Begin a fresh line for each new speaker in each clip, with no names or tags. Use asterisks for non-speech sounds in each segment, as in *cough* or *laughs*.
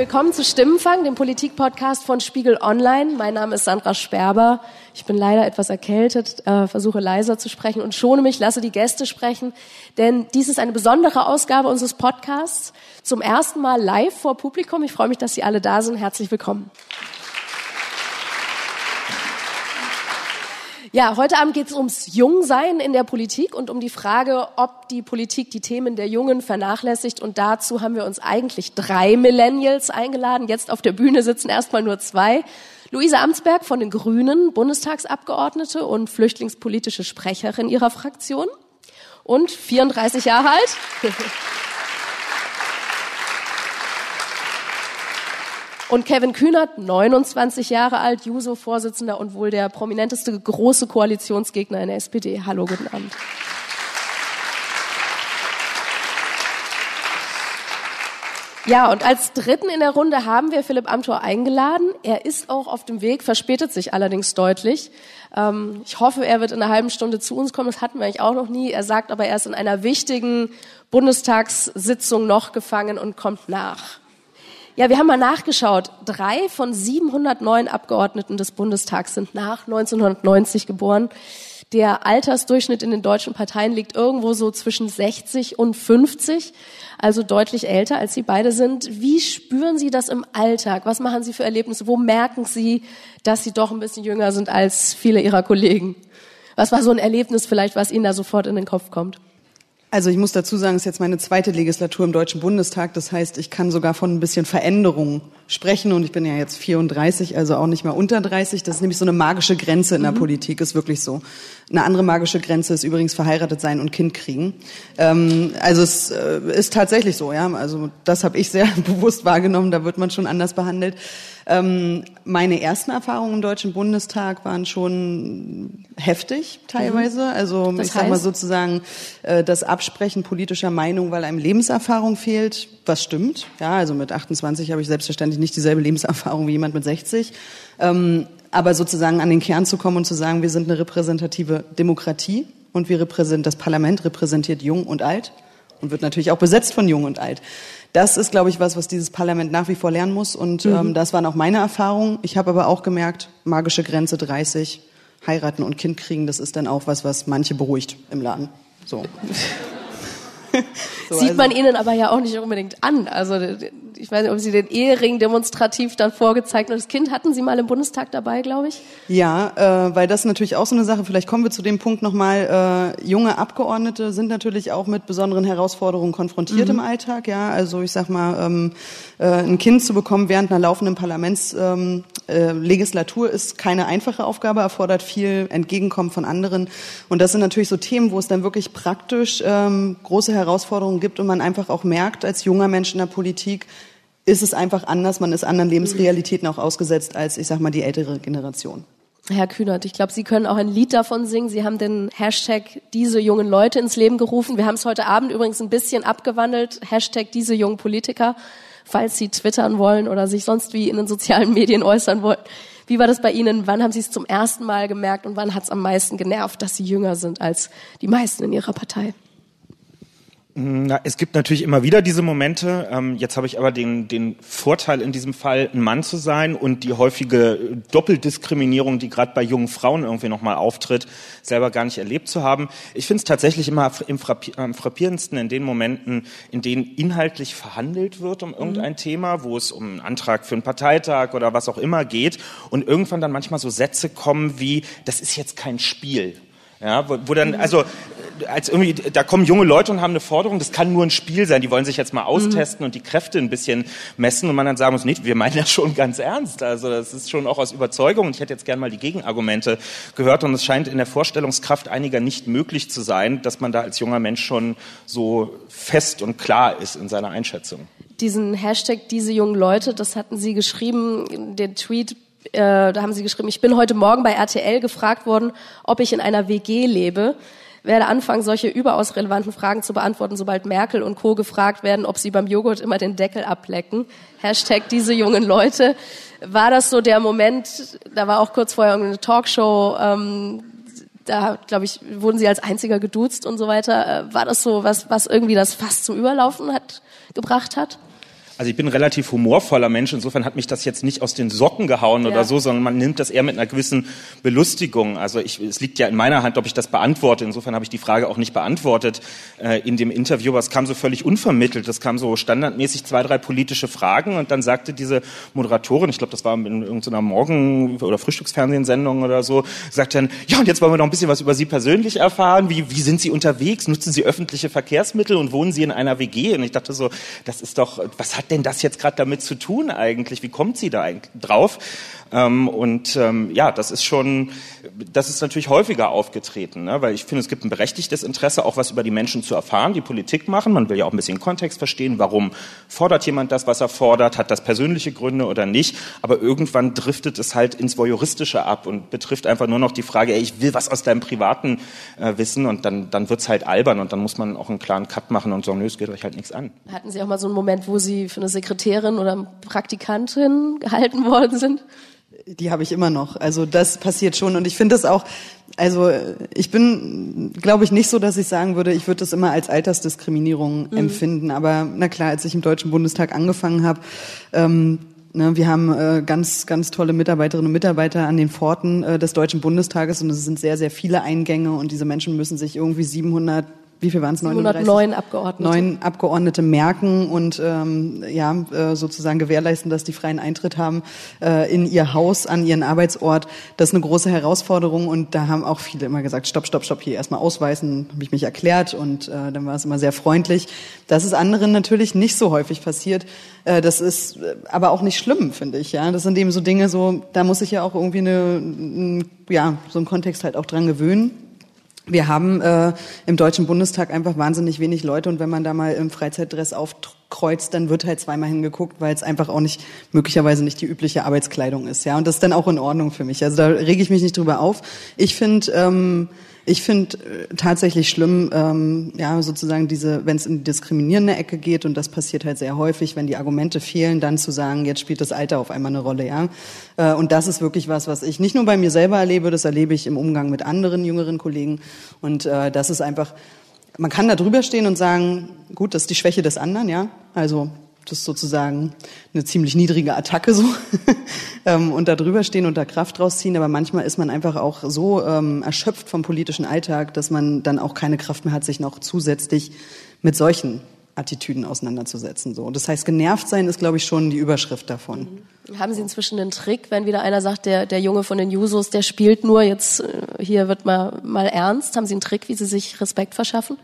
willkommen zu Stimmenfang, dem Politik-Podcast von Spiegel Online. Mein Name ist Sandra Sperber. Ich bin leider etwas erkältet, äh, versuche leiser zu sprechen und schone mich, lasse die Gäste sprechen, denn dies ist eine besondere Ausgabe unseres Podcasts. Zum ersten Mal live vor Publikum. Ich freue mich, dass Sie alle da sind. Herzlich willkommen. Ja, heute Abend geht es ums Jungsein in der Politik und um die Frage, ob die Politik die Themen der Jungen vernachlässigt. Und dazu haben wir uns eigentlich drei Millennials eingeladen. Jetzt auf der Bühne sitzen erstmal nur zwei. Luise Amtsberg von den Grünen, Bundestagsabgeordnete und flüchtlingspolitische Sprecherin ihrer Fraktion und 34 Jahre alt. *laughs* Und Kevin Kühnert, 29 Jahre alt, Juso-Vorsitzender und wohl der prominenteste große Koalitionsgegner in der SPD. Hallo, guten Abend. Ja, und als Dritten in der Runde haben wir Philipp Amthor eingeladen. Er ist auch auf dem Weg, verspätet sich allerdings deutlich. Ähm, ich hoffe, er wird in einer halben Stunde zu uns kommen. Das hatten wir eigentlich auch noch nie. Er sagt aber, er ist in einer wichtigen Bundestagssitzung noch gefangen und kommt nach. Ja, wir haben mal nachgeschaut. Drei von 709 Abgeordneten des Bundestags sind nach 1990 geboren. Der Altersdurchschnitt in den deutschen Parteien liegt irgendwo so zwischen 60 und 50, also deutlich älter als Sie beide sind. Wie spüren Sie das im Alltag? Was machen Sie für Erlebnisse? Wo merken Sie, dass Sie doch ein bisschen jünger sind als viele Ihrer Kollegen? Was war so ein Erlebnis vielleicht, was Ihnen da sofort in den Kopf kommt?
Also ich muss dazu sagen, es ist jetzt meine zweite Legislatur im Deutschen Bundestag. Das heißt, ich kann sogar von ein bisschen Veränderung sprechen. Und ich bin ja jetzt 34, also auch nicht mehr unter 30. Das ist nämlich so eine magische Grenze in der mhm. Politik, ist wirklich so. Eine andere magische Grenze ist übrigens verheiratet sein und Kind kriegen. Ähm, also es äh, ist tatsächlich so, ja. Also das habe ich sehr *laughs* bewusst wahrgenommen. Da wird man schon anders behandelt. Ähm, meine ersten Erfahrungen im Deutschen Bundestag waren schon heftig teilweise. Mhm. Also das ich sag mal sozusagen äh, das Absprechen politischer Meinung, weil einem Lebenserfahrung fehlt, was stimmt. Ja, also mit 28 habe ich selbstverständlich nicht dieselbe Lebenserfahrung wie jemand mit 60. Ähm, aber sozusagen an den Kern zu kommen und zu sagen, wir sind eine repräsentative Demokratie und wir repräsentieren, das Parlament repräsentiert Jung und Alt und wird natürlich auch besetzt von Jung und Alt. Das ist, glaube ich, was, was dieses Parlament nach wie vor lernen muss. Und mhm. ähm, das waren auch meine Erfahrungen. Ich habe aber auch gemerkt, magische Grenze 30, heiraten und Kind kriegen, das ist dann auch was, was manche beruhigt im Laden. So. *laughs* *laughs*
so, Sieht also. man ihnen aber ja auch nicht unbedingt an. Also ich weiß nicht, ob Sie den Ehering demonstrativ dann vorgezeigt haben. Das Kind hatten Sie mal im Bundestag dabei, glaube ich?
Ja, äh, weil das natürlich auch so eine Sache, vielleicht kommen wir zu dem Punkt nochmal, äh, junge Abgeordnete sind natürlich auch mit besonderen Herausforderungen konfrontiert mhm. im Alltag. Ja, Also ich sag mal, ähm, äh, ein Kind zu bekommen während einer laufenden Parlamentslegislatur ähm, äh, ist keine einfache Aufgabe, erfordert viel Entgegenkommen von anderen. Und das sind natürlich so Themen, wo es dann wirklich praktisch ähm, große Herausforderungen gibt und man einfach auch merkt als junger Mensch in der Politik, ist es einfach anders. Man ist anderen Lebensrealitäten auch ausgesetzt als, ich sag mal, die ältere Generation.
Herr Kühnert, ich glaube, Sie können auch ein Lied davon singen. Sie haben den Hashtag diese jungen Leute ins Leben gerufen. Wir haben es heute Abend übrigens ein bisschen abgewandelt. Hashtag diese jungen Politiker, falls Sie twittern wollen oder sich sonst wie in den sozialen Medien äußern wollen. Wie war das bei Ihnen? Wann haben Sie es zum ersten Mal gemerkt und wann hat es am meisten genervt, dass Sie jünger sind als die meisten in Ihrer Partei?
Na, es gibt natürlich immer wieder diese Momente. Ähm, jetzt habe ich aber den, den Vorteil in diesem Fall, ein Mann zu sein und die häufige Doppeldiskriminierung, die gerade bei jungen Frauen irgendwie nochmal auftritt, selber gar nicht erlebt zu haben. Ich finde es tatsächlich immer im Frappi am frappierendsten in den Momenten, in denen inhaltlich verhandelt wird um irgendein mhm. Thema, wo es um einen Antrag für einen Parteitag oder was auch immer geht und irgendwann dann manchmal so Sätze kommen wie, das ist jetzt kein Spiel ja, wo, wo dann, also als irgendwie, da kommen junge Leute und haben eine Forderung, das kann nur ein Spiel sein, die wollen sich jetzt mal austesten mhm. und die Kräfte ein bisschen messen und man dann sagen muss, nicht, wir meinen das schon ganz ernst. Also das ist schon auch aus Überzeugung und ich hätte jetzt gerne mal die Gegenargumente gehört und es scheint in der Vorstellungskraft einiger nicht möglich zu sein, dass man da als junger Mensch schon so fest und klar ist in seiner Einschätzung.
Diesen Hashtag, diese jungen Leute, das hatten Sie geschrieben, den Tweet äh, da haben sie geschrieben, ich bin heute Morgen bei RTL gefragt worden, ob ich in einer WG lebe. Werde anfangen, solche überaus relevanten Fragen zu beantworten, sobald Merkel und Co. gefragt werden, ob sie beim Joghurt immer den Deckel ablecken. Hashtag diese jungen Leute. War das so der Moment, da war auch kurz vorher eine Talkshow, ähm, da, glaube ich, wurden sie als einziger geduzt und so weiter. Äh, war das so was, was irgendwie das fast zum Überlaufen hat, gebracht hat?
Also ich bin ein relativ humorvoller Mensch, insofern hat mich das jetzt nicht aus den Socken gehauen ja. oder so, sondern man nimmt das eher mit einer gewissen Belustigung. Also ich, es liegt ja in meiner Hand, ob ich das beantworte. Insofern habe ich die Frage auch nicht beantwortet äh, in dem Interview, aber es kam so völlig unvermittelt. Es kam so standardmäßig zwei, drei politische Fragen und dann sagte diese Moderatorin, ich glaube, das war in irgendeiner Morgen- oder Frühstücksfernsehsendung oder so, sagt dann, ja, und jetzt wollen wir noch ein bisschen was über Sie persönlich erfahren. Wie, wie sind Sie unterwegs? Nutzen Sie öffentliche Verkehrsmittel und wohnen Sie in einer WG? Und ich dachte so, das ist doch, was hat denn das jetzt gerade damit zu tun eigentlich? Wie kommt sie da eigentlich drauf? Ähm, und ähm, ja, das ist schon, das ist natürlich häufiger aufgetreten, ne? weil ich finde, es gibt ein berechtigtes Interesse, auch was über die Menschen zu erfahren, die Politik machen. Man will ja auch ein bisschen Kontext verstehen, warum fordert jemand das, was er fordert, hat das persönliche Gründe oder nicht. Aber irgendwann driftet es halt ins Voyeuristische ab und betrifft einfach nur noch die Frage, ey, ich will was aus deinem Privaten äh, wissen und dann, dann wird's halt albern und dann muss man auch einen klaren Cut machen und sagen, nö, es geht euch halt nichts an.
Hatten Sie auch mal so einen Moment, wo Sie für eine Sekretärin oder Praktikantin *laughs* gehalten worden sind?
Die habe ich immer noch. Also das passiert schon und ich finde es auch, also ich bin, glaube ich, nicht so, dass ich sagen würde, ich würde das immer als Altersdiskriminierung mhm. empfinden. Aber na klar, als ich im Deutschen Bundestag angefangen habe, ähm, Ne, wir haben äh, ganz, ganz tolle Mitarbeiterinnen und Mitarbeiter an den Pforten äh, des Deutschen Bundestages und es sind sehr, sehr viele Eingänge und diese Menschen müssen sich irgendwie 700 wie viel waren es?
709 Abgeordnete.
Neun Abgeordnete merken und ähm, ja äh, sozusagen gewährleisten, dass die freien Eintritt haben äh, in ihr Haus, an ihren Arbeitsort. Das ist eine große Herausforderung und da haben auch viele immer gesagt, stopp, stopp, stopp, hier erstmal ausweisen, habe ich mich erklärt und äh, dann war es immer sehr freundlich. Das ist anderen natürlich nicht so häufig passiert. Äh, das ist äh, aber auch nicht schlimm, finde ich. Ja, das sind eben so Dinge, so da muss ich ja auch irgendwie eine, ja, so einen Kontext halt auch dran gewöhnen. Wir haben äh, im Deutschen Bundestag einfach wahnsinnig wenig Leute und wenn man da mal im Freizeitdress aufkreuzt, dann wird halt zweimal hingeguckt, weil es einfach auch nicht möglicherweise nicht die übliche Arbeitskleidung ist, ja. Und das ist dann auch in Ordnung für mich. Also da rege ich mich nicht drüber auf. Ich finde ähm, ich finde äh, tatsächlich schlimm, ähm, ja, sozusagen diese, wenn es in die diskriminierende Ecke geht, und das passiert halt sehr häufig, wenn die Argumente fehlen, dann zu sagen, jetzt spielt das Alter auf einmal eine Rolle, ja. Äh, und das ist wirklich was, was ich nicht nur bei mir selber erlebe, das erlebe ich im Umgang mit anderen jüngeren Kollegen. Und äh, das ist einfach, man kann da drüber stehen und sagen, gut, das ist die Schwäche des anderen, ja. Also das ist sozusagen eine ziemlich niedrige Attacke so *laughs* ähm, und da drüber stehen und da Kraft rausziehen. Aber manchmal ist man einfach auch so ähm, erschöpft vom politischen Alltag, dass man dann auch keine Kraft mehr hat, sich noch zusätzlich mit solchen Attitüden auseinanderzusetzen. So. Das heißt, genervt sein ist, glaube ich, schon die Überschrift davon.
Mhm. Haben Sie inzwischen den Trick, wenn wieder einer sagt, der, der Junge von den Jusos, der spielt nur, jetzt äh, hier wird mal, mal ernst, haben Sie einen Trick, wie Sie sich Respekt verschaffen?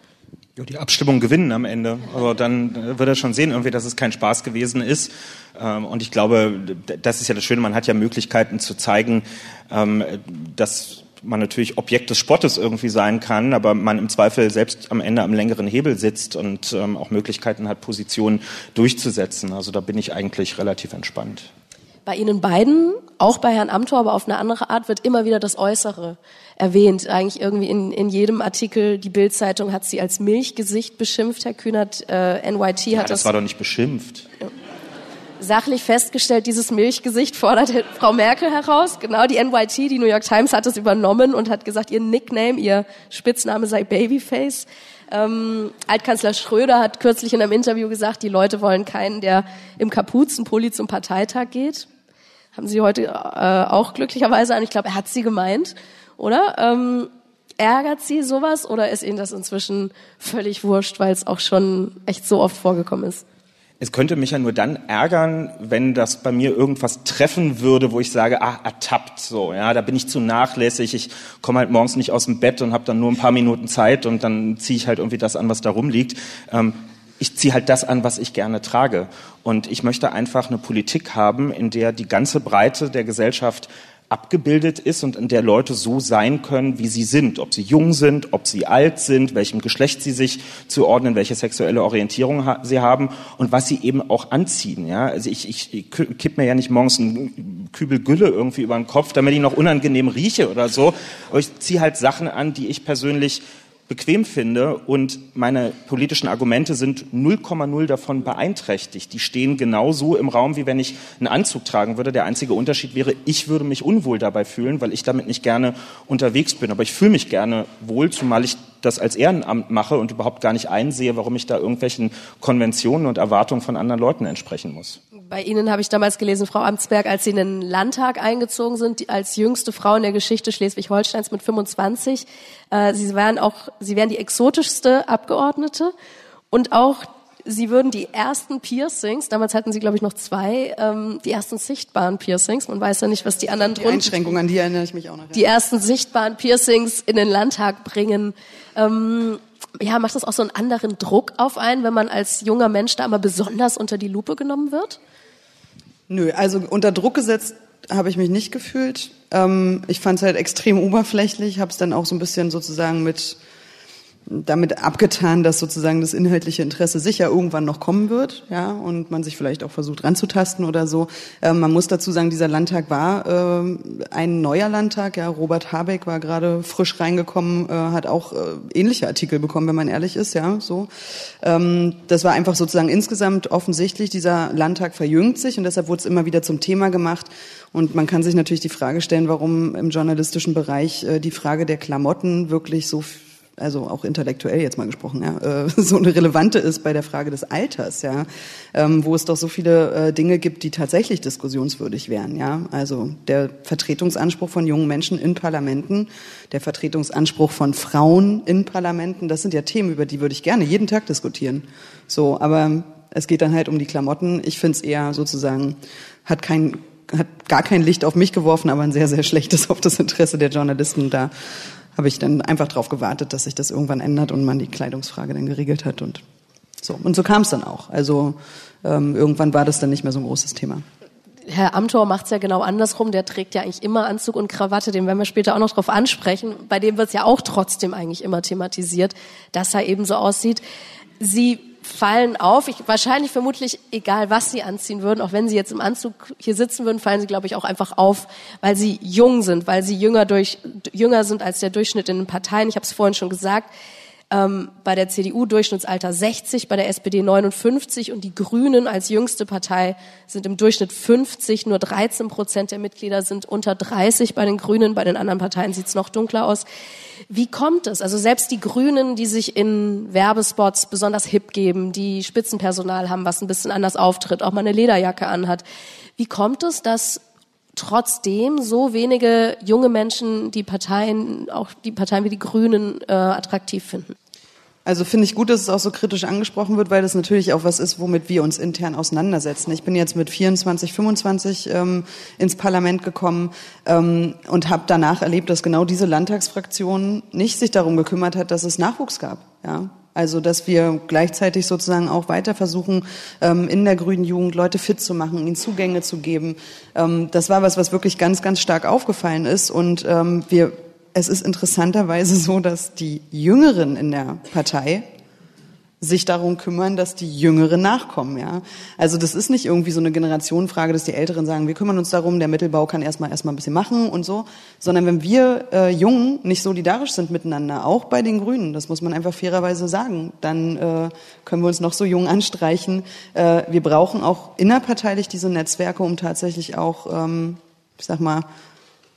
Ja, die Abstimmung gewinnen am Ende. Aber dann wird er schon sehen, irgendwie, dass es kein Spaß gewesen ist. Ähm, und ich glaube, das ist ja das Schöne, man hat ja Möglichkeiten zu zeigen, ähm, dass man natürlich Objekt des Spottes irgendwie sein kann, aber man im Zweifel selbst am Ende am längeren Hebel sitzt und ähm, auch Möglichkeiten hat, Positionen durchzusetzen. Also da bin ich eigentlich relativ entspannt.
Bei Ihnen beiden, auch bei Herrn Amthor, aber auf eine andere Art, wird immer wieder das Äußere erwähnt. Eigentlich irgendwie in, in jedem Artikel, die Bildzeitung hat sie als Milchgesicht beschimpft, Herr Kühnert. Äh, NYT
ja,
hat
das. Das war doch nicht beschimpft.
Sachlich festgestellt, dieses Milchgesicht fordert *laughs* Frau Merkel heraus. Genau, die NYT, die New York Times hat es übernommen und hat gesagt, ihr Nickname, ihr Spitzname sei Babyface. Ähm, Altkanzler Schröder hat kürzlich in einem Interview gesagt, die Leute wollen keinen, der im Kapuzenpulli zum Parteitag geht haben Sie heute äh, auch glücklicherweise an. Ich glaube, er hat sie gemeint, oder? Ähm, ärgert Sie sowas oder ist Ihnen das inzwischen völlig wurscht, weil es auch schon echt so oft vorgekommen ist?
Es könnte mich ja nur dann ärgern, wenn das bei mir irgendwas treffen würde, wo ich sage, ah, ertappt so, ja, da bin ich zu nachlässig, ich komme halt morgens nicht aus dem Bett und habe dann nur ein paar Minuten Zeit und dann ziehe ich halt irgendwie das an, was da rumliegt. Ähm, ich ziehe halt das an, was ich gerne trage. Und ich möchte einfach eine Politik haben, in der die ganze Breite der Gesellschaft abgebildet ist und in der Leute so sein können, wie sie sind. Ob sie jung sind, ob sie alt sind, welchem Geschlecht sie sich zuordnen, welche sexuelle Orientierung ha sie haben und was sie eben auch anziehen. Ja? Also ich, ich, ich kipp mir ja nicht morgens einen Kübel Gülle irgendwie über den Kopf, damit ich noch unangenehm rieche oder so. Aber ich ziehe halt Sachen an, die ich persönlich bequem finde und meine politischen Argumente sind 0,0 davon beeinträchtigt. Die stehen genauso im Raum, wie wenn ich einen Anzug tragen würde. Der einzige Unterschied wäre, ich würde mich unwohl dabei fühlen, weil ich damit nicht gerne unterwegs bin. Aber ich fühle mich gerne wohl, zumal ich das als Ehrenamt mache und überhaupt gar nicht einsehe, warum ich da irgendwelchen Konventionen und Erwartungen von anderen Leuten entsprechen muss.
Bei Ihnen habe ich damals gelesen, Frau Amtsberg, als Sie in den Landtag eingezogen sind, als jüngste Frau in der Geschichte Schleswig-Holsteins mit 25. Äh, Sie wären auch, Sie wären die exotischste Abgeordnete und auch Sie würden die ersten Piercings, damals hatten Sie, glaube ich, noch zwei, ähm, die ersten sichtbaren Piercings, man weiß ja nicht, was die anderen
die drunter... Einschränkungen, an die erinnere ich mich auch noch.
Die ersten sichtbaren Piercings in den Landtag bringen. Ähm, ja, macht das auch so einen anderen Druck auf einen, wenn man als junger Mensch da immer besonders unter die Lupe genommen wird?
Nö, also unter Druck gesetzt habe ich mich nicht gefühlt. Ähm, ich fand es halt extrem oberflächlich, habe es dann auch so ein bisschen sozusagen mit damit abgetan, dass sozusagen das inhaltliche Interesse sicher irgendwann noch kommen wird, ja, und man sich vielleicht auch versucht ranzutasten oder so. Äh, man muss dazu sagen, dieser Landtag war äh, ein neuer Landtag, ja. Robert Habeck war gerade frisch reingekommen, äh, hat auch äh, ähnliche Artikel bekommen, wenn man ehrlich ist, ja, so. Ähm, das war einfach sozusagen insgesamt offensichtlich, dieser Landtag verjüngt sich und deshalb wurde es immer wieder zum Thema gemacht. Und man kann sich natürlich die Frage stellen, warum im journalistischen Bereich äh, die Frage der Klamotten wirklich so also auch intellektuell jetzt mal gesprochen, ja, äh, *laughs* so eine relevante ist bei der Frage des Alters, ja, ähm, wo es doch so viele äh, Dinge gibt, die tatsächlich diskussionswürdig wären, ja. Also der Vertretungsanspruch von jungen Menschen in Parlamenten, der Vertretungsanspruch von Frauen in Parlamenten, das sind ja Themen, über die würde ich gerne jeden Tag diskutieren. So, aber es geht dann halt um die Klamotten. Ich finde es eher sozusagen, hat kein hat gar kein Licht auf mich geworfen, aber ein sehr, sehr schlechtes auf das Interesse der Journalisten da habe ich dann einfach darauf gewartet, dass sich das irgendwann ändert und man die Kleidungsfrage dann geregelt hat und so. Und so kam es dann auch. Also ähm, irgendwann war das dann nicht mehr so ein großes Thema.
Herr Amthor macht es ja genau andersrum. Der trägt ja eigentlich immer Anzug und Krawatte. Den werden wir später auch noch drauf ansprechen. Bei dem wird es ja auch trotzdem eigentlich immer thematisiert, dass er eben so aussieht. Sie fallen auf. Ich, wahrscheinlich vermutlich, egal was sie anziehen würden, auch wenn sie jetzt im Anzug hier sitzen würden, fallen sie, glaube ich, auch einfach auf, weil sie jung sind, weil sie jünger, durch, jünger sind als der Durchschnitt in den Parteien. Ich habe es vorhin schon gesagt ähm, bei der CDU Durchschnittsalter 60, bei der SPD 59 und die Grünen als jüngste Partei sind im Durchschnitt 50. Nur 13 Prozent der Mitglieder sind unter 30 bei den Grünen. Bei den anderen Parteien sieht es noch dunkler aus. Wie kommt es? Also selbst die Grünen, die sich in Werbespots besonders hip geben, die Spitzenpersonal haben, was ein bisschen anders auftritt, auch mal eine Lederjacke anhat. Wie kommt es, dass trotzdem so wenige junge Menschen die Parteien, auch die Parteien wie die Grünen, äh, attraktiv finden.
Also finde ich gut, dass es auch so kritisch angesprochen wird, weil das natürlich auch was ist, womit wir uns intern auseinandersetzen. Ich bin jetzt mit 24, 25 ähm, ins Parlament gekommen ähm, und habe danach erlebt, dass genau diese Landtagsfraktion nicht sich darum gekümmert hat, dass es Nachwuchs gab. Ja, also dass wir gleichzeitig sozusagen auch weiter versuchen, ähm, in der grünen Jugend Leute fit zu machen, ihnen Zugänge zu geben. Ähm, das war was, was wirklich ganz, ganz stark aufgefallen ist. Und ähm, wir, es ist interessanterweise so, dass die Jüngeren in der Partei sich darum kümmern, dass die Jüngeren nachkommen, ja. Also das ist nicht irgendwie so eine Generationenfrage, dass die Älteren sagen, wir kümmern uns darum, der Mittelbau kann erstmal erstmal ein bisschen machen und so, sondern wenn wir äh, Jungen nicht solidarisch sind miteinander, auch bei den Grünen, das muss man einfach fairerweise sagen, dann äh, können wir uns noch so jung anstreichen. Äh, wir brauchen auch innerparteilich diese Netzwerke, um tatsächlich auch, ähm, ich sag mal,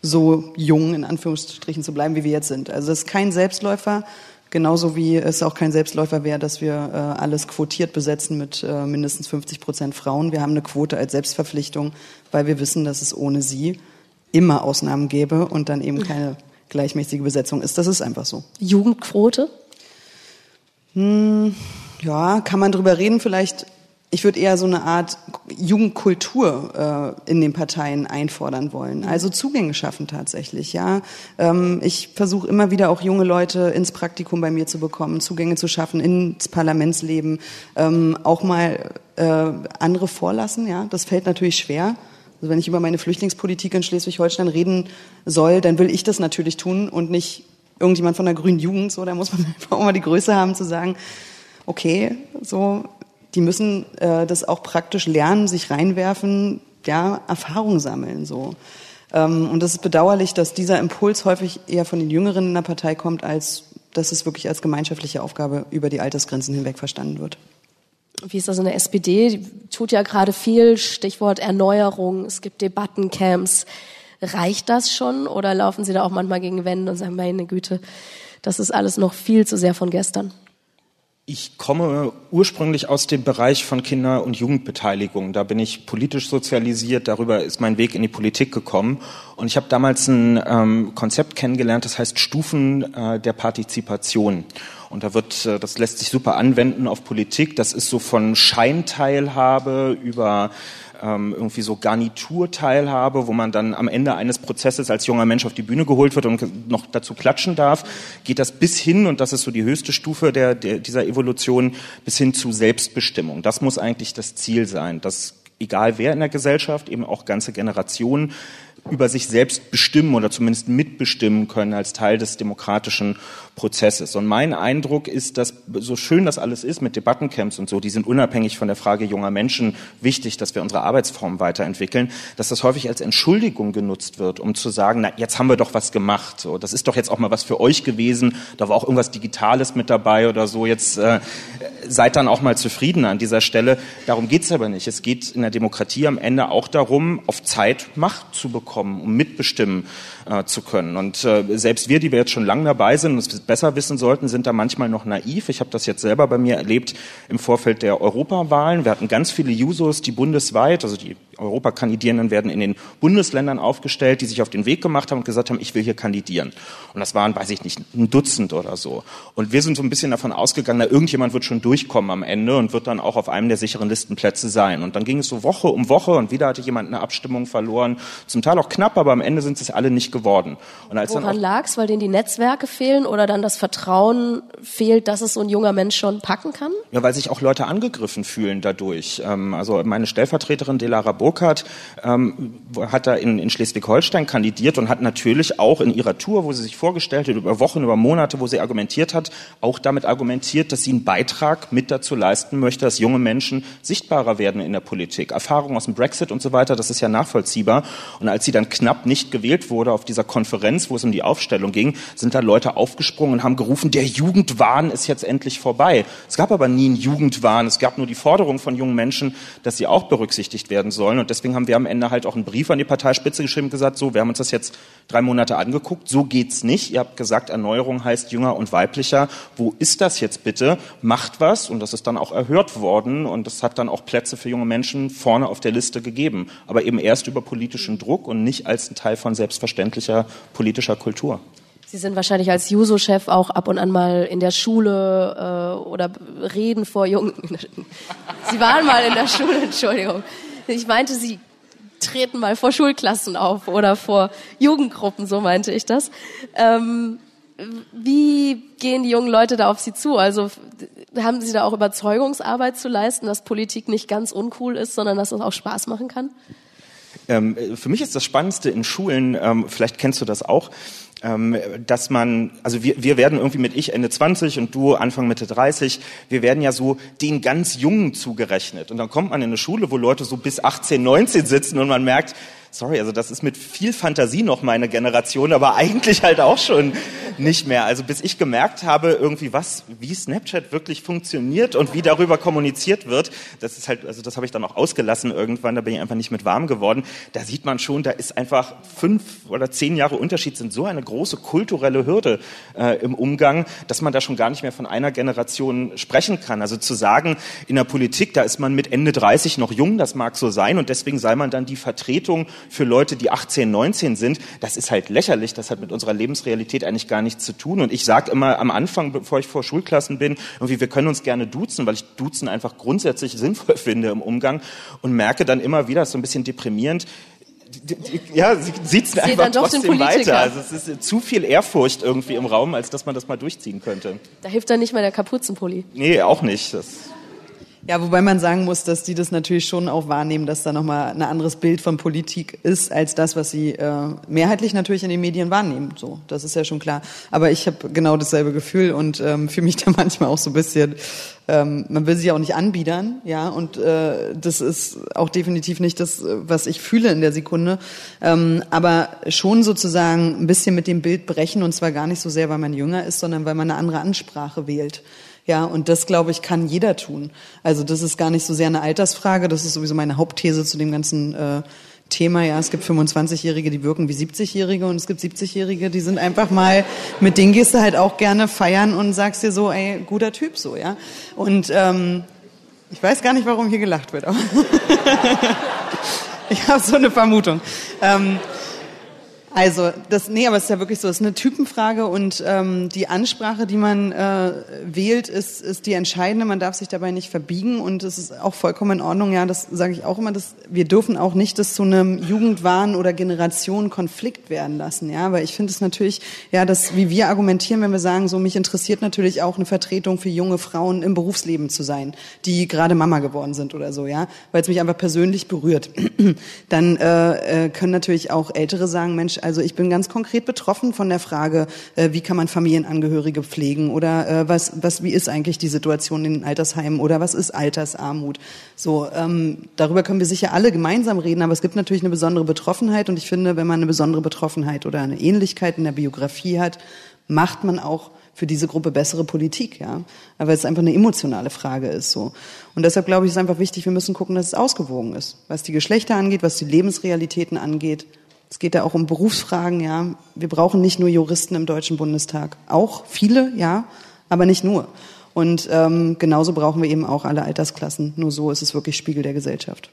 so jung in Anführungsstrichen zu bleiben, wie wir jetzt sind. Also das ist kein Selbstläufer. Genauso wie es auch kein Selbstläufer wäre, dass wir äh, alles quotiert besetzen mit äh, mindestens 50 Prozent Frauen. Wir haben eine Quote als Selbstverpflichtung, weil wir wissen, dass es ohne sie immer Ausnahmen gäbe und dann eben keine gleichmäßige Besetzung ist. Das ist einfach so.
Jugendquote?
Hm, ja, kann man drüber reden. Vielleicht ich würde eher so eine Art Jugendkultur äh, in den Parteien einfordern wollen. Also Zugänge schaffen tatsächlich, ja. Ähm, ich versuche immer wieder auch junge Leute ins Praktikum bei mir zu bekommen, Zugänge zu schaffen ins Parlamentsleben, ähm, auch mal äh, andere vorlassen, ja. Das fällt natürlich schwer. Also wenn ich über meine Flüchtlingspolitik in Schleswig-Holstein reden soll, dann will ich das natürlich tun und nicht irgendjemand von der Grünen Jugend. So, da muss man *laughs* einfach auch mal die Größe haben zu sagen, okay, so die müssen äh, das auch praktisch lernen, sich reinwerfen, ja, Erfahrung sammeln so. Ähm, und das ist bedauerlich, dass dieser Impuls häufig eher von den Jüngeren in der Partei kommt, als dass es wirklich als gemeinschaftliche Aufgabe über die Altersgrenzen hinweg verstanden wird.
Wie ist das in der SPD? Die tut ja gerade viel, Stichwort Erneuerung, es gibt Debattencamps. Reicht das schon oder laufen Sie da auch manchmal gegen Wände und sagen, meine Güte, das ist alles noch viel zu sehr von gestern.
Ich komme ursprünglich aus dem Bereich von Kinder- und Jugendbeteiligung. Da bin ich politisch sozialisiert. Darüber ist mein Weg in die Politik gekommen. Und ich habe damals ein ähm, Konzept kennengelernt, das heißt Stufen äh, der Partizipation. Und da wird, äh, das lässt sich super anwenden auf Politik. Das ist so von Scheinteilhabe über ähm, irgendwie so Garniturteilhabe, wo man dann am Ende eines Prozesses als junger Mensch auf die Bühne geholt wird und noch dazu klatschen darf, geht das bis hin, und das ist so die höchste Stufe der, der, dieser Evolution, bis hin zu Selbstbestimmung. Das muss eigentlich das Ziel sein, dass egal wer in der Gesellschaft, eben auch ganze Generationen über sich selbst bestimmen oder zumindest mitbestimmen können als Teil des demokratischen Prozesses. Und mein Eindruck ist, dass so schön das alles ist mit Debattencamps und so, die sind unabhängig von der Frage junger Menschen wichtig, dass wir unsere Arbeitsform weiterentwickeln, dass das häufig als Entschuldigung genutzt wird, um zu sagen, na, jetzt haben wir doch was gemacht. So, das ist doch jetzt auch mal was für euch gewesen. Da war auch irgendwas Digitales mit dabei oder so. Jetzt äh, seid dann auch mal zufrieden an dieser Stelle. Darum geht's aber nicht. Es geht in der Demokratie am Ende auch darum, auf Zeit Macht zu bekommen, um mitbestimmen äh, zu können. Und äh, selbst wir, die wir jetzt schon lange dabei sind und es besser wissen sollten, sind da manchmal noch naiv. Ich habe das jetzt selber bei mir erlebt im Vorfeld der Europawahlen. Wir hatten ganz viele Jusos, die bundesweit, also die Europakandidierenden werden in den Bundesländern aufgestellt, die sich auf den Weg gemacht haben und gesagt haben, ich will hier kandidieren. Und das waren, weiß ich nicht, ein Dutzend oder so. Und wir sind so ein bisschen davon ausgegangen, na, irgendjemand wird schon durchkommen am Ende und wird dann auch auf einem der sicheren Listenplätze sein. Und dann ging es so Woche um Woche und wieder hatte jemand eine Abstimmung verloren. Zum Teil auch knapp, aber am Ende sind es alle nicht geworden.
Und als Woran lag es? Weil denen die Netzwerke fehlen oder dann das Vertrauen fehlt, dass es so ein junger Mensch schon packen kann?
Ja, weil sich auch Leute angegriffen fühlen dadurch. Ähm, also meine Stellvertreterin Delara Burkhardt ähm, hat da in, in Schleswig-Holstein kandidiert und hat natürlich auch in ihrer Tour, wo sie sich vorgestellt hat, über Wochen, über Monate, wo sie argumentiert hat, auch damit argumentiert, dass sie einen Beitrag mit dazu leisten möchte, dass junge Menschen sichtbarer werden in der Politik. Erfahrungen aus dem Brexit und so weiter, das ist ja nachvollziehbar. Und als sie dann knapp nicht gewählt wurde auf dieser Konferenz, wo es um die Aufstellung ging, sind da Leute aufgesprungen und haben gerufen, der Jugendwahn ist jetzt endlich vorbei. Es gab aber nie einen Jugendwahn. Es gab nur die Forderung von jungen Menschen, dass sie auch berücksichtigt werden sollen. Und deswegen haben wir am Ende halt auch einen Brief an die Parteispitze geschrieben und gesagt, so, wir haben uns das jetzt drei Monate angeguckt, so geht's nicht. Ihr habt gesagt, Erneuerung heißt jünger und weiblicher. Wo ist das jetzt bitte? Macht was. Und das ist dann auch erhört worden und das hat dann auch Plätze für junge Menschen vorne auf der Liste gegeben. Aber eben erst über politischen Druck und nicht als ein Teil von selbstverständlicher politischer Kultur.
Sie sind wahrscheinlich als Juso-Chef auch ab und an mal in der Schule äh, oder reden vor Jungen. *laughs* Sie waren mal in der Schule, Entschuldigung. Ich meinte, Sie treten mal vor Schulklassen auf oder vor Jugendgruppen, so meinte ich das. Ähm, wie gehen die jungen Leute da auf Sie zu? Also haben Sie da auch Überzeugungsarbeit zu leisten, dass Politik nicht ganz uncool ist, sondern dass es auch Spaß machen kann?
Ähm, für mich ist das Spannendste in Schulen, ähm, vielleicht kennst du das auch, ähm, dass man, also wir, wir werden irgendwie mit ich Ende 20 und du Anfang Mitte 30, wir werden ja so den ganz Jungen zugerechnet. Und dann kommt man in eine Schule, wo Leute so bis 18, 19 sitzen und man merkt, sorry, also das ist mit viel Fantasie noch meine Generation, aber eigentlich halt auch schon nicht mehr. Also bis ich gemerkt habe, irgendwie was, wie Snapchat wirklich funktioniert und wie darüber kommuniziert wird, das ist halt, also das habe ich dann auch ausgelassen irgendwann, da bin ich einfach nicht mit warm geworden. Da sieht man schon, da ist einfach fünf oder zehn Jahre Unterschied sind so eine große kulturelle Hürde äh, im Umgang, dass man da schon gar nicht mehr von einer Generation sprechen kann. Also zu sagen, in der Politik, da ist man mit Ende 30 noch jung, das mag so sein und deswegen sei man dann die Vertretung für Leute, die 18, 19 sind, das ist halt lächerlich, das hat mit unserer Lebensrealität eigentlich gar nichts zu tun. Und ich sage immer am Anfang, bevor ich vor Schulklassen bin, irgendwie, wir können uns gerne duzen, weil ich duzen einfach grundsätzlich sinnvoll *laughs* finde im Umgang und merke dann immer wieder, so ein bisschen deprimierend, ja, sie sieht es einfach trotzdem weiter. Also es ist zu viel Ehrfurcht irgendwie im Raum, als dass man das mal durchziehen könnte.
Da hilft dann nicht mal der Kapuzenpulli.
Nee, auch nicht. Das
ja, wobei man sagen muss, dass die das natürlich schon auch wahrnehmen, dass da nochmal ein anderes Bild von Politik ist, als das, was sie äh, mehrheitlich natürlich in den Medien wahrnehmen. So, das ist ja schon klar. Aber ich habe genau dasselbe Gefühl und ähm, fühle mich *laughs* da manchmal auch so ein bisschen, ähm, man will sich auch nicht anbiedern, ja, und äh, das ist auch definitiv nicht das, was ich fühle in der Sekunde. Ähm, aber schon sozusagen ein bisschen mit dem Bild brechen und zwar gar nicht so sehr, weil man jünger ist, sondern weil man eine andere Ansprache wählt. Ja, und das, glaube ich, kann jeder tun. Also das ist gar nicht so sehr eine Altersfrage, das ist sowieso meine Hauptthese zu dem ganzen äh, Thema, ja, es gibt 25-Jährige, die wirken wie 70-Jährige und es gibt 70-Jährige, die sind einfach mal, mit denen gehst du halt auch gerne feiern und sagst dir so, ey, guter Typ so, ja. Und ähm, ich weiß gar nicht, warum hier gelacht wird, aber *laughs* ich habe so eine Vermutung. Ähm, also, das, nee, aber es ist ja wirklich so, es ist eine Typenfrage und ähm, die Ansprache, die man äh, wählt, ist, ist die entscheidende. Man darf sich dabei nicht verbiegen und es ist auch vollkommen in Ordnung. Ja, das sage ich auch immer. Dass wir dürfen auch nicht das zu einem Jugendwahn oder Generationenkonflikt werden lassen. Ja, weil ich finde es natürlich, ja, das, wie wir argumentieren, wenn wir sagen, so mich interessiert natürlich auch eine Vertretung für junge Frauen im Berufsleben zu sein, die gerade Mama geworden sind oder so, ja, weil es mich einfach persönlich berührt. *clears throat* Dann äh, äh, können natürlich auch Ältere sagen, Mensch also ich bin ganz konkret betroffen von der Frage, äh, wie kann man Familienangehörige pflegen oder äh, was, was, wie ist eigentlich die Situation in den Altersheimen oder was ist Altersarmut? So, ähm, darüber können wir sicher alle gemeinsam reden, aber es gibt natürlich eine besondere Betroffenheit und ich finde, wenn man eine besondere Betroffenheit oder eine Ähnlichkeit in der Biografie hat, macht man auch für diese Gruppe bessere Politik, ja, weil es einfach eine emotionale Frage ist so. Und deshalb glaube ich, ist einfach wichtig, wir müssen gucken, dass es ausgewogen ist, was die Geschlechter angeht, was die Lebensrealitäten angeht, es geht ja auch um Berufsfragen, ja. Wir brauchen nicht nur Juristen im Deutschen Bundestag. Auch viele, ja, aber nicht nur. Und ähm, genauso brauchen wir eben auch alle Altersklassen. Nur so ist es wirklich Spiegel der Gesellschaft.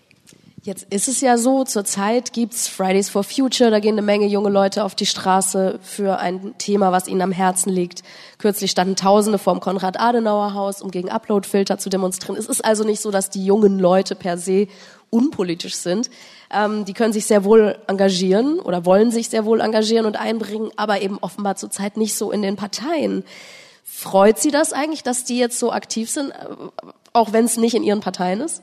Jetzt ist es ja so, zurzeit gibt's Fridays for Future, da gehen eine Menge junge Leute auf die Straße für ein Thema, was ihnen am Herzen liegt. Kürzlich standen Tausende vorm Konrad-Adenauer-Haus, um gegen Uploadfilter zu demonstrieren. Es ist also nicht so, dass die jungen Leute per se unpolitisch sind. Ähm, die können sich sehr wohl engagieren oder wollen sich sehr wohl engagieren und einbringen, aber eben offenbar zurzeit nicht so in den Parteien. Freut Sie das eigentlich, dass die jetzt so aktiv sind, äh, auch wenn es nicht in Ihren Parteien ist?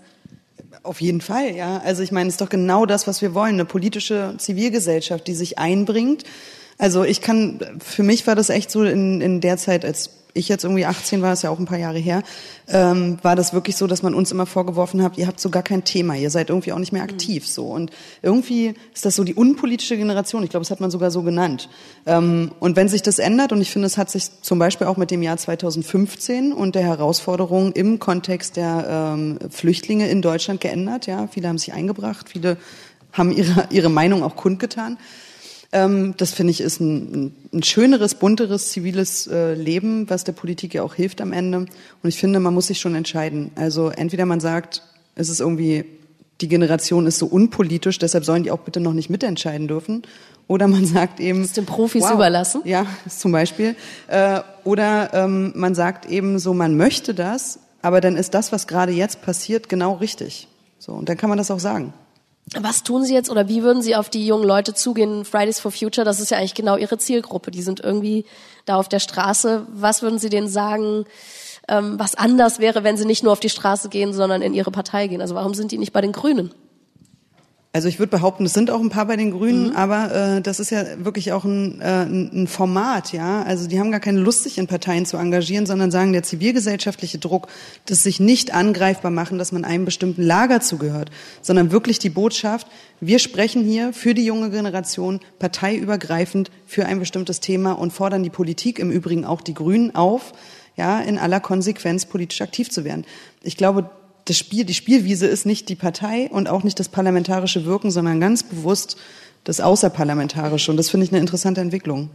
Auf jeden Fall, ja. Also ich meine, es ist doch genau das, was wir wollen. Eine politische Zivilgesellschaft, die sich einbringt. Also ich kann, für mich war das echt so in, in der Zeit, als ich jetzt irgendwie 18 war, ist ja auch ein paar Jahre her, ähm, war das wirklich so, dass man uns immer vorgeworfen hat, ihr habt so gar kein Thema, ihr seid irgendwie auch nicht mehr aktiv so. Und irgendwie ist das so die unpolitische Generation, ich glaube, das hat man sogar so genannt. Ähm, und wenn sich das ändert, und ich finde, es hat sich zum Beispiel auch mit dem Jahr 2015 und der Herausforderung im Kontext der ähm, Flüchtlinge in Deutschland geändert, ja, viele haben sich eingebracht, viele haben ihre, ihre Meinung auch kundgetan. Ähm, das finde ich ist ein, ein, schöneres, bunteres, ziviles äh, Leben, was der Politik ja auch hilft am Ende. Und ich finde, man muss sich schon entscheiden. Also entweder man sagt, es ist irgendwie, die Generation ist so unpolitisch, deshalb sollen die auch bitte noch nicht mitentscheiden dürfen. Oder man sagt eben.
Das ist den Profis wow, überlassen.
Ja, zum Beispiel. Äh, oder ähm, man sagt eben so, man möchte das, aber dann ist das, was gerade jetzt passiert, genau richtig. So, und dann kann man das auch sagen.
Was tun Sie jetzt oder wie würden Sie auf die jungen Leute zugehen? Fridays for Future, das ist ja eigentlich genau Ihre Zielgruppe. Die sind irgendwie da auf der Straße. Was würden Sie denen sagen, ähm, was anders wäre, wenn sie nicht nur auf die Straße gehen, sondern in Ihre Partei gehen? Also warum sind die nicht bei den Grünen?
Also ich würde behaupten, es sind auch ein paar bei den Grünen, mhm. aber äh, das ist ja wirklich auch ein, äh, ein Format, ja. Also die haben gar keine Lust, sich in Parteien zu engagieren, sondern sagen, der zivilgesellschaftliche Druck, das sich nicht angreifbar machen, dass man einem bestimmten Lager zugehört, sondern wirklich die Botschaft, wir sprechen hier für die junge Generation parteiübergreifend für ein bestimmtes Thema und fordern die Politik, im Übrigen auch die Grünen auf, ja, in aller Konsequenz politisch aktiv zu werden. Ich glaube, das Spiel, die Spielwiese ist nicht die Partei und auch nicht das parlamentarische Wirken, sondern ganz bewusst das Außerparlamentarische. Und das finde ich eine interessante Entwicklung.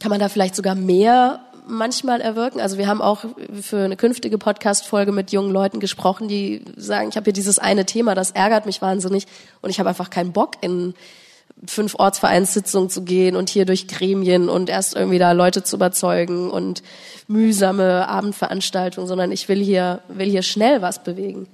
Kann man da vielleicht sogar mehr manchmal erwirken? Also wir haben auch für eine künftige Podcast-Folge mit jungen Leuten gesprochen, die sagen, ich habe hier dieses eine Thema, das ärgert mich wahnsinnig und ich habe einfach keinen Bock in fünf Ortsvereinssitzungen zu gehen und hier durch Gremien und erst irgendwie da Leute zu überzeugen und mühsame Abendveranstaltungen, sondern ich will hier, will hier schnell was bewegen.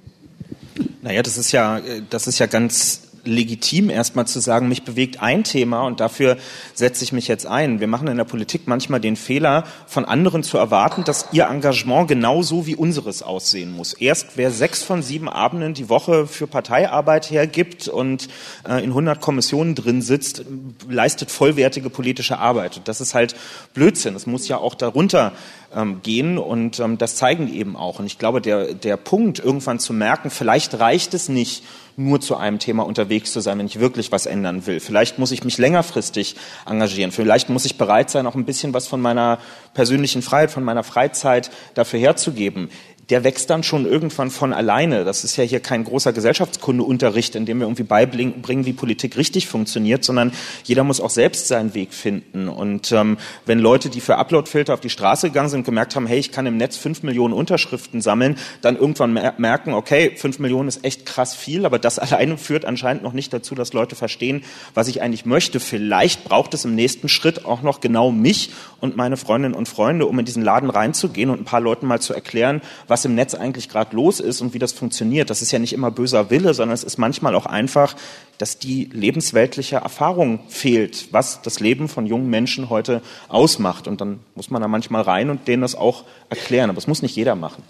Naja, das ist ja, das ist ja ganz legitim, erstmal zu sagen, mich bewegt ein Thema und dafür setze ich mich jetzt ein. Wir machen in der Politik manchmal den Fehler, von anderen zu erwarten, dass ihr Engagement genauso wie unseres aussehen muss. Erst wer sechs von sieben Abenden die Woche für Parteiarbeit hergibt und äh, in 100 Kommissionen drin sitzt, leistet vollwertige politische Arbeit. Und das ist halt Blödsinn. Es muss ja auch darunter ähm, gehen und ähm, das zeigen eben auch. Und ich glaube, der, der Punkt, irgendwann zu merken, vielleicht reicht es nicht, nur zu einem Thema unterwegs zu sein, wenn ich wirklich was ändern will. Vielleicht muss ich mich längerfristig engagieren. Vielleicht muss ich bereit sein, auch ein bisschen was von meiner persönlichen Freiheit, von meiner Freizeit dafür herzugeben der wächst dann schon irgendwann von alleine. Das ist ja hier kein großer Gesellschaftskundeunterricht, in dem wir irgendwie beibringen, wie Politik richtig funktioniert, sondern jeder muss auch selbst seinen Weg finden. Und ähm, wenn Leute, die für Uploadfilter auf die Straße gegangen sind, gemerkt haben, hey, ich kann im Netz fünf Millionen Unterschriften sammeln, dann irgendwann merken, okay, fünf Millionen ist echt krass viel, aber das *laughs* alleine führt anscheinend noch nicht dazu, dass Leute verstehen, was ich eigentlich möchte. Vielleicht braucht es im nächsten Schritt auch noch genau mich und meine Freundinnen und Freunde, um in diesen Laden reinzugehen und ein paar Leuten mal zu erklären, was im Netz eigentlich gerade los ist und wie das funktioniert. Das ist ja nicht immer böser Wille, sondern es ist manchmal auch einfach, dass die lebensweltliche Erfahrung fehlt, was das Leben von jungen Menschen heute ausmacht. Und dann muss man da manchmal rein und denen das auch erklären. Aber das muss nicht jeder machen.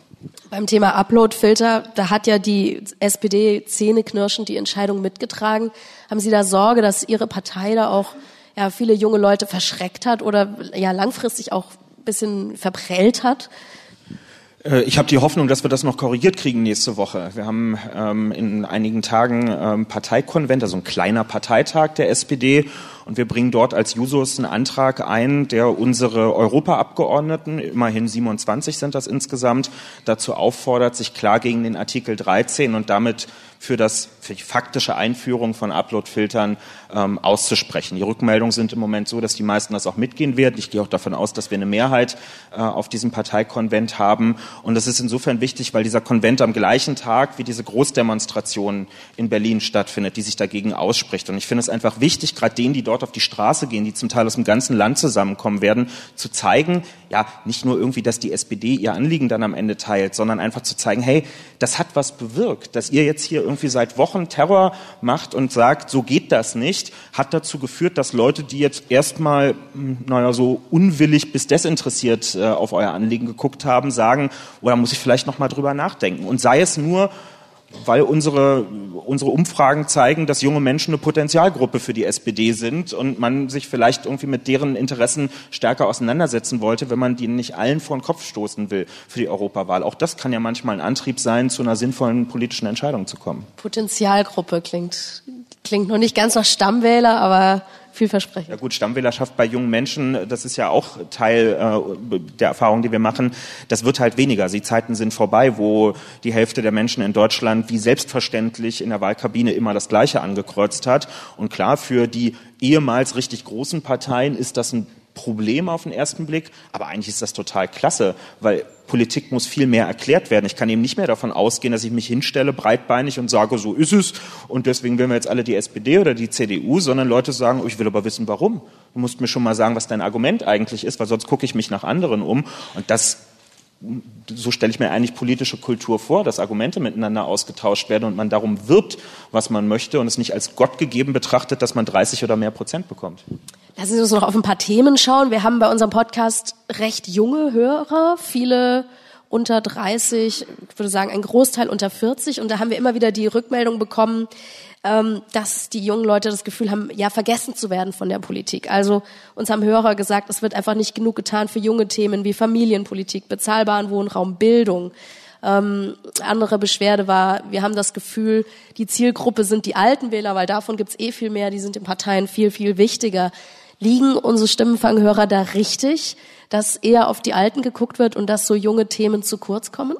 Beim Thema Uploadfilter, da hat ja die SPD zähneknirschend die Entscheidung mitgetragen. Haben Sie da Sorge, dass Ihre Partei da auch ja, viele junge Leute verschreckt hat oder ja langfristig auch ein bisschen verprellt hat?
Äh, ich habe die Hoffnung, dass wir das noch korrigiert kriegen nächste Woche. Wir haben ähm, in einigen Tagen ähm, Parteikonvent, also ein kleiner Parteitag der SPD. Und wir bringen dort als Jusos einen Antrag ein, der unsere Europaabgeordneten, immerhin 27 sind das insgesamt, dazu auffordert, sich klar gegen den Artikel 13 und damit für, das, faktische Einführung von Upload-Filtern ähm, auszusprechen. Die Rückmeldungen sind im Moment so, dass die meisten das auch mitgehen werden. Ich gehe auch davon aus, dass wir eine Mehrheit äh, auf diesem Parteikonvent haben. Und das ist insofern wichtig, weil dieser Konvent am gleichen Tag wie diese Großdemonstration in Berlin stattfindet, die sich dagegen ausspricht. Und ich finde es einfach wichtig, gerade denen, die dort auf die Straße gehen, die zum Teil aus dem ganzen Land zusammenkommen werden, zu zeigen, ja, nicht nur irgendwie, dass die SPD ihr Anliegen dann am Ende teilt, sondern einfach zu zeigen, hey, das hat was bewirkt, dass ihr jetzt hier irgendwie seit Wochen Terror macht und sagt, so geht das nicht, hat dazu geführt, dass Leute, die jetzt erstmal, hm, naja, so unwillig bis desinteressiert äh, auf euer Anliegen geguckt haben, sagen, oder oh, muss ich vielleicht noch mal drüber nachdenken. Und sei es nur, weil unsere, unsere Umfragen zeigen, dass junge Menschen eine Potenzialgruppe für die SPD sind und man sich vielleicht irgendwie mit deren Interessen stärker auseinandersetzen wollte, wenn man die nicht allen vor den Kopf stoßen will für die Europawahl. Auch das kann ja manchmal ein Antrieb sein, zu einer sinnvollen politischen Entscheidung zu kommen.
Potenzialgruppe klingt, klingt noch nicht ganz nach Stammwähler, aber vielversprechend.
Ja gut, Stammwählerschaft bei jungen Menschen, das ist ja auch Teil äh, der Erfahrung, die wir machen. Das wird halt weniger. Die Zeiten sind vorbei, wo die Hälfte der Menschen in Deutschland wie selbstverständlich in der Wahlkabine immer das Gleiche angekreuzt hat. Und klar, für die ehemals richtig großen Parteien ist das ein Problem auf den ersten Blick, aber eigentlich ist das total klasse, weil Politik muss viel mehr erklärt werden. Ich kann eben nicht mehr davon ausgehen, dass ich mich hinstelle, breitbeinig und sage, so ist es und deswegen wählen wir jetzt alle die SPD oder die CDU, sondern Leute sagen, oh, ich will aber wissen, warum. Du musst mir schon mal sagen, was dein Argument eigentlich ist, weil sonst gucke ich mich nach anderen um und das so stelle ich mir eigentlich politische Kultur vor, dass Argumente miteinander ausgetauscht werden und man darum wirbt, was man möchte und es nicht als Gott gegeben betrachtet, dass man 30 oder mehr Prozent bekommt.
Lassen Sie uns noch auf ein paar Themen schauen. Wir haben bei unserem Podcast recht junge Hörer, viele unter 30, ich würde sagen ein Großteil unter 40 und da haben wir immer wieder die Rückmeldung bekommen, ähm, dass die jungen Leute das Gefühl haben, ja, vergessen zu werden von der Politik. Also uns haben Hörer gesagt, es wird einfach nicht genug getan für junge Themen wie Familienpolitik, bezahlbaren Wohnraum, Bildung. Ähm, andere Beschwerde war, wir haben das Gefühl, die Zielgruppe sind die alten Wähler, weil davon gibt's eh viel mehr, die sind in Parteien viel, viel wichtiger. Liegen unsere Stimmenfanghörer da richtig, dass eher auf die Alten geguckt wird und dass so junge Themen zu kurz kommen?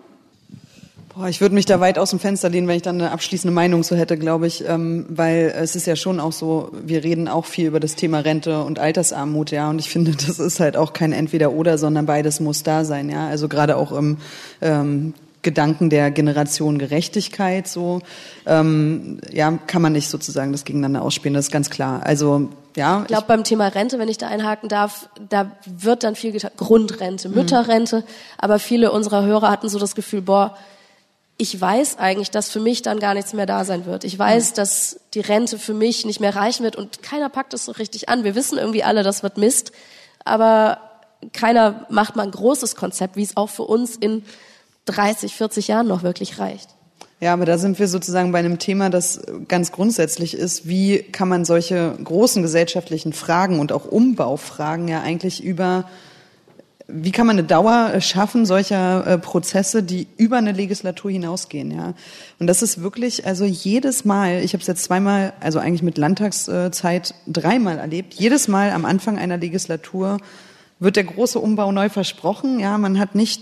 Ich würde mich da weit aus dem Fenster lehnen, wenn ich dann eine abschließende Meinung so hätte, glaube ich, ähm, weil es ist ja schon auch so, wir reden auch viel über das Thema Rente und Altersarmut, ja, und ich finde, das ist halt auch kein Entweder-Oder, sondern beides muss da sein, ja, also gerade auch im ähm, Gedanken der Generation Gerechtigkeit, so ähm, ja, kann man nicht sozusagen das gegeneinander ausspielen, das ist ganz klar. Also ja,
ich glaube beim Thema Rente, wenn ich da einhaken darf, da wird dann viel getan, Grundrente, mhm. Mütterrente, aber viele unserer Hörer hatten so das Gefühl, boah, ich weiß eigentlich, dass für mich dann gar nichts mehr da sein wird. Ich weiß, dass die Rente für mich nicht mehr reichen wird und keiner packt es so richtig an. Wir wissen irgendwie alle, das wird Mist, aber keiner macht mal ein großes Konzept, wie es auch für uns in 30, 40 Jahren noch wirklich reicht.
Ja, aber da sind wir sozusagen bei einem Thema, das ganz grundsätzlich ist. Wie kann man solche großen gesellschaftlichen Fragen und auch Umbaufragen ja eigentlich über wie kann man eine Dauer schaffen solcher äh, Prozesse, die über eine Legislatur hinausgehen, ja? Und das ist wirklich, also jedes Mal, ich habe es jetzt zweimal, also eigentlich mit Landtagszeit dreimal erlebt, jedes Mal am Anfang einer Legislatur wird der große Umbau neu versprochen, ja, man hat nicht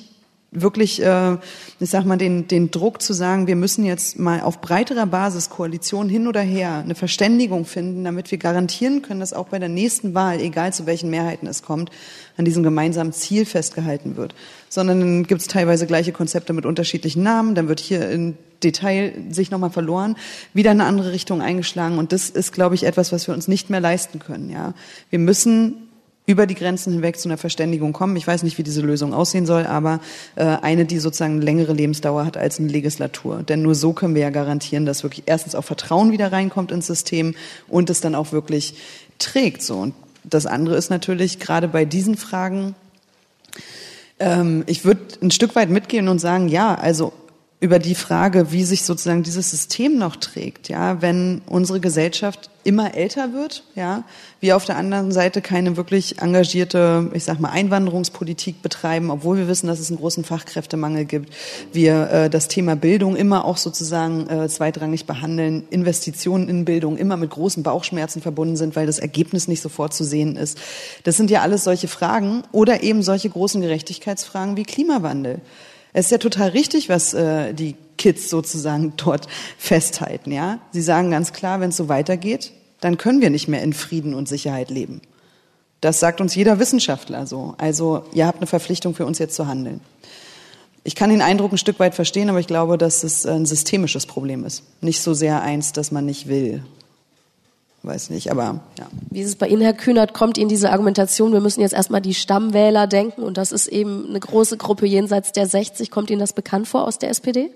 wirklich, äh, ich sag mal, den, den Druck zu sagen, wir müssen jetzt mal auf breiterer Basis Koalition hin oder her eine Verständigung finden, damit wir garantieren können, dass auch bei der nächsten Wahl, egal zu welchen Mehrheiten es kommt, an diesem gemeinsamen Ziel festgehalten wird. Sondern dann gibt es teilweise gleiche Konzepte mit unterschiedlichen Namen, dann wird hier in Detail sich nochmal verloren, wieder eine andere Richtung eingeschlagen. Und das ist, glaube ich, etwas, was wir uns nicht mehr leisten können. Ja, Wir müssen über die Grenzen hinweg zu einer Verständigung kommen. Ich weiß nicht, wie diese Lösung aussehen soll, aber äh, eine, die sozusagen längere Lebensdauer hat als eine Legislatur. Denn nur so können wir ja garantieren, dass wirklich erstens auch Vertrauen wieder reinkommt ins System und es dann auch wirklich trägt. So und das andere ist natürlich gerade bei diesen Fragen. Ähm, ich würde ein Stück weit mitgehen und sagen, ja, also über die Frage, wie sich sozusagen dieses System noch trägt, ja, wenn unsere Gesellschaft immer älter wird, ja, wir auf der anderen Seite keine wirklich engagierte, ich sag mal, Einwanderungspolitik betreiben, obwohl wir wissen, dass es einen großen Fachkräftemangel gibt, wir äh, das Thema Bildung immer auch sozusagen äh, zweitrangig behandeln, Investitionen in Bildung immer mit großen Bauchschmerzen verbunden sind, weil das Ergebnis nicht sofort zu sehen ist. Das sind ja alles solche Fragen oder eben solche großen Gerechtigkeitsfragen wie Klimawandel. Es ist ja total richtig, was äh, die Kids sozusagen *laughs* dort festhalten. Ja, sie sagen ganz klar, wenn es so weitergeht, dann können wir nicht mehr in Frieden und Sicherheit leben. Das sagt uns jeder Wissenschaftler so. Also ihr habt eine Verpflichtung für uns jetzt zu handeln. Ich kann den Eindruck ein Stück weit verstehen, aber ich glaube, dass es ein systemisches Problem ist. Nicht so sehr eins, dass man nicht will weiß nicht, aber ja.
Wie ist es bei Ihnen, Herr Kühnert, kommt Ihnen diese Argumentation, wir müssen jetzt erstmal die Stammwähler denken und das ist eben eine große Gruppe jenseits der 60, kommt Ihnen das bekannt vor aus der SPD?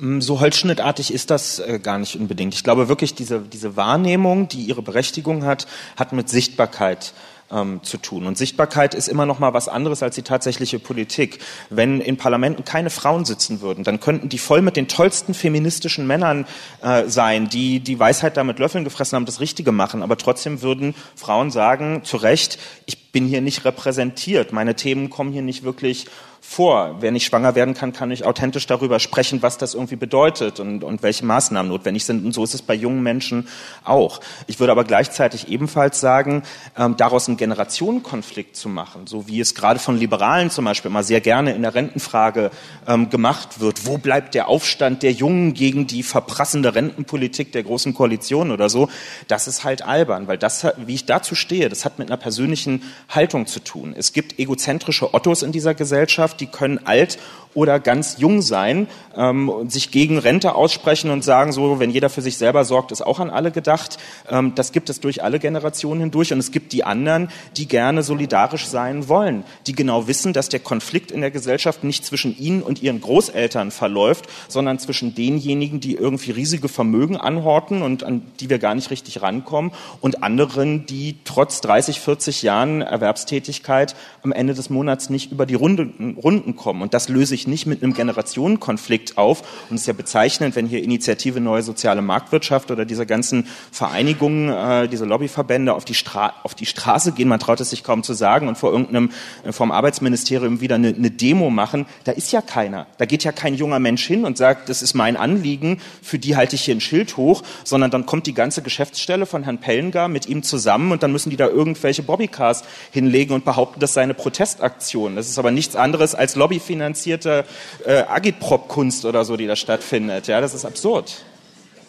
Mm, so holzschnittartig ist das äh, gar nicht unbedingt. Ich glaube wirklich, diese, diese Wahrnehmung, die ihre Berechtigung hat, hat mit Sichtbarkeit ähm, zu tun. Und Sichtbarkeit ist immer noch mal was anderes als die tatsächliche Politik. Wenn in Parlamenten keine Frauen sitzen würden, dann könnten die voll mit den tollsten feministischen Männern äh, sein, die die Weisheit damit Löffeln gefressen haben, das Richtige machen. Aber trotzdem würden Frauen sagen, zu Recht, ich bin hier nicht repräsentiert, meine Themen kommen hier nicht wirklich vor. Wer nicht schwanger werden kann, kann nicht authentisch darüber sprechen, was das irgendwie bedeutet und, und welche Maßnahmen notwendig sind. Und so ist es bei jungen Menschen auch. Ich würde aber gleichzeitig ebenfalls sagen, ähm, daraus einen Generationenkonflikt zu machen, so wie es gerade von Liberalen zum Beispiel immer sehr gerne in der Rentenfrage ähm, gemacht wird. Wo bleibt der Aufstand der Jungen gegen die verprassende Rentenpolitik der Großen Koalition oder so? Das ist halt albern, weil das, wie ich dazu stehe, das hat mit einer persönlichen Haltung zu tun. Es gibt egozentrische Ottos in dieser Gesellschaft, die können alt oder ganz jung sein ähm, und sich gegen Rente aussprechen und sagen, so, wenn jeder für sich selber sorgt, ist auch an alle gedacht. Ähm, das gibt es durch alle Generationen hindurch. Und es gibt die anderen, die gerne solidarisch sein wollen, die genau wissen, dass der Konflikt in der Gesellschaft nicht zwischen ihnen und ihren Großeltern verläuft, sondern zwischen denjenigen, die irgendwie riesige Vermögen anhorten und an die wir gar nicht richtig rankommen und anderen, die trotz 30, 40 Jahren Erwerbstätigkeit am Ende des Monats nicht über die Runden, Runden kommen. Und das löse ich nicht mit einem Generationenkonflikt auf. Und es ist ja bezeichnend, wenn hier Initiative Neue Soziale Marktwirtschaft oder diese ganzen Vereinigungen, äh, diese Lobbyverbände auf die, Stra auf die Straße gehen, man traut es sich kaum zu sagen, und vor irgendeinem, äh, vom Arbeitsministerium wieder eine, eine Demo machen, da ist ja keiner. Da geht ja kein junger Mensch hin und sagt, das ist mein Anliegen, für die halte ich hier ein Schild hoch, sondern dann kommt die ganze Geschäftsstelle von Herrn Pellengar mit ihm zusammen und dann müssen die da irgendwelche Bobbycars hinlegen und behaupten, das sei eine Protestaktion. Das ist aber nichts anderes als lobbyfinanzierte äh, Agitprop-Kunst oder so, die da stattfindet. Ja, das ist absurd.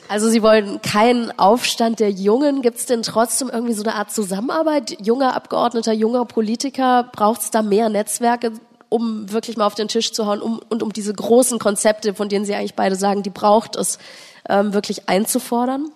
Also Sie wollen keinen Aufstand der Jungen. Gibt es denn trotzdem irgendwie so eine Art Zusammenarbeit? Junger Abgeordneter, junger Politiker, braucht es da mehr Netzwerke, um wirklich mal auf den Tisch zu hauen um, und um diese großen Konzepte, von denen Sie eigentlich beide sagen, die braucht es, ähm, wirklich einzufordern?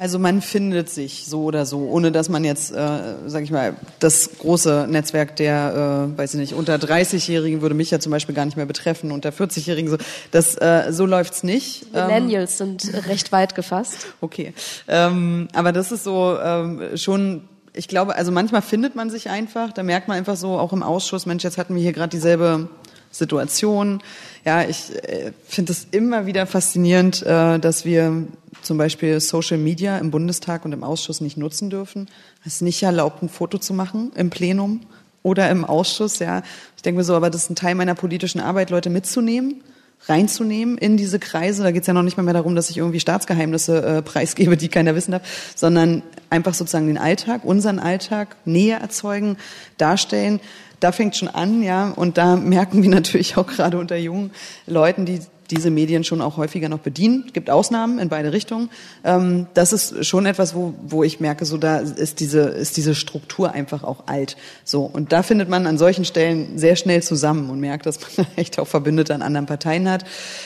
Also man findet sich so oder so, ohne dass man jetzt, äh, sag ich mal, das große Netzwerk der, äh, weiß ich nicht, unter 30-Jährigen würde mich ja zum Beispiel gar nicht mehr betreffen, unter 40-Jährigen so, das äh, so läuft's nicht.
Millennials ähm, sind *laughs* recht weit gefasst.
Okay, ähm, aber das ist so ähm, schon ich glaube, also manchmal findet man sich einfach, da merkt man einfach so, auch im Ausschuss, Mensch, jetzt hatten wir hier gerade dieselbe Situation. Ja, ich äh, finde es immer wieder faszinierend, äh, dass wir zum Beispiel Social Media im Bundestag und im Ausschuss nicht nutzen dürfen. Es ist nicht erlaubt, ein Foto zu machen im Plenum oder im Ausschuss. Ja, ich denke mir so, aber das ist ein Teil meiner politischen Arbeit, Leute mitzunehmen reinzunehmen in diese Kreise. Da geht es ja noch nicht mal mehr darum, dass ich irgendwie Staatsgeheimnisse äh, preisgebe, die keiner wissen darf, sondern einfach sozusagen den Alltag, unseren Alltag näher erzeugen, darstellen. Da fängt schon an, ja, und da merken wir natürlich auch gerade unter jungen Leuten, die diese Medien schon auch häufiger noch bedienen. Es gibt Ausnahmen in beide Richtungen. Ähm, das ist schon etwas, wo, wo ich merke, so da ist diese, ist diese Struktur einfach auch alt. So. Und da findet man an solchen Stellen sehr schnell zusammen und merkt, dass man *laughs* echt auch Verbündete an anderen Parteien hat,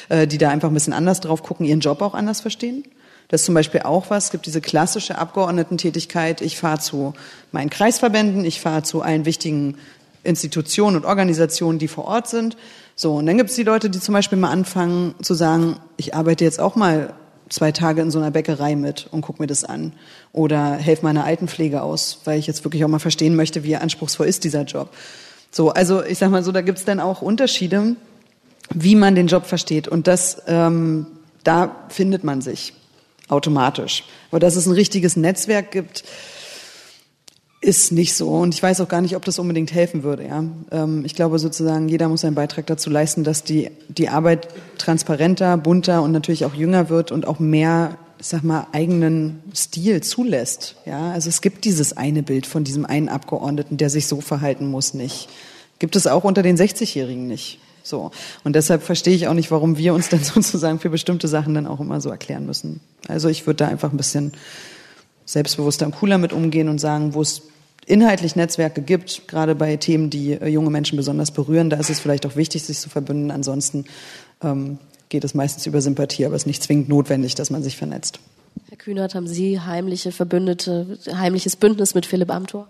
äh, die da einfach ein bisschen anders drauf gucken, ihren Job auch anders verstehen. Das ist zum Beispiel auch was. Es gibt diese klassische Abgeordnetentätigkeit. Ich fahre zu meinen Kreisverbänden, ich fahre zu allen wichtigen Institutionen und Organisationen, die vor Ort sind. So, und dann gibt es die Leute, die zum Beispiel mal anfangen zu sagen, ich arbeite jetzt auch mal zwei Tage in so einer Bäckerei mit und guck mir das an. Oder helfe meiner Altenpflege aus, weil ich jetzt wirklich auch mal verstehen möchte, wie anspruchsvoll ist dieser Job. So, also ich sag mal so, da gibt es dann auch Unterschiede, wie man den Job versteht. Und das, ähm, da findet man sich automatisch. Aber dass es ein richtiges Netzwerk gibt, ist nicht so. Und ich weiß auch gar nicht, ob das unbedingt helfen würde. Ja? Ähm, ich glaube sozusagen, jeder muss einen Beitrag dazu leisten, dass die, die Arbeit transparenter, bunter und natürlich auch jünger wird und auch mehr, ich sag mal, eigenen Stil zulässt. Ja? Also es gibt dieses eine Bild von diesem einen Abgeordneten, der sich so verhalten muss, nicht. Gibt es auch unter den 60-Jährigen nicht. So. Und deshalb verstehe ich auch nicht, warum wir uns *laughs* dann sozusagen für bestimmte Sachen dann auch immer so erklären müssen. Also ich würde da einfach ein bisschen selbstbewusster und cooler mit umgehen und sagen, wo es inhaltlich Netzwerke gibt, gerade bei Themen, die äh, junge Menschen besonders berühren, da ist es vielleicht auch wichtig, sich zu verbünden. Ansonsten ähm, geht es meistens über Sympathie, aber es ist nicht zwingend notwendig, dass man sich vernetzt.
Herr Kühnert, haben Sie heimliche Verbündete, heimliches Bündnis mit Philipp Amthor?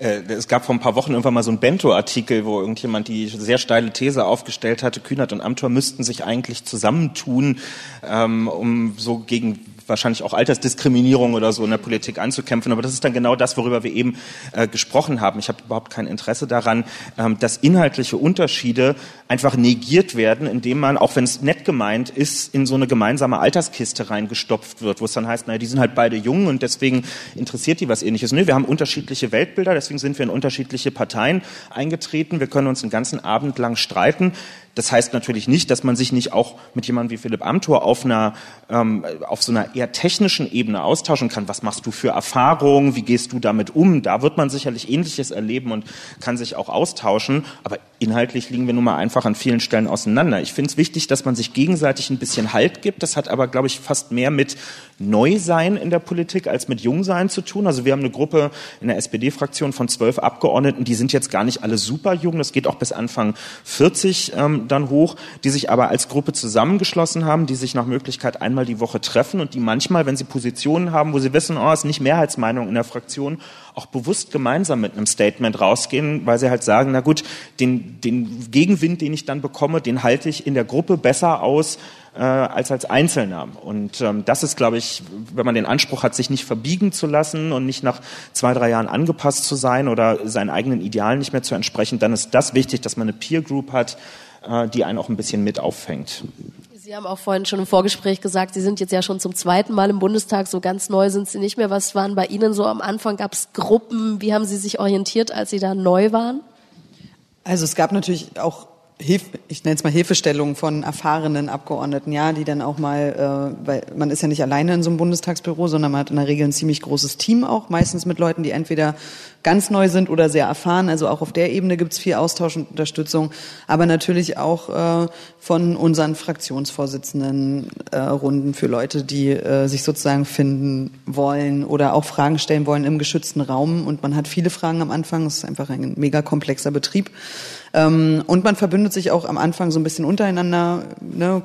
Äh, es gab vor ein paar Wochen irgendwann mal so einen Bento-Artikel, wo irgendjemand die sehr steile These aufgestellt hatte, Kühnert und Amthor müssten sich eigentlich zusammentun, ähm, um so gegen wahrscheinlich auch Altersdiskriminierung oder so in der Politik anzukämpfen. Aber das ist dann genau das, worüber wir eben äh, gesprochen haben. Ich habe überhaupt kein Interesse daran, ähm, dass inhaltliche Unterschiede einfach negiert werden, indem man, auch wenn es nett gemeint ist, in so eine gemeinsame Alterskiste reingestopft wird, wo es dann heißt, naja, die sind halt beide jung und deswegen interessiert die was ähnliches. Nö, wir haben unterschiedliche Weltbilder, deswegen sind wir in unterschiedliche Parteien eingetreten. Wir können uns den ganzen Abend lang streiten. Das heißt natürlich nicht, dass man sich nicht auch mit jemandem wie Philipp Amthor auf einer, ähm, auf so einer eher technischen Ebene austauschen kann. Was machst du für Erfahrungen? Wie gehst du damit um? Da wird man sicherlich Ähnliches erleben und kann sich auch austauschen. Aber inhaltlich liegen wir nun mal einfach an vielen Stellen auseinander. Ich finde es wichtig, dass man sich gegenseitig ein bisschen Halt gibt. Das hat aber, glaube ich, fast mehr mit Neusein in der Politik als mit Jungsein zu tun. Also wir haben eine Gruppe in der SPD-Fraktion von zwölf Abgeordneten, die sind jetzt gar nicht alle super jung. Das geht auch bis Anfang 40 ähm, dann hoch, die sich aber als Gruppe zusammengeschlossen haben, die sich nach Möglichkeit einmal die Woche treffen und die manchmal, wenn sie Positionen haben, wo sie wissen, oh, ist nicht Mehrheitsmeinung in der Fraktion, auch bewusst gemeinsam mit einem Statement rausgehen, weil sie halt sagen, na gut, den, den Gegenwind, den ich dann bekomme, den halte ich in der Gruppe besser aus äh, als als Einzelner. Und ähm, das ist, glaube ich, wenn man den Anspruch hat, sich nicht verbiegen zu lassen und nicht nach zwei, drei Jahren angepasst zu sein oder seinen eigenen Idealen nicht mehr zu entsprechen, dann ist das wichtig, dass man eine Peer Group hat, die einen auch ein bisschen mit auffängt.
Sie haben auch vorhin schon im Vorgespräch gesagt, Sie sind jetzt ja schon zum zweiten Mal im Bundestag, so ganz neu sind Sie nicht mehr. Was waren bei Ihnen so am Anfang? Gab es Gruppen? Wie haben Sie sich orientiert, als Sie da neu waren?
Also es gab natürlich auch Hilf, ich nenne es mal Hilfestellungen von erfahrenen Abgeordneten, ja, die dann auch mal, äh, weil man ist ja nicht alleine in so einem Bundestagsbüro, sondern man hat in der Regel ein ziemlich großes Team auch, meistens mit Leuten, die entweder ganz neu sind oder sehr erfahren. Also auch auf der Ebene gibt es viel Austausch und Unterstützung, aber natürlich auch äh, von unseren Fraktionsvorsitzenden äh, Runden für Leute, die äh, sich sozusagen finden wollen oder auch Fragen stellen wollen im geschützten Raum. Und man hat viele Fragen am Anfang. Es ist einfach ein mega komplexer Betrieb. Ähm, und man verbündet sich auch am Anfang so ein bisschen untereinander. Ne?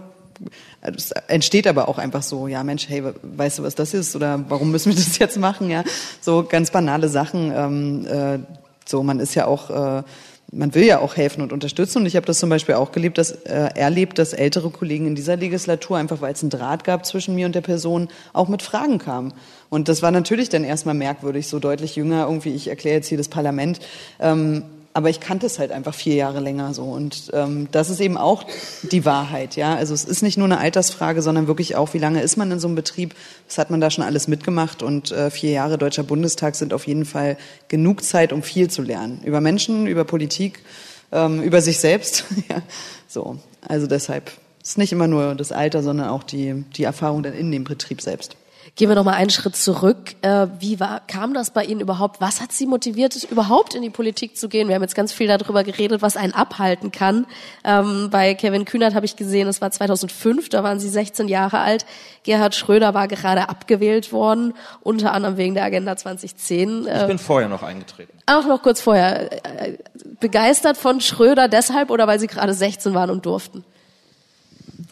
Es entsteht aber auch einfach so, ja Mensch, hey, weißt du, was das ist? Oder warum müssen wir *laughs* das jetzt machen? Ja, so ganz banale Sachen. Ähm, äh, so, man ist ja auch äh, man will ja auch helfen und unterstützen. Und ich habe das zum Beispiel auch gelebt, dass, äh, erlebt, dass ältere Kollegen in dieser Legislatur, einfach weil es einen Draht gab zwischen mir und der Person, auch mit Fragen kamen. Und das war natürlich dann erstmal merkwürdig, so deutlich jünger, irgendwie, ich erkläre jetzt hier das Parlament. Ähm, aber ich kannte es halt einfach vier Jahre länger so. Und ähm, das ist eben auch die Wahrheit, ja. Also es ist nicht nur eine Altersfrage, sondern wirklich auch, wie lange ist man in so einem Betrieb? Das hat man da schon alles mitgemacht und äh, vier Jahre Deutscher Bundestag sind auf jeden Fall genug Zeit, um viel zu lernen. Über Menschen, über Politik, ähm, über sich selbst. *laughs* ja, so. Also deshalb ist nicht immer nur das Alter, sondern auch die, die Erfahrung dann in dem Betrieb selbst.
Gehen wir noch mal einen Schritt zurück. Äh, wie war, kam das bei Ihnen überhaupt? Was hat Sie motiviert, überhaupt in die Politik zu gehen? Wir haben jetzt ganz viel darüber geredet, was einen abhalten kann. Ähm, bei Kevin Kühnert habe ich gesehen, es war 2005, da waren Sie 16 Jahre alt. Gerhard Schröder war gerade abgewählt worden, unter anderem wegen der Agenda 2010.
Äh, ich bin vorher noch eingetreten.
Auch noch kurz vorher. Äh, begeistert von Schröder deshalb oder weil Sie gerade 16 waren und durften?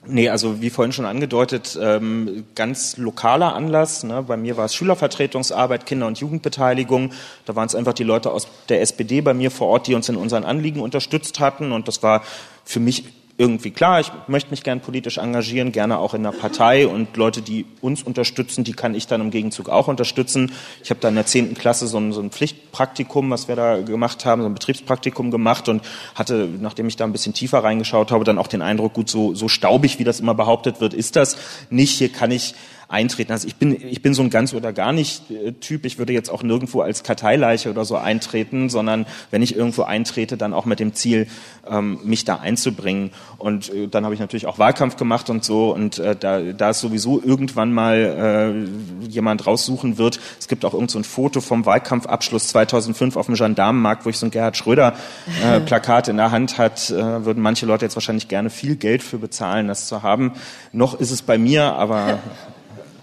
Nee, also wie vorhin schon angedeutet, ähm, ganz lokaler Anlass. Ne? Bei mir war es Schülervertretungsarbeit, Kinder- und Jugendbeteiligung. Da waren es einfach die Leute aus der SPD bei mir vor Ort, die uns in unseren Anliegen unterstützt hatten. Und das war für mich irgendwie klar, ich möchte mich gern politisch engagieren, gerne auch in der Partei und Leute, die uns unterstützen, die kann ich dann im Gegenzug auch unterstützen. Ich habe da in der zehnten Klasse so ein, so ein, Pflichtpraktikum, was wir da gemacht haben, so ein Betriebspraktikum gemacht und hatte, nachdem ich da ein bisschen tiefer reingeschaut habe, dann auch den Eindruck, gut, so, so staubig, wie das immer behauptet wird, ist das nicht. Hier kann ich eintreten. Also ich bin, ich bin so ein ganz oder gar nicht äh, Typ. Ich würde jetzt auch nirgendwo als Karteileiche oder so eintreten, sondern wenn ich irgendwo eintrete, dann auch mit dem Ziel, ähm, mich da einzubringen. Und äh, dann habe ich natürlich auch Wahlkampf gemacht und so. Und äh, da, da es sowieso irgendwann mal jemand raussuchen wird, es gibt auch irgend so ein Foto vom Wahlkampfabschluss 2005 auf dem Gendarmenmarkt, wo ich so ein Gerhard Schröder *laughs* Plakat in der Hand hat, würden manche Leute jetzt wahrscheinlich gerne viel Geld für bezahlen, das zu haben. Noch ist es bei mir, aber *laughs*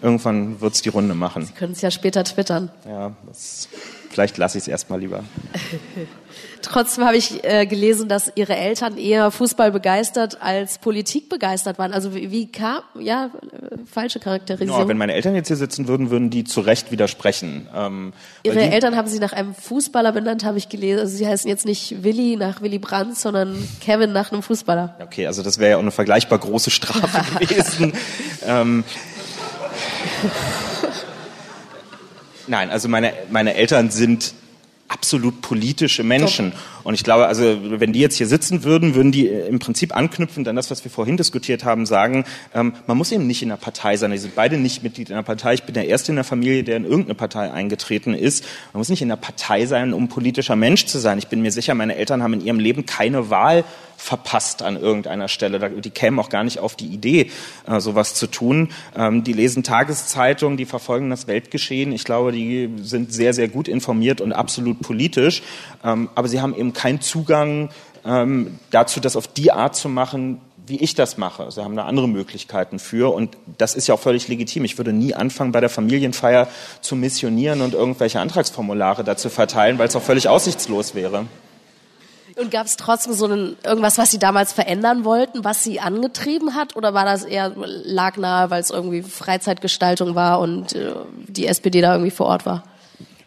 irgendwann wird es die Runde machen.
Sie können es ja später twittern.
Ja, das, vielleicht lasse ich es erstmal lieber. *laughs*
Trotzdem habe ich äh, gelesen, dass Ihre Eltern eher Fußball begeistert als Politik begeistert waren. Also wie, wie kam, ja, äh, falsche Charakterisierung.
Ja, wenn meine Eltern jetzt hier sitzen würden, würden die zu Recht widersprechen.
Ähm, Ihre die, Eltern haben Sie nach einem Fußballer benannt, habe ich gelesen. Also Sie heißen jetzt nicht Willi nach Willy Brandt, sondern Kevin nach einem Fußballer.
Okay, also das wäre ja auch eine vergleichbar große Strafe *laughs* gewesen. ähm, *laughs* Nein, also meine, meine Eltern sind absolut politische Menschen. Und ich glaube, also wenn die jetzt hier sitzen würden, würden die äh, im Prinzip anknüpfend an das, was wir vorhin diskutiert haben, sagen, ähm, man muss eben nicht in der Partei sein. Die sind beide nicht Mitglied in der Partei. Ich bin der Erste in der Familie, der in irgendeine Partei eingetreten ist. Man muss nicht in der Partei sein, um politischer Mensch zu sein. Ich bin mir sicher, meine Eltern haben in ihrem Leben keine Wahl verpasst an irgendeiner Stelle. Die kämen auch gar nicht auf die Idee, äh, sowas zu tun. Ähm, die lesen Tageszeitungen, die verfolgen das Weltgeschehen. Ich glaube, die sind sehr, sehr gut informiert und absolut politisch. Ähm, aber sie haben eben keinen Zugang ähm, dazu, das auf die Art zu machen, wie ich das mache. Sie haben da andere Möglichkeiten für und das ist ja auch völlig legitim. Ich würde nie anfangen, bei der Familienfeier zu missionieren und irgendwelche Antragsformulare dazu verteilen, weil es auch völlig aussichtslos wäre.
Und gab es trotzdem so einen, irgendwas, was Sie damals verändern wollten, was Sie angetrieben hat? Oder war das eher, lag nahe, weil es irgendwie Freizeitgestaltung war und äh, die SPD da irgendwie vor Ort war?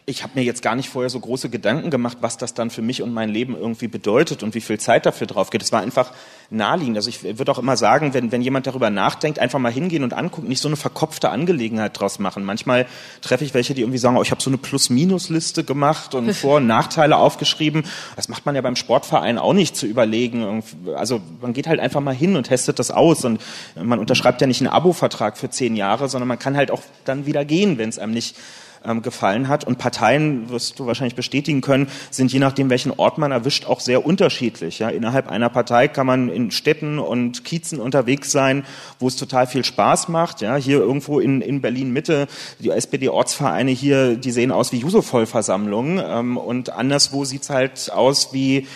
Ich habe mir jetzt gar nicht vorher so große Gedanken gemacht, was das dann für mich und mein Leben irgendwie bedeutet und wie viel Zeit dafür drauf geht. Es war einfach naheliegend. Also ich würde auch immer sagen, wenn, wenn jemand darüber nachdenkt, einfach mal hingehen und angucken, nicht so eine verkopfte Angelegenheit draus machen. Manchmal treffe ich welche, die irgendwie sagen, oh, ich habe so eine Plus-Minus-Liste gemacht und *laughs* Vor- und Nachteile aufgeschrieben. Das macht man ja beim Sportverein auch nicht zu überlegen. Also man geht halt einfach mal hin und testet das aus und man unterschreibt ja nicht einen Abo-Vertrag für zehn Jahre, sondern man kann halt auch dann wieder gehen, wenn es einem nicht ähm, gefallen hat. Und Parteien, wirst du wahrscheinlich bestätigen können, sind je nachdem, welchen Ort man erwischt, auch sehr unterschiedlich. Ja, innerhalb einer Partei kann man in Städten und Kiezen unterwegs sein, wo es total viel Spaß macht. Ja, hier irgendwo in, in Berlin Mitte, die SPD-Ortsvereine hier, die sehen aus wie Juso-Vollversammlungen ähm, und anderswo sieht's halt aus wie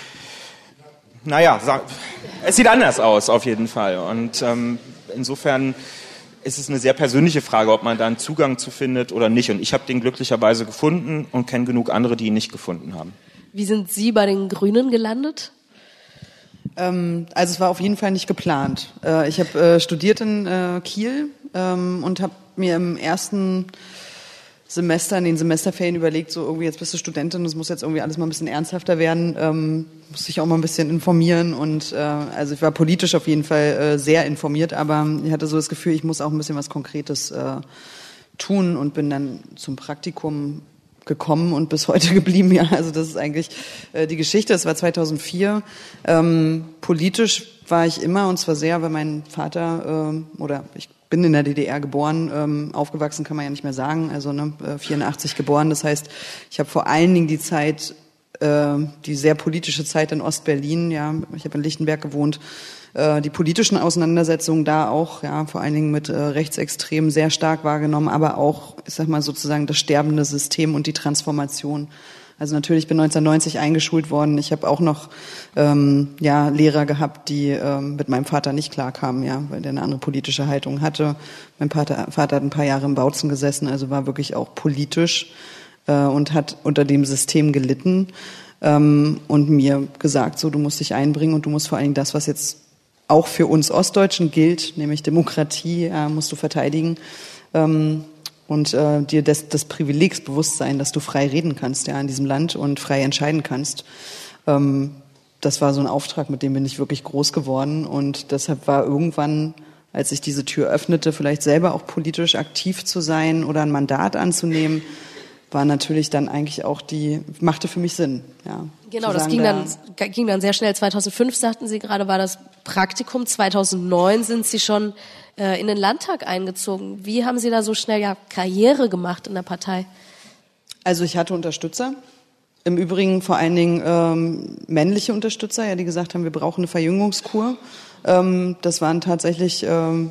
naja, es sieht anders aus auf jeden Fall. Und ähm, insofern ist es eine sehr persönliche Frage, ob man da einen Zugang zu findet oder nicht. Und ich habe den glücklicherweise gefunden und kenne genug andere, die ihn nicht gefunden haben.
Wie sind Sie bei den Grünen gelandet?
Ähm, also es war auf jeden Fall nicht geplant. Äh, ich habe äh, studiert in äh, Kiel ähm, und habe mir im ersten Semester, in den Semesterferien überlegt, so irgendwie jetzt bist du Studentin, das muss jetzt irgendwie alles mal ein bisschen ernsthafter werden, ähm, muss sich auch mal ein bisschen informieren und äh, also ich war politisch auf jeden Fall äh, sehr informiert, aber ich hatte so das Gefühl, ich muss auch ein bisschen was Konkretes äh, tun und bin dann zum Praktikum gekommen und bis heute *laughs* geblieben. Ja, also das ist eigentlich äh, die Geschichte. Es war 2004. Ähm, politisch war ich immer und zwar sehr, weil mein Vater äh, oder ich bin in der DDR geboren, ähm, aufgewachsen kann man ja nicht mehr sagen, also ne, 84 äh, geboren. Das heißt, ich habe vor allen Dingen die Zeit äh, die sehr politische Zeit in Ostberlin, ja, ich habe in Lichtenberg gewohnt, äh, die politischen Auseinandersetzungen da auch, ja, vor allen Dingen mit äh, Rechtsextremen sehr stark wahrgenommen, aber auch, ich sag mal sozusagen das sterbende System und die Transformation. Also natürlich bin 1990 eingeschult worden. Ich habe auch noch ähm, ja Lehrer gehabt, die ähm, mit meinem Vater nicht klarkamen, ja, weil der eine andere politische Haltung hatte. Mein Vater, Vater hat ein paar Jahre im Bautzen gesessen, also war wirklich auch politisch äh, und hat unter dem System gelitten ähm, und mir gesagt, so du musst dich einbringen und du musst vor allen Dingen das, was jetzt auch für uns Ostdeutschen gilt, nämlich Demokratie, äh, musst du verteidigen. Ähm, und äh, dir des, des Privilegs bewusst sein, dass du frei reden kannst ja in diesem Land und frei entscheiden kannst. Ähm, das war so ein Auftrag, mit dem bin ich wirklich groß geworden und deshalb war irgendwann, als ich diese Tür öffnete, vielleicht selber auch politisch aktiv zu sein oder ein Mandat anzunehmen, war natürlich dann eigentlich auch die machte für mich Sinn. Ja,
genau, das ging dann ging dann sehr schnell. 2005 sagten Sie gerade war das Praktikum. 2009 sind Sie schon äh, in den Landtag eingezogen. Wie haben Sie da so schnell ja Karriere gemacht in der Partei?
Also ich hatte Unterstützer. Im Übrigen vor allen Dingen ähm, männliche Unterstützer, ja, die gesagt haben, wir brauchen eine Verjüngungskur. Ähm, das waren tatsächlich ähm,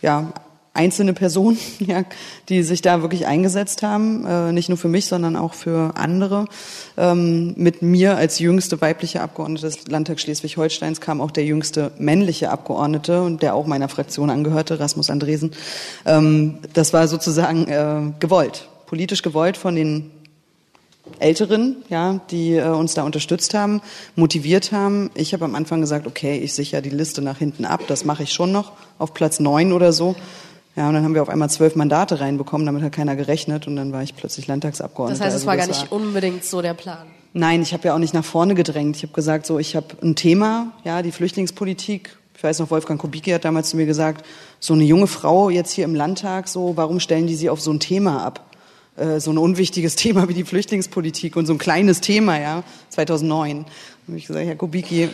ja einzelne Personen, *laughs* ja, die sich da wirklich eingesetzt haben, äh, nicht nur für mich, sondern auch für andere. Ähm, mit mir als jüngste weibliche Abgeordnete des Landtags Schleswig-Holsteins kam auch der jüngste männliche Abgeordnete und der auch meiner Fraktion angehörte, Rasmus Andresen. Ähm, das war sozusagen äh, gewollt, politisch gewollt von den Älteren, ja, die äh, uns da unterstützt haben, motiviert haben. Ich habe am Anfang gesagt, okay, ich sichere die Liste nach hinten ab, das mache ich schon noch auf Platz neun oder so. Ja, und dann haben wir auf einmal zwölf Mandate reinbekommen, damit hat keiner gerechnet und dann war ich plötzlich Landtagsabgeordneter.
Das heißt, es also war gar nicht war unbedingt so der Plan.
Nein, ich habe ja auch nicht nach vorne gedrängt. Ich habe gesagt, so ich habe ein Thema, ja, die Flüchtlingspolitik. Ich weiß noch, Wolfgang Kubicki hat damals zu mir gesagt, so eine junge Frau jetzt hier im Landtag, so warum stellen die sie auf so ein Thema ab? Äh, so ein unwichtiges *laughs* Thema wie die Flüchtlingspolitik und so ein kleines Thema, ja, 2009. Da habe ich gesagt, Herr Kubicki,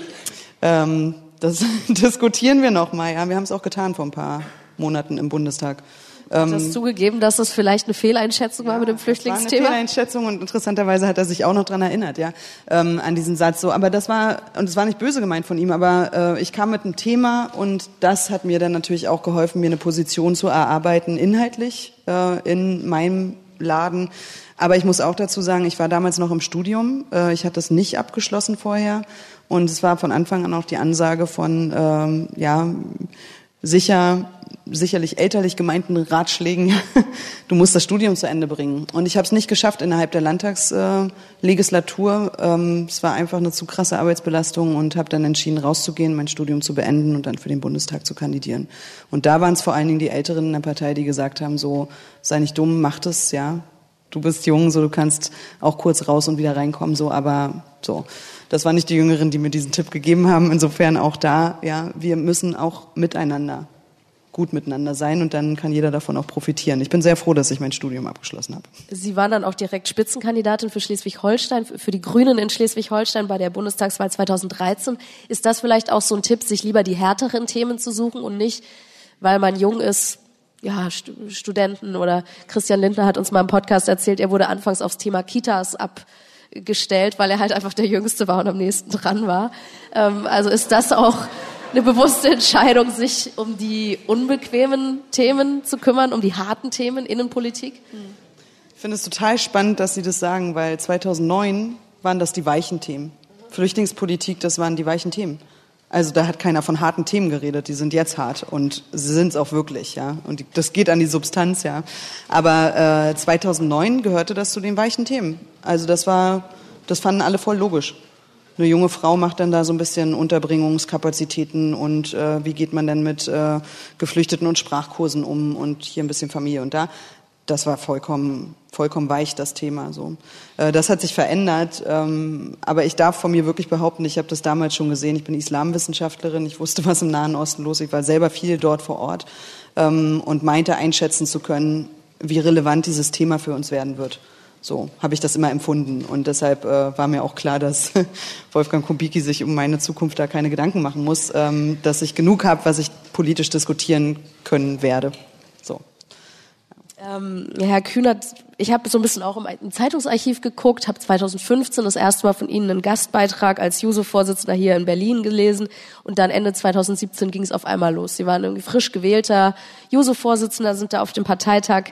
ähm, das *laughs* diskutieren wir noch mal. Ja, wir haben es auch getan vor ein paar Monaten im Bundestag.
Hat das ähm, zugegeben, dass das vielleicht eine Fehleinschätzung ja, war mit dem Flüchtlingsthema?
War eine Fehleinschätzung und interessanterweise hat er sich auch noch dran erinnert, ja, ähm, an diesen Satz so. Aber das war, und es war nicht böse gemeint von ihm, aber äh, ich kam mit einem Thema und das hat mir dann natürlich auch geholfen, mir eine Position zu erarbeiten, inhaltlich äh, in meinem Laden. Aber ich muss auch dazu sagen, ich war damals noch im Studium. Äh, ich hatte es nicht abgeschlossen vorher. Und es war von Anfang an auch die Ansage von, ähm, ja, sicher sicherlich elterlich gemeinten Ratschlägen, *laughs* du musst das Studium zu Ende bringen. Und ich habe es nicht geschafft innerhalb der Landtagslegislatur. Ähm, es war einfach eine zu krasse Arbeitsbelastung und habe dann entschieden, rauszugehen, mein Studium zu beenden und dann für den Bundestag zu kandidieren. Und da waren es vor allen Dingen die Älteren in der Partei, die gesagt haben, so sei nicht dumm, mach das, ja. Du bist jung, so du kannst auch kurz raus und wieder reinkommen, so, aber so. Das waren nicht die Jüngeren, die mir diesen Tipp gegeben haben. Insofern auch da, ja, wir müssen auch miteinander gut miteinander sein und dann kann jeder davon auch profitieren. Ich bin sehr froh, dass ich mein Studium abgeschlossen habe.
Sie waren dann auch direkt Spitzenkandidatin für Schleswig-Holstein, für die Grünen in Schleswig-Holstein bei der Bundestagswahl 2013. Ist das vielleicht auch so ein Tipp, sich lieber die härteren Themen zu suchen und nicht, weil man jung ist, ja, Studenten oder Christian Lindner hat uns mal im Podcast erzählt, er wurde anfangs aufs Thema Kitas abgestellt, weil er halt einfach der Jüngste war und am nächsten dran war. Ähm, also ist das auch eine bewusste Entscheidung, sich um die unbequemen Themen zu kümmern, um die harten Themen Innenpolitik?
Ich finde es total spannend, dass Sie das sagen, weil 2009 waren das die weichen Themen. Flüchtlingspolitik, das waren die weichen Themen. Also da hat keiner von harten Themen geredet, die sind jetzt hart und sie sind es auch wirklich, ja. Und das geht an die Substanz, ja. Aber äh, 2009 gehörte das zu den weichen Themen. Also das war, das fanden alle voll logisch eine junge Frau macht dann da so ein bisschen Unterbringungskapazitäten und äh, wie geht man denn mit äh, Geflüchteten und Sprachkursen um und hier ein bisschen Familie und da. Das war vollkommen, vollkommen weich, das Thema. So, äh, das hat sich verändert, ähm, aber ich darf von mir wirklich behaupten, ich habe das damals schon gesehen. Ich bin Islamwissenschaftlerin, ich wusste, was im Nahen Osten los ist. Ich war selber viel dort vor Ort ähm, und meinte einschätzen zu können, wie relevant dieses Thema für uns werden wird. So habe ich das immer empfunden. Und deshalb äh, war mir auch klar, dass *laughs* Wolfgang Kubicki sich um meine Zukunft da keine Gedanken machen muss, ähm, dass ich genug habe, was ich politisch diskutieren können werde.
Ähm, Herr Kühnert, ich habe so ein bisschen auch im Zeitungsarchiv geguckt, habe 2015 das erste Mal von Ihnen einen Gastbeitrag als Juso-Vorsitzender hier in Berlin gelesen und dann Ende 2017 ging es auf einmal los. Sie waren irgendwie frisch gewählter Juso-Vorsitzender, sind da auf dem Parteitag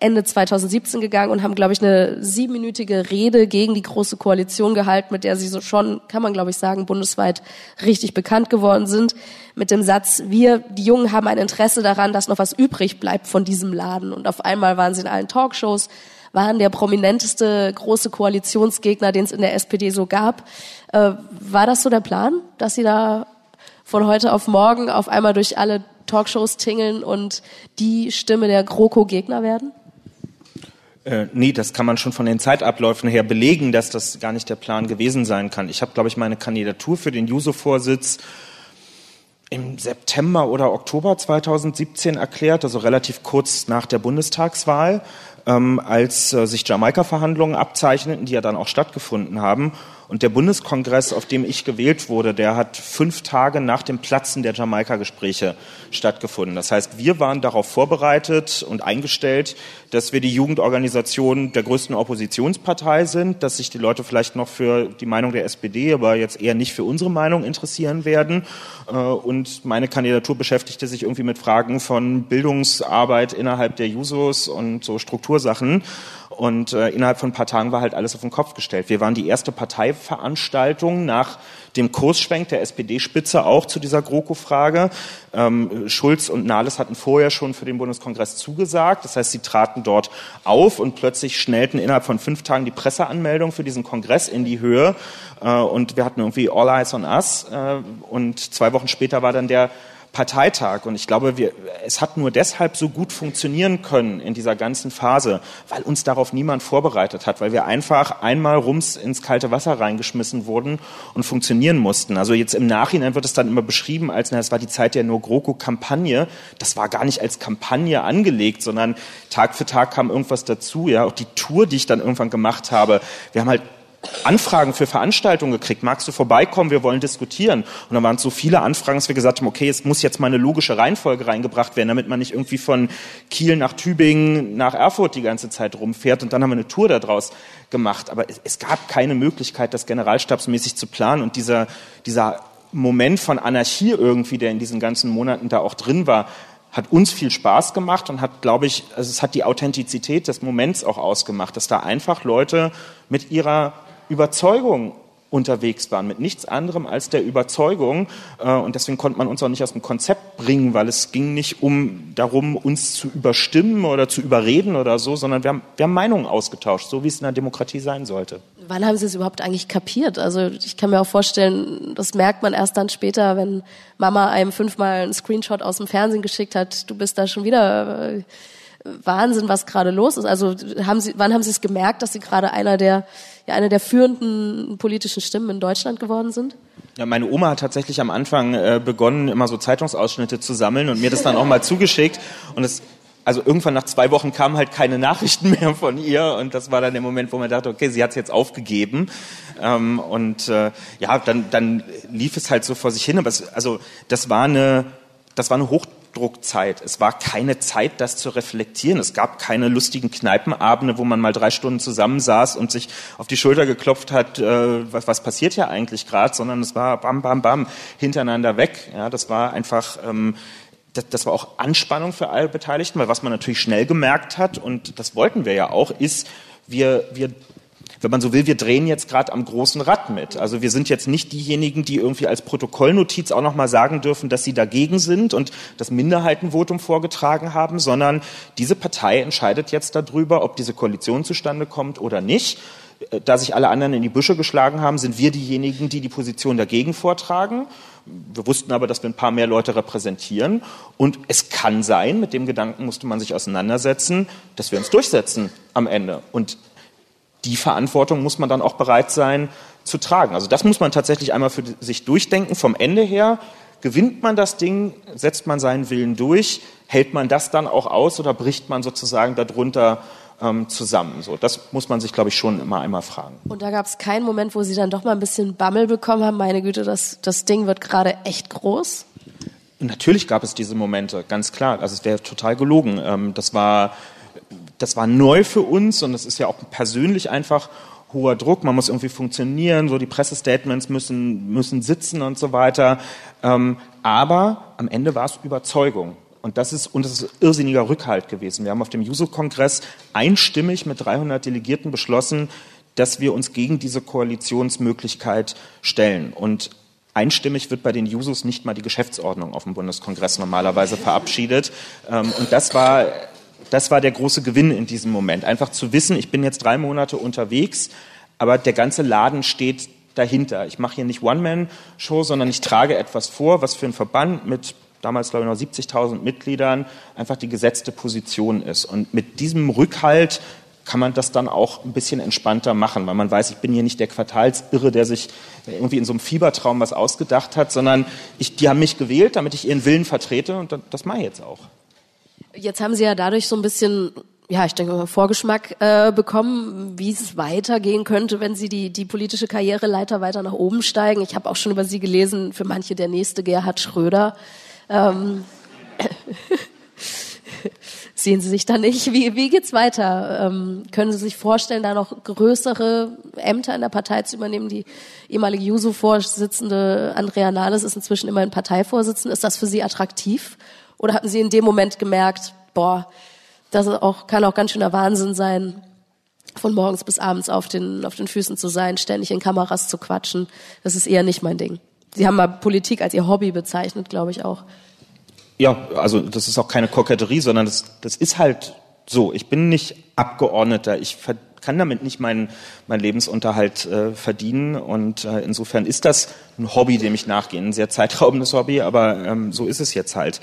Ende 2017 gegangen und haben, glaube ich, eine siebenminütige Rede gegen die Große Koalition gehalten, mit der Sie so schon, kann man glaube ich sagen, bundesweit richtig bekannt geworden sind, mit dem Satz, wir, die Jungen, haben ein Interesse daran, dass noch was übrig bleibt von diesem Laden. Und auf einmal waren Sie in allen Talkshows, waren der prominenteste große Koalitionsgegner, den es in der SPD so gab. Äh, war das so der Plan, dass Sie da von heute auf morgen auf einmal durch alle Talkshows tingeln und die Stimme der GroKo-Gegner werden?
Äh, nee, das kann man schon von den Zeitabläufen her belegen, dass das gar nicht der Plan gewesen sein kann. Ich habe, glaube ich, meine Kandidatur für den Juso-Vorsitz im September oder Oktober 2017 erklärt, also relativ kurz nach der Bundestagswahl ähm, als äh, sich Jamaika-Verhandlungen abzeichneten, die ja dann auch stattgefunden haben. Und der Bundeskongress, auf dem ich gewählt wurde, der hat fünf Tage nach dem Platzen der Jamaika-Gespräche stattgefunden. Das heißt, wir waren darauf vorbereitet und eingestellt, dass wir die Jugendorganisation der größten Oppositionspartei sind, dass sich die Leute vielleicht noch für die Meinung der SPD, aber jetzt eher nicht für unsere Meinung interessieren werden. Äh, und meine Kandidatur beschäftigte sich irgendwie mit Fragen von Bildungsarbeit innerhalb der Jusos und so Struktursachen. Und äh, innerhalb von ein paar Tagen war halt alles auf den Kopf gestellt. Wir waren die erste Parteiveranstaltung nach dem Kursschwenk der SPD-Spitze auch zu dieser GroKo-Frage. Ähm, Schulz und Nahles hatten vorher schon für den Bundeskongress zugesagt. Das heißt, sie traten dort auf und plötzlich schnellten innerhalb von fünf Tagen die Presseanmeldung für diesen Kongress in die Höhe. Äh, und wir hatten irgendwie All Eyes on Us. Äh, und zwei Wochen später war dann der Parteitag. Und ich glaube, wir, es hat nur deshalb so gut funktionieren können in dieser ganzen Phase, weil uns darauf niemand vorbereitet hat, weil wir einfach einmal rums ins kalte Wasser reingeschmissen wurden und funktionieren mussten. Also jetzt im Nachhinein wird es dann immer beschrieben, als na, es war die Zeit der No GroKo-Kampagne. Das war gar nicht als Kampagne angelegt, sondern Tag für Tag kam irgendwas dazu. Ja, auch die Tour, die ich dann irgendwann gemacht habe. Wir haben halt Anfragen für Veranstaltungen gekriegt. Magst du vorbeikommen? Wir wollen diskutieren. Und dann waren es so viele Anfragen, dass wir gesagt haben, okay, es muss jetzt mal eine logische Reihenfolge reingebracht werden, damit man nicht irgendwie von Kiel nach Tübingen nach Erfurt die ganze Zeit rumfährt. Und dann haben wir eine Tour daraus gemacht. Aber es, gab keine Möglichkeit, das generalstabsmäßig zu planen. Und dieser, dieser Moment von Anarchie irgendwie, der in diesen ganzen Monaten da auch drin war, hat uns viel Spaß gemacht und hat, glaube ich, also es hat die Authentizität des Moments auch ausgemacht, dass da einfach Leute mit ihrer Überzeugung unterwegs waren, mit nichts anderem als der Überzeugung. Äh, und deswegen konnte man uns auch nicht aus dem Konzept bringen, weil es ging nicht um darum, uns zu überstimmen oder zu überreden oder so, sondern wir haben, wir haben Meinungen ausgetauscht, so wie es in einer Demokratie sein sollte.
Wann haben Sie es überhaupt eigentlich kapiert? Also ich kann mir auch vorstellen, das merkt man erst dann später, wenn Mama einem fünfmal einen Screenshot aus dem Fernsehen geschickt hat, du bist da schon wieder äh, Wahnsinn, was gerade los ist. Also haben Sie, wann haben Sie es gemerkt, dass Sie gerade einer der ja eine der führenden politischen Stimmen in Deutschland geworden sind?
Ja, meine Oma hat tatsächlich am Anfang äh, begonnen, immer so Zeitungsausschnitte zu sammeln und mir das dann auch mal zugeschickt. Und es, also irgendwann nach zwei Wochen kamen halt keine Nachrichten *laughs* mehr von ihr und das war dann der Moment, wo man dachte, okay, sie hat es jetzt aufgegeben. Ähm, und äh, ja, dann, dann lief es halt so vor sich hin. Aber es, also das war eine, das war eine hoch Druckzeit. Es war keine Zeit, das zu reflektieren. Es gab keine lustigen Kneipenabende, wo man mal drei Stunden zusammensaß und sich auf die Schulter geklopft hat, äh, was, was passiert ja eigentlich gerade, sondern es war bam, bam, bam, hintereinander weg. Ja, das war einfach, ähm, das war auch Anspannung für alle Beteiligten, weil was man natürlich schnell gemerkt hat, und das wollten wir ja auch, ist, wir, wir wenn man so will, wir drehen jetzt gerade am großen Rad mit. Also wir sind jetzt nicht diejenigen, die irgendwie als Protokollnotiz auch nochmal sagen dürfen, dass sie dagegen sind und das Minderheitenvotum vorgetragen haben, sondern diese Partei entscheidet jetzt darüber, ob diese Koalition zustande kommt oder nicht. Äh, da sich alle anderen in die Büsche geschlagen haben, sind wir diejenigen, die die Position dagegen vortragen. Wir wussten aber, dass wir ein paar mehr Leute repräsentieren. Und es kann sein, mit dem Gedanken musste man sich auseinandersetzen, dass wir uns durchsetzen am Ende. Und die Verantwortung muss man dann auch bereit sein zu tragen. Also das muss man tatsächlich einmal für sich durchdenken. Vom Ende her gewinnt man das Ding, setzt man seinen Willen durch, hält man das dann auch aus oder bricht man sozusagen darunter ähm, zusammen? So, das muss man sich, glaube ich, schon immer einmal fragen.
Und da gab es keinen Moment, wo Sie dann doch mal ein bisschen Bammel bekommen haben. Meine Güte, das, das Ding wird gerade echt groß.
Natürlich gab es diese Momente, ganz klar. Also es wäre total gelogen. Ähm, das war das war neu für uns und das ist ja auch persönlich einfach hoher Druck. Man muss irgendwie funktionieren, so die Pressestatements müssen, müssen sitzen und so weiter. Ähm, aber am Ende war es Überzeugung. Und das ist, und das ist irrsinniger Rückhalt gewesen. Wir haben auf dem Juso-Kongress einstimmig mit 300 Delegierten beschlossen, dass wir uns gegen diese Koalitionsmöglichkeit stellen. Und einstimmig wird bei den Jusos nicht mal die Geschäftsordnung auf dem Bundeskongress normalerweise verabschiedet. Ähm, und das war, das war der große Gewinn in diesem Moment. Einfach zu wissen, ich bin jetzt drei Monate unterwegs, aber der ganze Laden steht dahinter. Ich mache hier nicht One-Man-Show, sondern ich trage etwas vor, was für einen Verband mit damals glaube ich noch 70.000 Mitgliedern, einfach die gesetzte Position ist. Und mit diesem Rückhalt kann man das dann auch ein bisschen entspannter machen, weil man weiß, ich bin hier nicht der Quartalsirre, der sich irgendwie in so einem Fiebertraum was ausgedacht hat, sondern ich, die haben mich gewählt, damit ich ihren Willen vertrete und das mache ich jetzt auch.
Jetzt haben Sie ja dadurch so ein bisschen ja, ich denke Vorgeschmack äh, bekommen, wie es weitergehen könnte, wenn Sie die, die politische Karriereleiter weiter nach oben steigen. Ich habe auch schon über Sie gelesen, für manche der nächste Gerhard Schröder. Ähm, *laughs* sehen Sie sich da nicht? Wie, wie geht's weiter? Ähm, können Sie sich vorstellen, da noch größere Ämter in der Partei zu übernehmen? Die ehemalige Juso-Vorsitzende Andrea Nahles ist inzwischen immerhin Parteivorsitzende. Ist das für Sie attraktiv? Oder hatten Sie in dem Moment gemerkt, boah, das auch, kann auch ganz schöner Wahnsinn sein, von morgens bis abends auf den, auf den Füßen zu sein, ständig in Kameras zu quatschen. Das ist eher nicht mein Ding. Sie haben mal Politik als Ihr Hobby bezeichnet, glaube ich auch.
Ja, also das ist auch keine Koketterie, sondern das, das ist halt so. Ich bin nicht Abgeordneter. Ich kann damit nicht meinen, meinen Lebensunterhalt äh, verdienen. Und äh, insofern ist das ein Hobby, dem ich nachgehe. Ein sehr zeitraubendes Hobby, aber ähm, so ist es jetzt halt.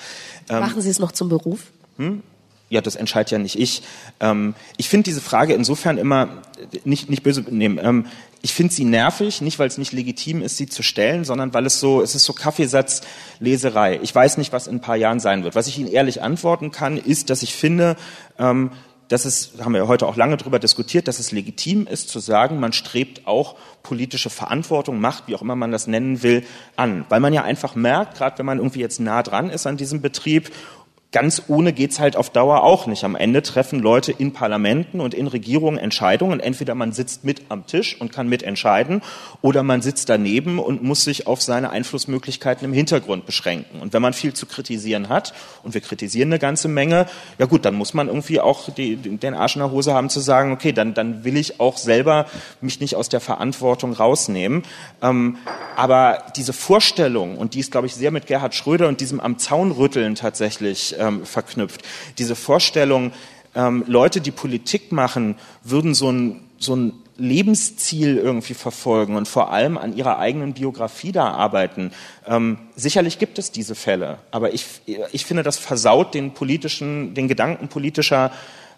Ähm, Machen Sie es noch zum Beruf?
Hm? ja, das entscheidet ja nicht ich. Ähm, ich finde diese Frage insofern immer nicht, nicht böse nehmen. Ähm, ich finde sie nervig, nicht weil es nicht legitim ist, sie zu stellen, sondern weil es so, es ist so Kaffeesatzleserei. Ich weiß nicht, was in ein paar Jahren sein wird. Was ich Ihnen ehrlich antworten kann, ist, dass ich finde, ähm, dass es, haben wir heute auch lange darüber diskutiert, dass es legitim ist zu sagen, man strebt auch politische Verantwortung, Macht, wie auch immer man das nennen will, an. Weil man ja einfach merkt, gerade wenn man irgendwie jetzt nah dran ist an diesem Betrieb ganz ohne geht's halt auf Dauer auch nicht. Am Ende treffen Leute in Parlamenten und in Regierungen Entscheidungen. Entweder man sitzt mit am Tisch und kann mitentscheiden oder man sitzt daneben und muss sich auf seine Einflussmöglichkeiten im Hintergrund beschränken. Und wenn man viel zu kritisieren hat, und wir kritisieren eine ganze Menge, ja gut, dann muss man irgendwie auch die, den Arsch in der Hose haben zu sagen, okay, dann, dann will ich auch selber mich nicht aus der Verantwortung rausnehmen. Ähm, aber diese Vorstellung, und die ist, glaube ich, sehr mit Gerhard Schröder und diesem am Zaun rütteln tatsächlich ähm, verknüpft. Diese Vorstellung, ähm, Leute, die Politik machen, würden so ein, so ein Lebensziel irgendwie verfolgen und vor allem an ihrer eigenen Biografie da arbeiten. Ähm, sicherlich gibt es diese Fälle, aber ich, ich finde, das versaut den politischen, den Gedanken politischer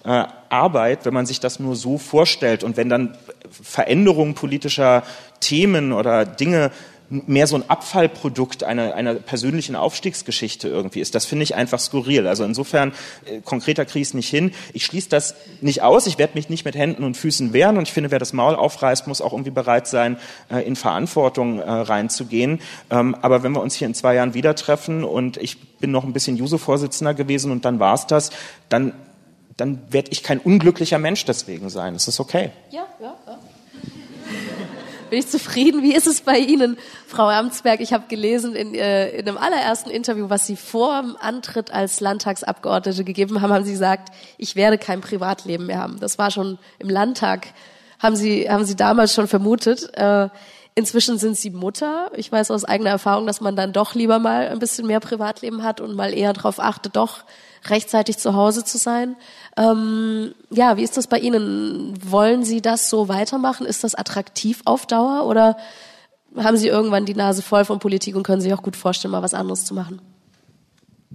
äh, Arbeit, wenn man sich das nur so vorstellt und wenn dann Veränderungen politischer Themen oder Dinge mehr so ein Abfallprodukt einer, einer persönlichen Aufstiegsgeschichte irgendwie ist. Das finde ich einfach skurril. Also insofern, äh, konkreter kriege ich es nicht hin. Ich schließe das nicht aus. Ich werde mich nicht mit Händen und Füßen wehren. Und ich finde, wer das Maul aufreißt, muss auch irgendwie bereit sein, äh, in Verantwortung äh, reinzugehen. Ähm, aber wenn wir uns hier in zwei Jahren wieder treffen und ich bin noch ein bisschen Juso-Vorsitzender gewesen und dann war's das, dann dann werde ich kein unglücklicher Mensch deswegen sein. Das ist okay.
Ja, ja bin ich zufrieden. Wie ist es bei Ihnen, Frau Amtsberg? Ich habe gelesen in, äh, in einem allerersten Interview, was Sie vor dem Antritt als Landtagsabgeordnete gegeben haben, haben Sie gesagt, ich werde kein Privatleben mehr haben. Das war schon im Landtag, haben Sie, haben Sie damals schon vermutet. Äh, Inzwischen sind sie Mutter. Ich weiß aus eigener Erfahrung, dass man dann doch lieber mal ein bisschen mehr Privatleben hat und mal eher darauf achtet, doch rechtzeitig zu Hause zu sein. Ähm, ja, wie ist das bei Ihnen? Wollen Sie das so weitermachen? Ist das attraktiv auf Dauer oder haben Sie irgendwann die Nase voll von Politik und können sich auch gut vorstellen, mal was anderes zu machen?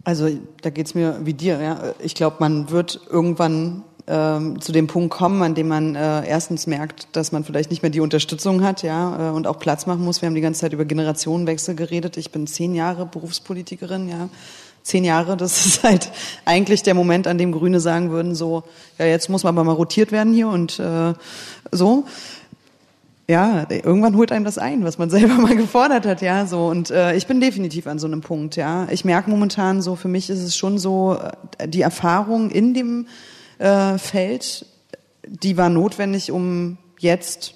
Also da geht's mir wie dir. Ja. Ich glaube, man wird irgendwann ähm, zu dem Punkt kommen, an dem man äh, erstens merkt, dass man vielleicht nicht mehr die Unterstützung hat, ja, äh, und auch Platz machen muss. Wir haben die ganze Zeit über Generationenwechsel geredet. Ich bin zehn Jahre Berufspolitikerin, ja. Zehn Jahre, das ist halt eigentlich der Moment, an dem Grüne sagen würden, so, ja, jetzt muss man aber mal rotiert werden hier und äh, so ja, irgendwann holt einem das ein, was man *laughs* selber mal gefordert hat, ja, so. Und äh, ich bin definitiv an so einem Punkt, ja. Ich merke momentan so, für mich ist es schon so, äh, die Erfahrung in dem äh, fällt. Die war notwendig, um jetzt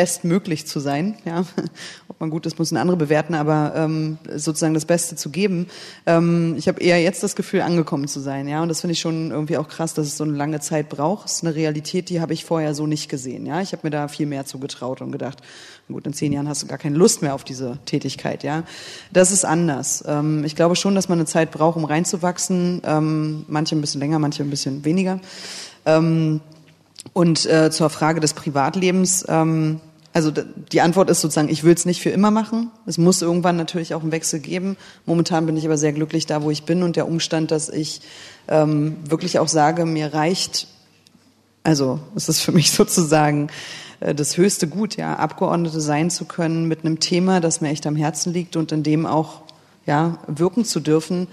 bestmöglich zu sein. Ja, *laughs* ob man gut ist, müssen andere bewerten, aber ähm, sozusagen das Beste zu geben. Ähm, ich habe eher jetzt das Gefühl, angekommen zu sein. Ja, und das finde ich schon irgendwie auch krass, dass es so eine lange Zeit braucht. Das ist eine Realität, die habe ich vorher so nicht gesehen. Ja, ich habe mir da viel mehr zugetraut und gedacht, gut, in zehn Jahren hast du gar keine Lust mehr auf diese Tätigkeit. Ja, das ist anders. Ähm, ich glaube schon, dass man eine Zeit braucht, um reinzuwachsen. Ähm, manche ein bisschen länger, manche ein bisschen weniger. Ähm, und äh, zur Frage des Privatlebens, ähm, also die Antwort ist sozusagen, ich will es nicht für immer machen. Es muss irgendwann natürlich auch einen Wechsel geben. Momentan bin ich aber sehr glücklich da, wo ich bin und der Umstand, dass ich ähm, wirklich auch sage, mir reicht, also es ist für *laughs* mich sozusagen äh, das höchste Gut, ja, Abgeordnete sein zu können mit einem Thema, das mir echt am Herzen liegt und in dem auch ja wirken zu dürfen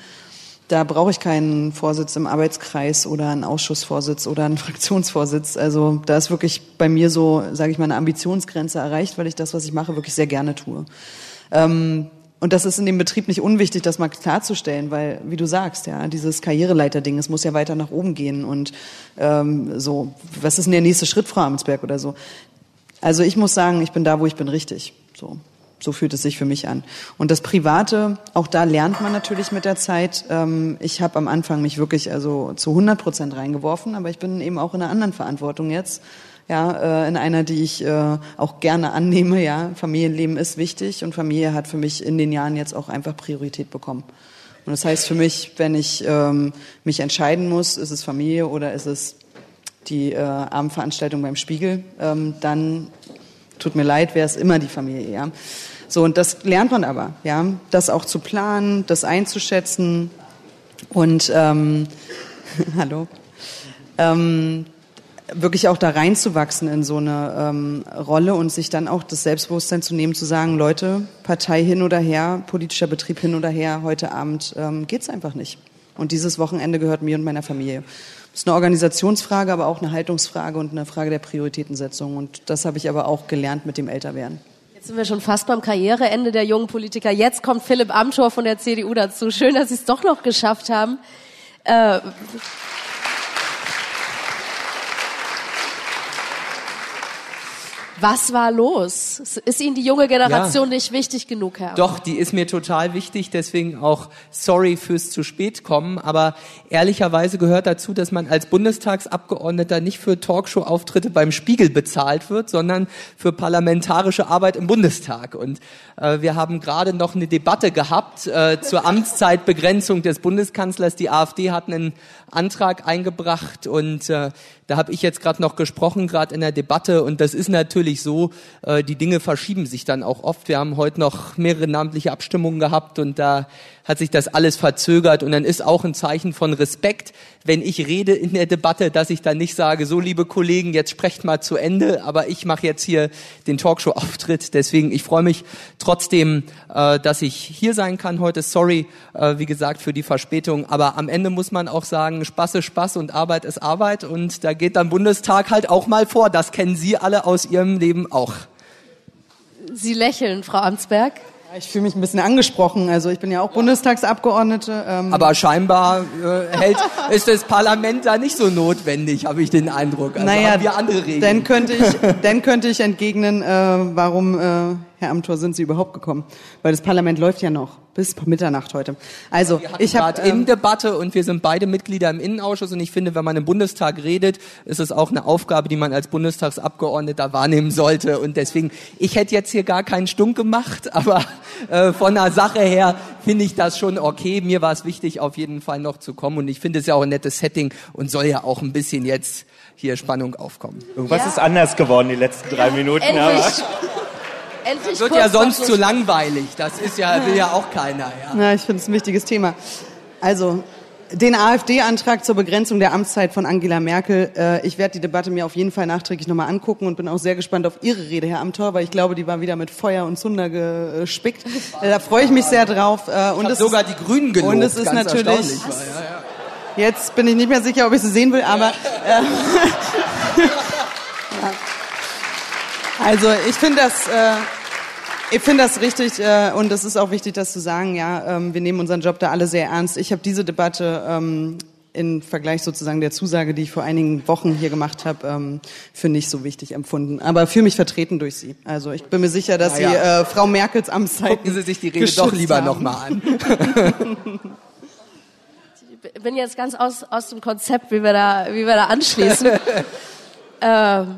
da brauche ich keinen Vorsitz im Arbeitskreis oder einen Ausschussvorsitz oder einen *laughs* Fraktionsvorsitz. Also da ist wirklich bei mir so, sage ich mal, eine Ambitionsgrenze erreicht, weil ich das, was ich mache, wirklich sehr gerne tue. Ähm, und das ist in dem Betrieb nicht unwichtig, das mal klarzustellen, weil, wie du sagst, ja, dieses Karriereleiter-Ding, es muss ja weiter nach oben gehen und ähm, so, was ist denn der nächste Schritt, Frau Amtsberg oder so? Also ich muss sagen, ich bin da, wo ich bin, richtig. So. So fühlt es sich für mich an. Und das Private, auch da lernt man natürlich mit der Zeit. Ähm, ich habe am Anfang mich wirklich also zu 100 Prozent reingeworfen, aber ich bin eben auch in einer anderen Verantwortung jetzt. Ja, äh, in einer, die ich äh, auch gerne annehme. Ja, Familienleben ist wichtig und Familie hat für mich in den Jahren jetzt auch einfach Priorität bekommen. Und das heißt für mich, wenn ich ähm, mich entscheiden muss, ist es Familie oder ist es die äh, Abendveranstaltung beim Spiegel, ähm, dann tut mir leid, wäre es immer die Familie, ja. So, und das lernt man aber, ja, das auch zu planen, das einzuschätzen und ähm, *laughs* hallo, ähm, wirklich auch da reinzuwachsen in so eine ähm, Rolle und sich dann auch das Selbstbewusstsein zu nehmen, zu sagen, Leute, Partei hin oder her, politischer Betrieb hin oder her, heute Abend ähm, geht's einfach nicht. Und dieses Wochenende gehört mir und meiner Familie. Das ist eine Organisationsfrage, aber auch eine Haltungsfrage und eine Frage der Prioritätensetzung. Und das habe ich aber auch gelernt mit dem Älterwerden.
Jetzt sind wir schon fast beim Karriereende der jungen Politiker. Jetzt kommt Philipp Amthor von der CDU dazu. Schön, dass Sie es doch noch geschafft haben. Äh, Was war los? Ist Ihnen die junge Generation ja. nicht wichtig genug, Herr?
Doch, die ist mir total wichtig, deswegen auch sorry fürs zu spät kommen. Aber ehrlicherweise gehört dazu, dass man als Bundestagsabgeordneter nicht für Talkshow-Auftritte beim Spiegel bezahlt wird, sondern für parlamentarische Arbeit im Bundestag. Und äh, wir haben gerade noch eine Debatte gehabt äh, zur Amtszeitbegrenzung des Bundeskanzlers. Die AfD hat einen Antrag eingebracht und äh, da habe ich jetzt gerade noch gesprochen, gerade in der Debatte. Und das ist natürlich so, äh, die Dinge verschieben sich dann auch oft. Wir haben heute noch mehrere namentliche Abstimmungen gehabt und da hat sich das alles verzögert. Und dann ist auch ein Zeichen von Respekt, wenn ich rede in der Debatte, dass ich dann nicht sage, so liebe Kollegen, jetzt sprecht mal zu Ende, aber ich mache jetzt hier den Talkshow-Auftritt. Deswegen, ich freue mich trotzdem, äh, dass ich hier sein kann heute. Sorry, äh, wie gesagt, für die Verspätung. Aber am Ende muss man auch sagen, Spaß ist Spaß und Arbeit ist Arbeit. Und da geht dann Bundestag halt auch mal vor. Das kennen Sie alle aus Ihrem Leben auch.
Sie lächeln, Frau Amtsberg.
Ich fühle mich ein bisschen angesprochen. Also ich bin ja auch Bundestagsabgeordnete.
Ähm Aber scheinbar äh, hält, ist das Parlament da nicht so notwendig, habe ich den Eindruck.
Also naja, haben wir andere Regeln. Dann könnte ich, *laughs* dann könnte ich entgegnen, äh, warum äh, Herr Amthor, sind Sie überhaupt gekommen? Weil das Parlament läuft ja noch bis Mitternacht heute. Also ich habe
ähm, in Debatte und wir sind beide Mitglieder im Innenausschuss und ich finde, wenn man im Bundestag redet, ist es auch eine Aufgabe, die man als Bundestagsabgeordneter wahrnehmen sollte. Und deswegen, ich hätte jetzt hier gar keinen Stunk gemacht, *laughs* aber äh, von der Sache her finde ich das schon okay. Mir war es wichtig, auf jeden Fall noch zu kommen und ich finde es ja auch ein nettes Setting und soll ja auch ein bisschen jetzt hier Spannung aufkommen.
Irgendwas ja. ist anders geworden die letzten drei Minuten.
Endlich.
Aber
endlich wird ja sonst zu langweilig. Das ist ja, will ja auch keiner. Ja,
ja ich finde es ein wichtiges Thema. Also, den AfD-Antrag zur Begrenzung der Amtszeit von Angela Merkel. Äh, ich werde die Debatte mir auf jeden Fall nachträglich nochmal angucken und bin auch sehr gespannt auf Ihre Rede, Herr Amthor, weil ich glaube, die war wieder mit Feuer und Zunder gespickt. Äh, da freue ich mich sehr drauf.
Äh, und es sogar die Grünen gelobt,
Und es ist natürlich. War, ja, ja. Jetzt bin ich nicht mehr sicher, ob ich sie sehen will, aber. Äh, *laughs* ja. Also ich finde das. Äh, ich finde das richtig äh, und es ist auch wichtig, das zu sagen. Ja, ähm, wir nehmen unseren Job da alle sehr ernst. Ich habe diese Debatte ähm, im Vergleich sozusagen der Zusage, die ich vor einigen Wochen hier gemacht habe, ähm, für nicht so wichtig empfunden. Aber für mich vertreten durch Sie. Also ich bin mir sicher, dass
Na
Sie
ja.
äh, Frau Merkels Amtszeit
Gucken Sie sich die Rede doch lieber nochmal an.
Ich bin jetzt ganz aus, aus dem Konzept, wie wir da, wie wir da anschließen. *laughs* ähm,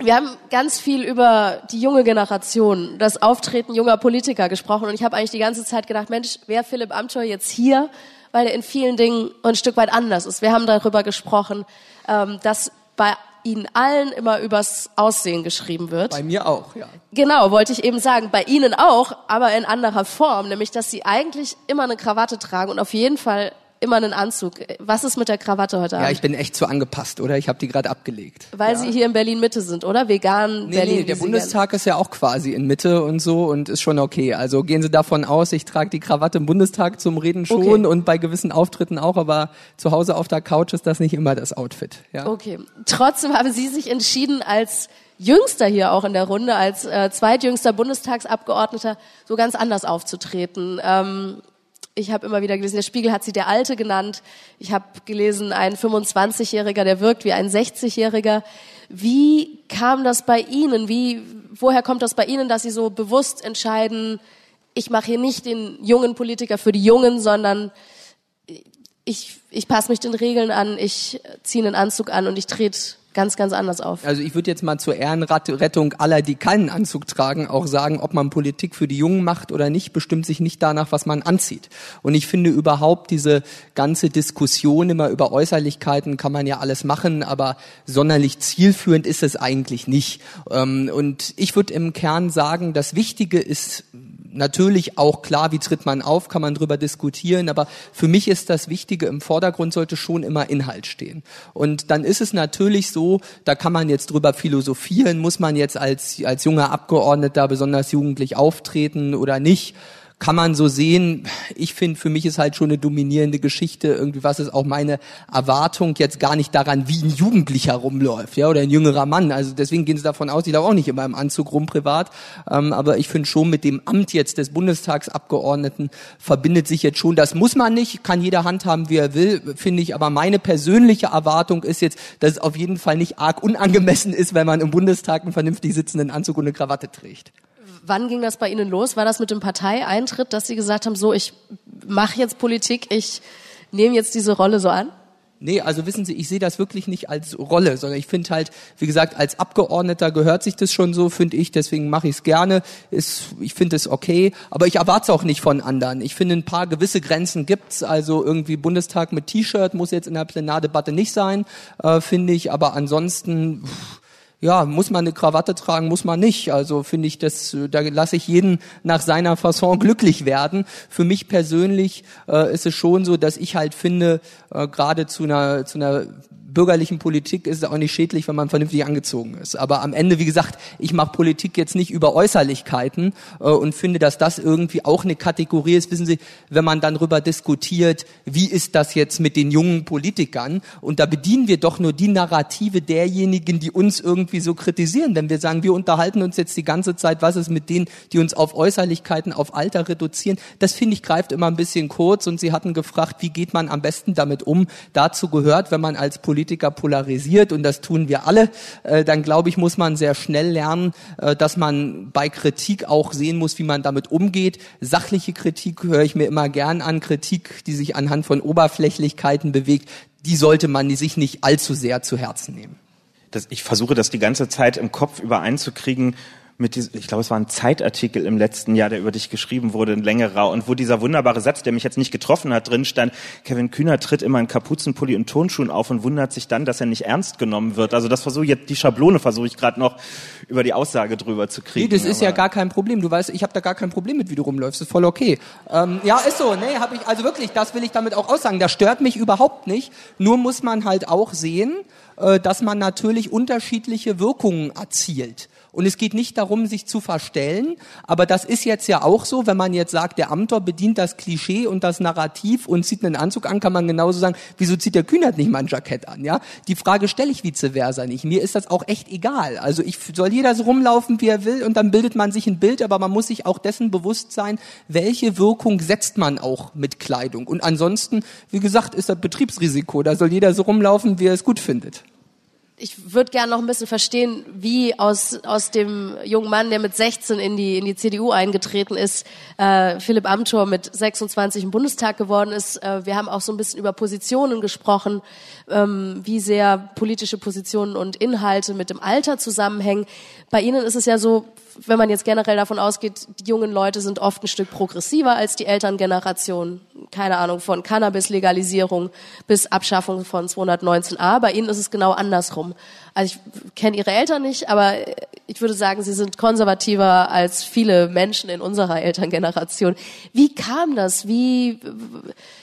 wir haben ganz viel über die junge Generation, das Auftreten junger Politiker gesprochen und ich habe eigentlich die ganze Zeit gedacht, Mensch, wäre Philipp Amthor jetzt hier, weil er in vielen Dingen ein Stück weit anders ist. Wir haben darüber gesprochen, ähm, dass bei Ihnen allen immer übers Aussehen geschrieben wird.
Bei mir auch, ja.
Genau, wollte ich eben sagen. Bei Ihnen auch, aber in anderer Form, nämlich, dass Sie eigentlich immer eine Krawatte tragen und auf jeden Fall immer einen Anzug. Was ist mit der Krawatte heute
Ja,
Abend?
ich bin echt zu angepasst, oder? Ich habe die gerade abgelegt.
Weil Sie hier in Berlin Mitte sind, oder? Vegan
Nee,
Berlin.
nee, der Bundestag ist ja auch quasi in Mitte und so und ist schon okay. Also gehen Sie davon aus, ich trage die Krawatte im Bundestag zum Reden schon
Okay.
und bei gewissen Auftritten auch, aber zu Hause auf der Couch ist das nicht immer das Outfit. Ja.
gerne- Okay. Trotzdem haben Sie sich entschieden, als Jüngster hier auch in der Runde, als äh, zweitjüngster Bundestagsabgeordneter, so ganz anders aufzutreten. Ähm, ich habe immer wieder gelesen, der Spiegel hat sie der Alte genannt. Ich habe gelesen, ein 25-Jähriger, der wirkt wie ein 60-Jähriger. Wie kam das bei Ihnen? Wie, woher kommt das bei Ihnen, dass Sie so bewusst entscheiden, ich mache hier nicht den jungen Politiker für die Jungen, sondern ich, ich passe mich den Regeln an, ich ziehe einen Anzug an und ich trete ganz, ganz anders auf.
Also ich würde jetzt mal zur Ehrenrettung aller, die keinen Anzug tragen, auch sagen, ob man Politik für die Jungen macht oder nicht, bestimmt sich nicht danach, was man anzieht. Und ich finde überhaupt diese ganze Diskussion immer über Äußerlichkeiten kann man ja alles machen, aber sonderlich zielführend ist es eigentlich nicht. Ähm, Und ich würde im Kern sagen, das Wichtige ist natürlich auch klar, wie tritt man auf, kann man drüber diskutieren, aber für mich ist das Wichtige im Vordergrund sollte schon immer Inhalt stehen. Und dann ist es natürlich so, da kann man jetzt drüber philosophieren, muss man jetzt als, als junger Abgeordneter besonders jugendlich auftreten oder nicht kann man so sehen. Ich finde, für mich ist halt schon eine dominierende Geschichte. Irgendwie, was ist auch meine Erwartung jetzt gar nicht daran, wie ein Jugendlicher rumläuft, ja, oder ein jüngerer Mann. Also deswegen gehen sie davon aus, ich laufe auch nicht immer im Anzug rum privat. Ähm, aber ich finde schon mit dem Amt jetzt des Bundestagsabgeordneten verbindet sich jetzt schon, das muss man nicht, kann jeder handhaben, wie er will, finde ich. Aber meine persönliche Erwartung ist jetzt, dass es auf jeden Fall nicht arg unangemessen ist, wenn man im Bundestag einen vernünftig sitzenden Anzug und eine Krawatte trägt.
Wann ging das bei Ihnen los? War das mit dem Parteieintritt, dass Sie gesagt haben, so, ich mache jetzt Politik, ich nehme jetzt diese Rolle so an?
Nee, also wissen Sie, ich sehe das wirklich nicht als Rolle, sondern ich finde halt, wie gesagt, als Abgeordneter gehört sich das schon so, finde ich, deswegen mache ich es gerne. Ist, ich finde es okay, aber ich erwarte es auch nicht von anderen. Ich finde, ein paar gewisse Grenzen gibt's, also irgendwie Bundestag mit T-Shirt muss jetzt in der Plenardebatte nicht sein, äh, finde ich, aber ansonsten... Pff, ja, muss man eine Krawatte tragen, muss man nicht. Also finde ich, das, da lasse ich jeden nach seiner Fasson glücklich werden. Für mich persönlich äh, ist es schon so, dass ich halt finde, äh, gerade zu einer, zu einer bürgerlichen Politik ist es auch nicht schädlich, wenn man vernünftig angezogen ist. Aber am Ende, wie gesagt, ich mache Politik jetzt nicht über Äußerlichkeiten äh, und finde, dass das irgendwie auch eine Kategorie ist. Wissen Sie, wenn man dann darüber diskutiert, wie ist das jetzt mit den jungen Politikern? Und da bedienen wir doch nur die Narrative derjenigen, die uns irgendwie so kritisieren. Wenn wir sagen, wir unterhalten uns jetzt die ganze Zeit, was ist mit denen, die uns auf Äußerlichkeiten, auf Alter reduzieren? Das finde ich greift immer ein bisschen kurz. Und Sie hatten gefragt, wie geht man am besten damit um? Dazu gehört, wenn man als Politiker polarisiert, und das tun wir alle, äh, dann glaube ich, muss man sehr schnell lernen, äh, dass man bei Kritik auch sehen muss, wie man damit umgeht. Sachliche Kritik höre ich mir immer gern an, Kritik, die sich anhand von Oberflächlichkeiten bewegt, die sollte man sich nicht allzu sehr zu Herzen nehmen.
Das, ich versuche das die ganze Zeit im Kopf übereinzukriegen mit diesem, ich glaube, es war ein Zeitartikel im letzten Jahr, der über dich geschrieben wurde, ein längerer, und wo dieser wunderbare Satz, der mich jetzt nicht getroffen hat, drin stand, Kevin Kühner tritt immer in Kapuzenpulli und Turnschuhen auf und wundert sich dann, dass er nicht ernst genommen wird. Also das versuche ich jetzt, die Schablone versuche ich gerade noch über die Aussage drüber zu kriegen.
Nee, das ist ja gar kein Problem. Du weißt, ich habe da gar kein Problem mit, wie du rumläufst. Das ist voll okay. Ähm, ja, ist so. Nee, habe ich also wirklich. Das will ich damit auch aussagen. Das stört mich überhaupt nicht. Nur muss man halt auch sehen, äh, dass man natürlich unterschiedliche Wirkungen erzielt. Und es geht nicht darum, sich zu verstellen, aber das ist jetzt ja auch so, wenn man jetzt sagt, der Amtor bedient das Klischee und das Narrativ und zieht einen Anzug an, kann man genauso sagen, wieso zieht der Kühnert nicht mal ein Jackett an, ja? Die Frage stelle ich vice versa nicht. Mir ist das auch echt egal. Also ich soll jeder so rumlaufen, wie er will und dann bildet man sich ein Bild, aber man muss sich auch dessen bewusst sein, welche Wirkung setzt man auch mit Kleidung. Und ansonsten, wie gesagt, ist das Betriebsrisiko. Da soll jeder so rumlaufen, wie er es gut findet
ich würde gerne noch ein bisschen verstehen, wie aus, aus dem jungen Mann, der mit 16 in die, in die CDU eingetreten ist, äh, Philipp Amthor mit 26 im Bundestag geworden ist. Äh, wir haben auch so ein bisschen über Positionen gesprochen, ähm, wie sehr politische Positionen und Inhalte mit dem Alter zusammenhängen. Bei Ihnen ist es ja so, wenn man jetzt generell davon ausgeht, die jungen Leute sind oft ein Stück progressiver als die Elterngeneration. Keine Ahnung, von Cannabis-Legalisierung bis Abschaffung von 219a. Bei Ihnen ist es genau andersrum. Also ich kenne Ihre Eltern nicht, aber ich würde sagen, Sie sind konservativer als viele Menschen in unserer Elterngeneration. Wie kam das? Wie,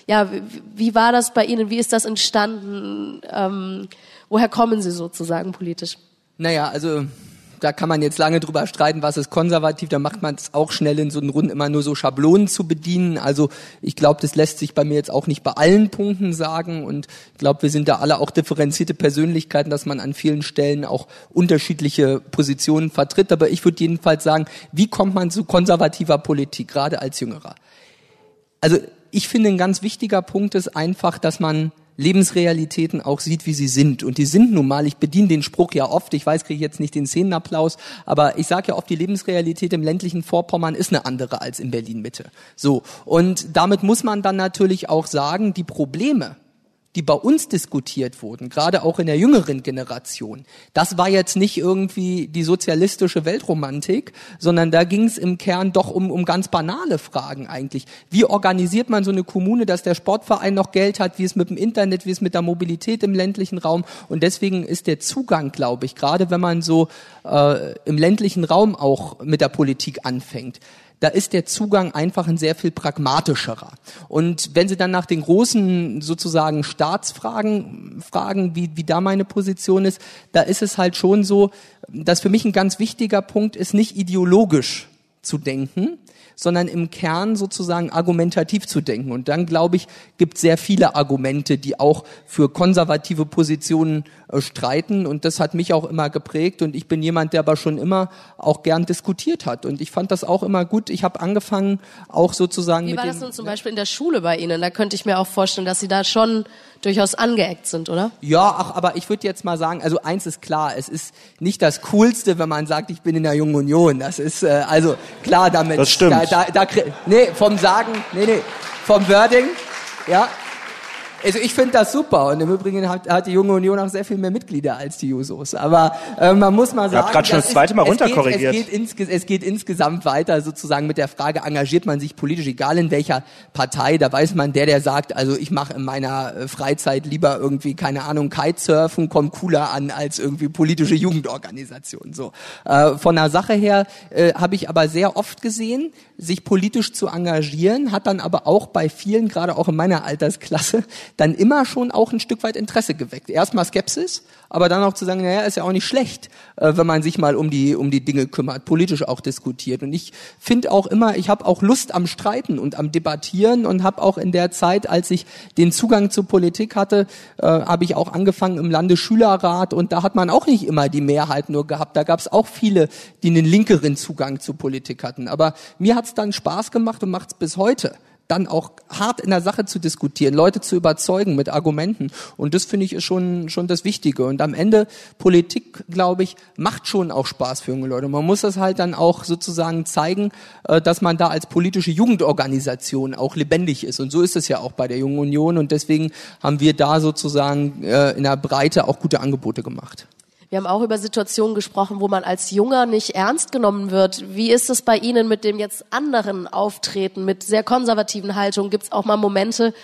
ja, wie war das bei Ihnen? Wie ist das entstanden? Ähm, woher kommen Sie sozusagen politisch?
Naja, also da kann man jetzt lange drüber streiten, was ist konservativ, da macht man es auch schnell in so einen Runden immer nur so Schablonen zu bedienen. Also ich glaube, das lässt sich bei mir jetzt auch nicht bei allen Punkten sagen und ich glaube, wir sind da alle auch differenzierte Persönlichkeiten, dass man an vielen Stellen auch unterschiedliche Positionen vertritt. Aber ich würde jedenfalls sagen, wie kommt man zu konservativer Politik, gerade als Jüngerer? Also ich finde, ein ganz wichtiger Punkt ist einfach, dass man Lebensrealitäten auch sieht, wie sie sind. Und die sind nun mal, ich bediene den Spruch ja oft, ich weiß, kriege ich jetzt nicht den Szenenapplaus, aber ich sage ja oft, die Lebensrealität im ländlichen Vorpommern ist eine andere als in Berlin-Mitte. So. Und damit muss man dann natürlich auch sagen, die Probleme, die bei uns diskutiert wurden, gerade auch in der jüngeren Generation, das war jetzt nicht irgendwie die sozialistische Weltromantik, sondern da ging es im Kern doch um, um ganz banale Fragen eigentlich. Wie organisiert man so eine Kommune, dass der Sportverein noch Geld hat, wie es mit dem Internet, wie es mit der Mobilität im ländlichen Raum und deswegen ist der Zugang, glaube ich, gerade wenn man so äh, im ländlichen Raum auch mit der Politik anfängt, da ist der Zugang einfach ein sehr viel pragmatischerer. Und wenn Sie dann nach den großen sozusagen Staatsfragen fragen, wie, wie da meine Position ist, da ist es halt schon so, dass für mich ein ganz wichtiger Punkt ist, nicht ideologisch zu denken, sondern im Kern sozusagen argumentativ zu denken. Und dann, glaube ich, gibt sehr viele Argumente, die auch für konservative Positionen äh, streiten. Und das hat mich auch immer geprägt. Und ich bin jemand, der aber schon immer auch gern diskutiert hat. Und ich fand das auch immer gut. Ich habe angefangen, auch sozusagen.
Wie
mit
war das nun zum Beispiel in der Schule bei Ihnen? Da könnte ich mir auch vorstellen, dass Sie da schon durchaus angeeckt sind, oder?
Ja, ach, aber ich würde jetzt mal sagen, also eins ist klar, es ist nicht das Coolste, wenn man sagt, ich bin in der Jungen Union. Das ist äh, also klar damit.
Das stimmt.
Da, da, da, nee, vom Sagen, nee, nee, vom Wording, ja, also ich finde das super und im Übrigen hat, hat die Junge Union auch sehr viel mehr Mitglieder als die Jusos. Aber äh, man muss mal sagen,
ich habe gerade schon das zweite Mal runterkorrigiert.
Es geht, es, geht es geht insgesamt weiter sozusagen mit der Frage, engagiert man sich politisch, egal in welcher Partei. Da weiß man, der, der sagt, also ich mache in meiner äh, Freizeit lieber irgendwie, keine Ahnung, Kitesurfen, kommt cooler an als irgendwie politische Jugendorganisation. So äh, Von der Sache her äh, habe ich aber sehr oft gesehen, sich politisch zu engagieren, hat dann aber auch bei vielen, gerade auch in meiner Altersklasse, dann immer schon auch ein Stück weit Interesse geweckt. Erstmal Skepsis, aber dann auch zu sagen, naja, ist ja auch nicht schlecht, äh, wenn man sich mal um die, um die Dinge kümmert, politisch auch diskutiert. Und ich finde auch immer, ich habe auch Lust am Streiten und am Debattieren und habe auch in der Zeit, als ich den Zugang zur Politik hatte, äh, habe ich auch angefangen im Landesschülerrat und da hat man auch nicht immer die Mehrheit nur gehabt. Da gab es auch viele, die einen linkeren Zugang zur Politik hatten. Aber mir hat's dann Spaß gemacht und macht's bis heute dann auch hart in der Sache zu diskutieren, Leute zu überzeugen mit Argumenten. Und das finde ich ist schon, schon das Wichtige. Und am Ende, Politik, glaube ich, macht schon auch Spaß für junge Leute. Man muss das halt dann auch sozusagen zeigen, äh, dass man da als politische Jugendorganisation auch lebendig ist. Und so ist es ja auch bei der Jungen Union. Und deswegen haben wir da sozusagen äh, in der Breite auch gute Angebote gemacht.
Wir haben auch über Situationen gesprochen, wo man als Junger nicht ernst genommen wird. Wie ist es bei Ihnen mit dem jetzt anderen Auftreten, mit sehr konservativen Haltungen? Gibt es auch mal Momente,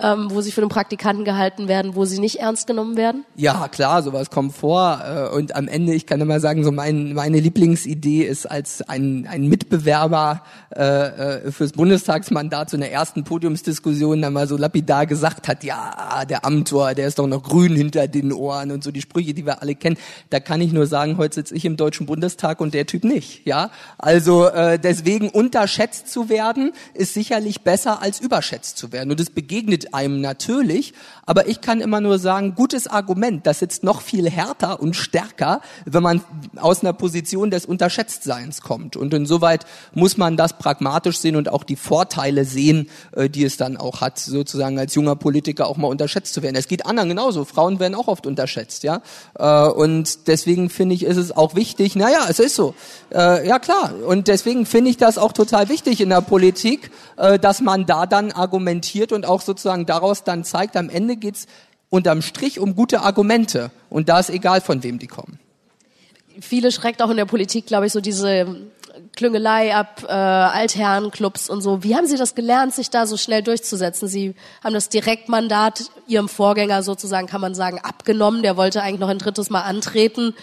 ähm, wo sie für den Praktikanten gehalten werden, wo sie nicht ernst genommen werden?
Ja, klar, sowas kommt vor. Äh, und am Ende, ich kann immer sagen, so mein, meine Lieblingsidee ist, als ein, ein Mitbewerber äh, äh, fürs Bundestagsmandat zu einer ersten Podiumsdiskussion dann mal so lapidar gesagt hat, ja, der Amtor, der ist doch noch grün hinter den Ohren und so die Sprüche, die wir alle kennen. Da kann ich nur sagen, heute sitze ich im Deutschen Bundestag und der Typ nicht. Ja, also äh, deswegen unterschätzt zu werden, ist sicherlich besser als überschätzt zu werden. Und es begegnet einem natürlich, aber ich kann immer nur sagen, gutes Argument, das sitzt noch viel härter und stärker, wenn man aus einer Position des Unterschätztseins kommt. Und insoweit muss man das pragmatisch sehen und auch die Vorteile sehen, äh, die es dann auch hat, sozusagen als junger Politiker auch mal unterschätzt zu werden. Es geht anderen genauso. Frauen werden auch oft unterschätzt, ja. Äh, und deswegen finde ich, ist es auch wichtig, naja, es ist so. Äh, ja klar. Und deswegen finde ich das auch total wichtig in der Politik, dass man da dann argumentiert und auch sozusagen daraus dann zeigt, am Ende geht's unterm Strich um gute Argumente. Und da ist egal, von wem die kommen.
Viele schreckt auch in der Politik, glaube ich, so diese Klüngelei ab, äh, Altherrenclubs und so. Wie haben Sie das gelernt, sich da so schnell durchzusetzen? Sie haben das Direktmandat Ihrem Vorgänger sozusagen, kann man sagen, abgenommen. Der wollte eigentlich noch ein drittes Mal antreten.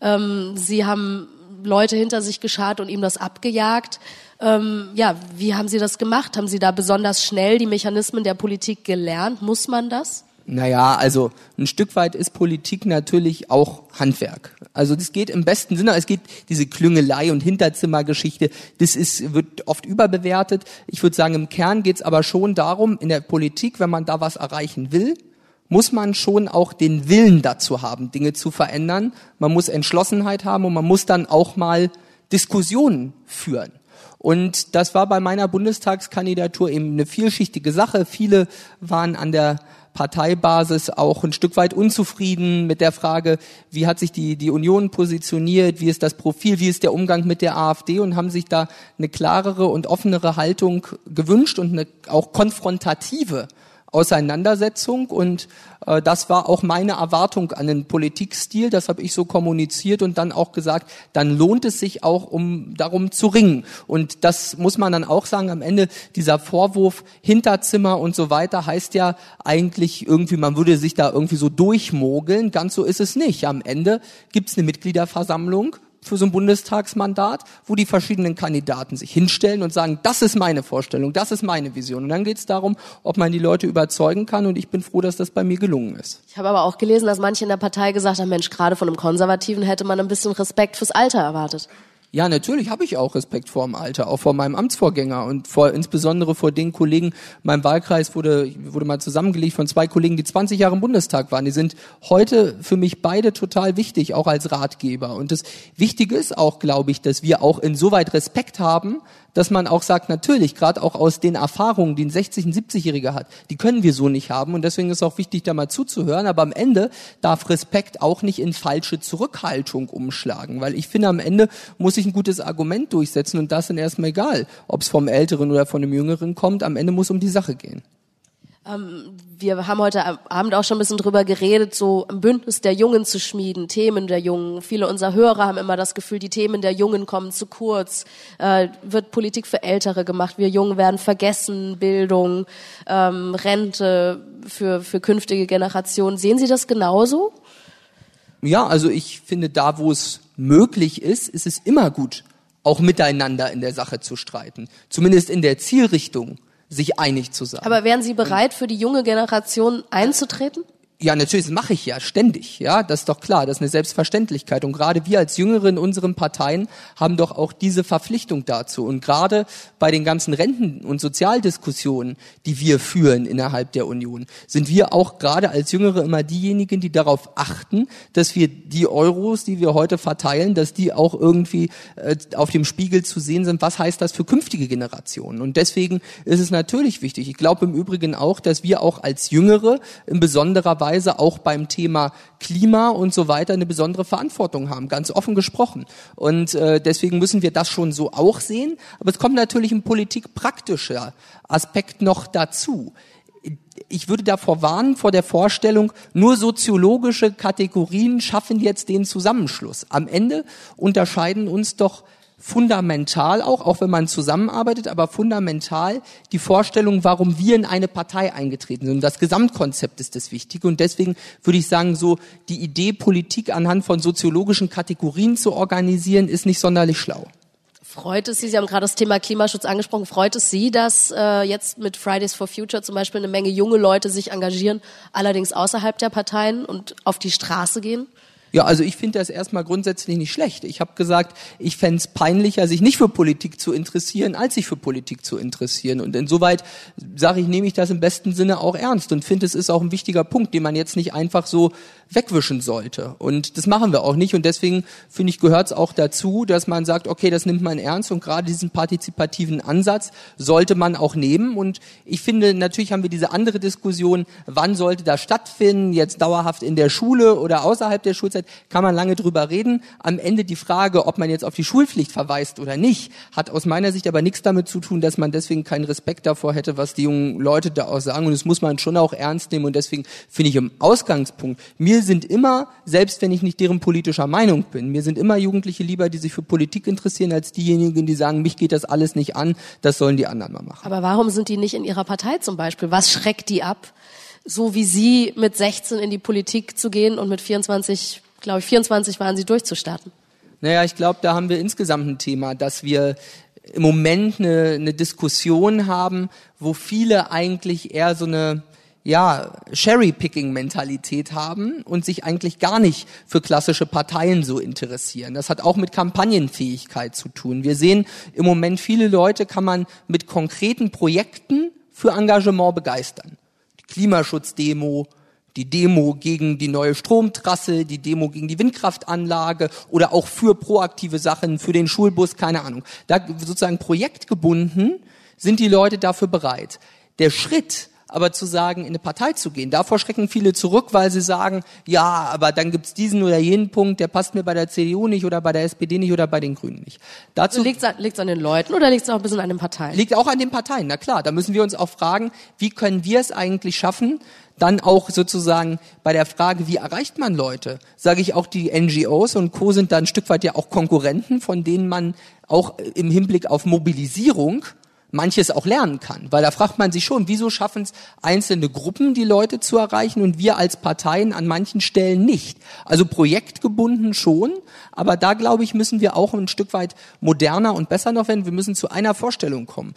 Ähm, Sie haben Leute hinter sich geschart und ihm das abgejagt. Ähm, ja, wie haben Sie das gemacht? Haben Sie da besonders schnell die Mechanismen der Politik gelernt? Muss man das?
Naja, also ein Stück weit ist Politik natürlich auch Handwerk. Also das geht im besten Sinne, es geht diese Klüngelei und Hinterzimmergeschichte, das ist, wird oft überbewertet. Ich würde sagen, im Kern geht es aber schon darum, in der Politik, wenn man da was erreichen will, muss man schon auch den Willen dazu haben, Dinge zu verändern. Man muss Entschlossenheit haben und man muss dann auch mal Diskussionen führen. Und das war bei meiner Bundestagskandidatur eben eine vielschichtige Sache. Viele waren an der Parteibasis auch ein Stück weit unzufrieden mit der Frage, wie hat sich die, die Union positioniert, wie ist das Profil, wie ist der Umgang mit der AfD und haben sich da eine klarere und offenere Haltung gewünscht und eine auch konfrontative Auseinandersetzung und äh, das war auch meine Erwartung an den Politikstil, das habe ich so kommuniziert und dann auch gesagt, dann lohnt es sich auch, um darum zu ringen. Und das muss man dann auch sagen, am Ende dieser Vorwurf Hinterzimmer und so weiter heißt ja eigentlich irgendwie, man würde sich da irgendwie so durchmogeln, ganz so ist es nicht. Am Ende gibt es eine Mitgliederversammlung, für so ein Bundestagsmandat, wo die verschiedenen Kandidaten sich hinstellen und sagen, das ist meine Vorstellung, das ist meine Vision. Und dann geht es darum, ob man die Leute überzeugen kann. Und ich bin froh, dass das bei mir gelungen ist.
Ich habe aber auch gelesen, dass manche in der Partei gesagt haben, Mensch, gerade von einem Konservativen hätte man ein bisschen Respekt fürs Alter erwartet.
Ja, natürlich habe ich auch Respekt vor dem Alter, auch vor meinem Amtsvorgänger und vor, insbesondere vor den Kollegen. Mein Wahlkreis wurde, wurde mal zusammengelegt von zwei Kollegen, die 20 Jahre im Bundestag waren. Die sind heute für mich beide total wichtig, auch als Ratgeber. Und das Wichtige ist auch, glaube ich, dass wir auch insoweit Respekt haben, dass man auch sagt, natürlich, gerade auch aus den Erfahrungen, die ein 60- und 70-Jähriger hat, die können wir so nicht haben. Und deswegen ist auch wichtig, da mal zuzuhören, aber am Ende darf Respekt auch nicht in falsche Zurückhaltung umschlagen, weil ich finde, am Ende muss ich ein gutes Argument durchsetzen. Und das ist erstmal egal, ob es vom Älteren oder von dem Jüngeren kommt, am Ende muss um die Sache gehen.
Ähm, wir haben heute Abend auch schon ein bisschen drüber geredet, so ein Bündnis der Jungen zu schmieden, Themen der Jungen. Viele unserer Hörer haben immer das Gefühl, die Themen der Jungen kommen zu kurz. Äh, wird Politik für Ältere gemacht? Wir Jungen werden vergessen, Bildung, ähm, Rente für, für künftige Generationen. Sehen Sie das genauso?
Ja, also ich finde, da wo es möglich ist, ist es immer gut, auch miteinander in der Sache zu streiten. Zumindest in der Zielrichtung sich einig zu sein.
Aber wären Sie bereit, für die junge Generation einzutreten?
Ja, natürlich, das mache ich ja ständig. Ja, das ist doch klar, das ist eine Selbstverständlichkeit. Und gerade wir als Jüngere in unseren Parteien haben doch auch diese Verpflichtung dazu. Und gerade bei den ganzen Renten- und Sozialdiskussionen, die wir führen innerhalb der Union, sind wir auch gerade als Jüngere immer diejenigen, die darauf achten, dass wir die Euros, die wir heute verteilen, dass die auch irgendwie äh, auf dem Spiegel zu sehen sind. Was heißt das für künftige Generationen? Und deswegen ist es natürlich wichtig. Ich glaube im Übrigen auch, dass wir auch als Jüngere in besonderer Weise Weise auch beim Thema Klima und so weiter eine besondere Verantwortung haben, ganz offen gesprochen. Und äh, deswegen müssen wir das schon so auch sehen. Aber es kommt natürlich ein politikpraktischer Aspekt noch dazu ich würde davor warnen, vor der Vorstellung, nur soziologische Kategorien schaffen jetzt den Zusammenschluss. Am Ende unterscheiden uns doch fundamental auch, auch wenn man zusammenarbeitet, aber fundamental die Vorstellung, warum wir in eine Partei eingetreten sind. Das Gesamtkonzept ist das Wichtige. Und deswegen würde ich sagen, so die Idee, Politik anhand von soziologischen Kategorien zu organisieren, ist nicht sonderlich schlau.
Freut es Sie, Sie haben gerade das Thema Klimaschutz angesprochen, freut es Sie, dass äh, jetzt mit Fridays for Future zum Beispiel eine Menge junge Leute sich engagieren, allerdings außerhalb der Parteien und auf die Straße gehen?
Ja, also ich finde das erstmal grundsätzlich nicht schlecht. Ich habe gesagt, ich fände es peinlicher, sich nicht für Politik zu interessieren, als sich für Politik zu interessieren. Und insoweit sage ich, nehme ich das im besten Sinne auch ernst und finde, es ist auch ein wichtiger Punkt, den man jetzt nicht einfach so wegwischen sollte. Und das machen wir auch nicht. Und deswegen finde ich, gehört es auch dazu, dass man sagt, okay, das nimmt man ernst und gerade diesen partizipativen Ansatz sollte man auch nehmen. Und ich finde, natürlich haben wir diese andere Diskussion, wann sollte das stattfinden, jetzt dauerhaft in der Schule oder außerhalb der Schulzeit. Kann man lange drüber reden. Am Ende die Frage, ob man jetzt auf die Schulpflicht verweist oder nicht, hat aus meiner Sicht aber nichts damit zu tun, dass man deswegen keinen Respekt davor hätte, was die jungen Leute da auch sagen. Und das muss man schon auch ernst nehmen. Und deswegen finde ich im Ausgangspunkt, mir sind immer, selbst wenn ich nicht deren politischer Meinung bin, mir sind immer Jugendliche lieber, die sich für Politik interessieren, als diejenigen, die sagen, mich geht das alles nicht an, das sollen die anderen mal machen.
Aber warum sind die nicht in ihrer Partei zum Beispiel? Was schreckt die ab? so wie Sie mit 16 in die Politik zu gehen und mit 24 glaube ich, 24 waren sie durchzustarten.
Naja, ich glaube, da haben wir insgesamt ein Thema, dass wir im Moment eine, eine Diskussion haben, wo viele eigentlich eher so eine ja, Cherry-Picking-Mentalität haben und sich eigentlich gar nicht für klassische Parteien so interessieren. Das hat auch mit Kampagnenfähigkeit zu tun. Wir sehen im Moment viele Leute kann man mit konkreten Projekten für Engagement begeistern. Die Klimaschutzdemo, die Demo gegen die neue Stromtrasse, die Demo gegen die Windkraftanlage oder auch für proaktive Sachen, für den Schulbus, keine Ahnung. Da sozusagen projektgebunden sind die Leute dafür bereit. Der Schritt, aber zu sagen, in eine Partei zu gehen. Davor schrecken viele zurück, weil sie sagen, ja, aber dann gibt's diesen oder jenen Punkt, der passt mir bei der CDU nicht oder bei der SPD nicht oder bei den Grünen nicht.
Dazu also liegt es an den Leuten oder liegt es auch ein bisschen an den Parteien?
Liegt auch an den Parteien, na klar. Da müssen wir uns auch fragen, wie können wir es eigentlich schaffen, dann auch sozusagen bei der Frage, wie erreicht man Leute, sage ich auch, die NGOs und Co. sind da ein Stück weit ja auch Konkurrenten, von denen man auch im Hinblick auf Mobilisierung manches auch lernen kann. Weil da fragt man sich schon, wieso schaffen es einzelne Gruppen, die Leute zu erreichen und wir als Parteien an manchen Stellen nicht. Also projektgebunden schon, aber da glaube ich, müssen wir auch ein Stück weit moderner und besser noch werden. Wir müssen zu einer Vorstellung kommen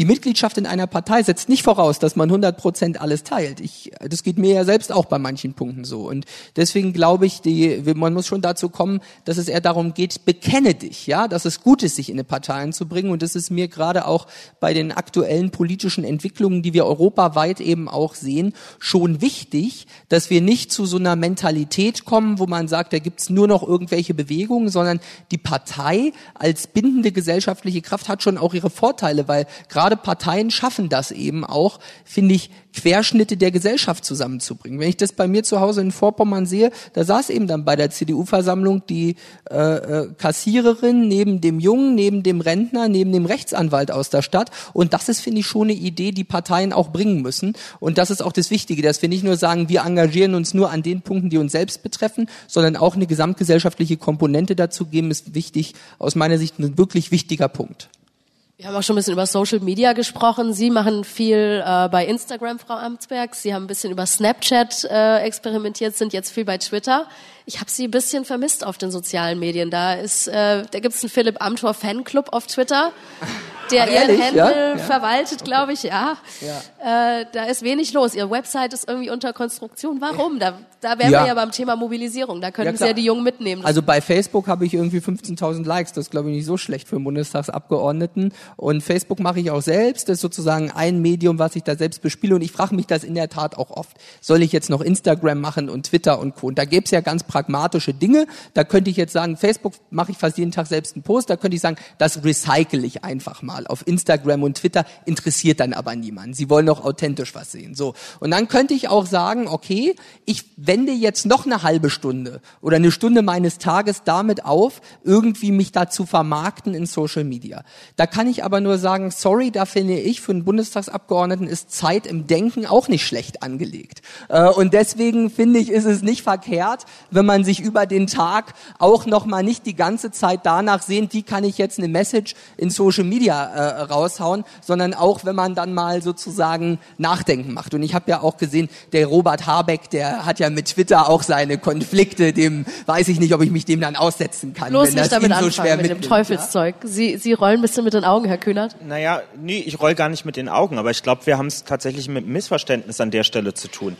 die Mitgliedschaft in einer Partei setzt nicht voraus, dass man 100 Prozent alles teilt. Ich, das geht mir ja selbst auch bei manchen Punkten so. Und deswegen glaube ich, die, man muss schon dazu kommen, dass es eher darum geht, bekenne dich, ja, dass es gut ist, sich in eine Partei einzubringen. Und das ist mir gerade auch bei den aktuellen politischen Entwicklungen, die wir europaweit eben auch sehen, schon wichtig, dass wir nicht zu so einer Mentalität kommen, wo man sagt, da gibt's nur noch irgendwelche Bewegungen, sondern die Partei als bindende gesellschaftliche Kraft hat schon auch ihre Vorteile, weil gerade gerade Parteien schaffen das eben auch, finde ich, Querschnitte der Gesellschaft zusammenzubringen. Wenn ich das bei mir zu Hause in Vorpommern sehe, da saß eben dann bei der CDU-Versammlung die äh, äh, Kassiererin neben dem Jungen, neben dem Rentner, neben dem Rechtsanwalt aus der Stadt. Und das ist, finde ich, schon eine Idee, die Parteien auch bringen müssen. Und das ist auch das Wichtige, dass wir nicht nur sagen, wir engagieren uns nur an den Punkten, die uns selbst betreffen, sondern auch eine gesamtgesellschaftliche Komponente dazu geben, ist wichtig, aus meiner Sicht ein wirklich wichtiger Punkt.
Wir haben auch schon ein bisschen über Social Media gesprochen. Sie machen viel äh, bei Instagram, Frau Amtsberg. Sie haben ein bisschen über Snapchat äh, experimentiert, sind jetzt viel bei Twitter. Ich habe Sie ein bisschen vermisst auf den sozialen Medien. Da ist, äh, da gibt's einen Philipp Amthor Fanclub auf Twitter der Ach, ihren Handel ja? verwaltet, glaube ich, ja. ja. Äh, da ist wenig los. Ihre Website ist irgendwie unter Konstruktion. Warum? Da, da wären ja. wir ja beim Thema Mobilisierung. Da können ja, Sie ja die Jungen mitnehmen.
Also bei Facebook habe ich irgendwie 15.000 Likes. Das ist, glaube ich, nicht so schlecht für einen Bundestagsabgeordneten. Und Facebook mache ich auch selbst. Das ist sozusagen ein Medium, was ich da selbst bespiele. Und ich frage mich das in der Tat auch oft. Soll ich jetzt noch Instagram machen und Twitter und Co. Und da gäbe es ja ganz pragmatische Dinge. Da könnte ich jetzt sagen, Facebook mache ich fast jeden Tag selbst einen Post. Da könnte ich sagen, das recycle ich einfach mal. Auf Instagram und Twitter interessiert dann aber niemand. Sie wollen doch authentisch was sehen. So. Und dann könnte ich auch sagen, okay, ich wende jetzt noch eine halbe Stunde oder eine Stunde meines Tages damit auf, irgendwie mich da zu vermarkten in Social Media. Da kann ich aber nur sagen, sorry, da finde ich, für einen Bundestagsabgeordneten ist Zeit im Denken auch nicht schlecht angelegt. Äh, und deswegen finde ich, ist es nicht verkehrt, wenn man sich über den Tag auch noch mal nicht die ganze Zeit danach sehnt, wie kann ich jetzt eine Message in Social Media äh, raushauen, sondern auch, wenn man dann mal sozusagen Nachdenken macht. Und ich habe ja auch gesehen, der Robert Habeck, der hat ja mit Twitter auch seine Konflikte, dem weiß ich nicht, ob ich mich dem dann aussetzen kann.
Bloß nicht damit so anfangen mit dem Teufelszeug. Ja? Sie, Sie rollen ein bisschen mit den Augen, Herr Kühnert.
Naja, nee, ich roll gar nicht mit den Augen, aber ich glaube, wir haben es tatsächlich mit Missverständnis an der Stelle zu tun.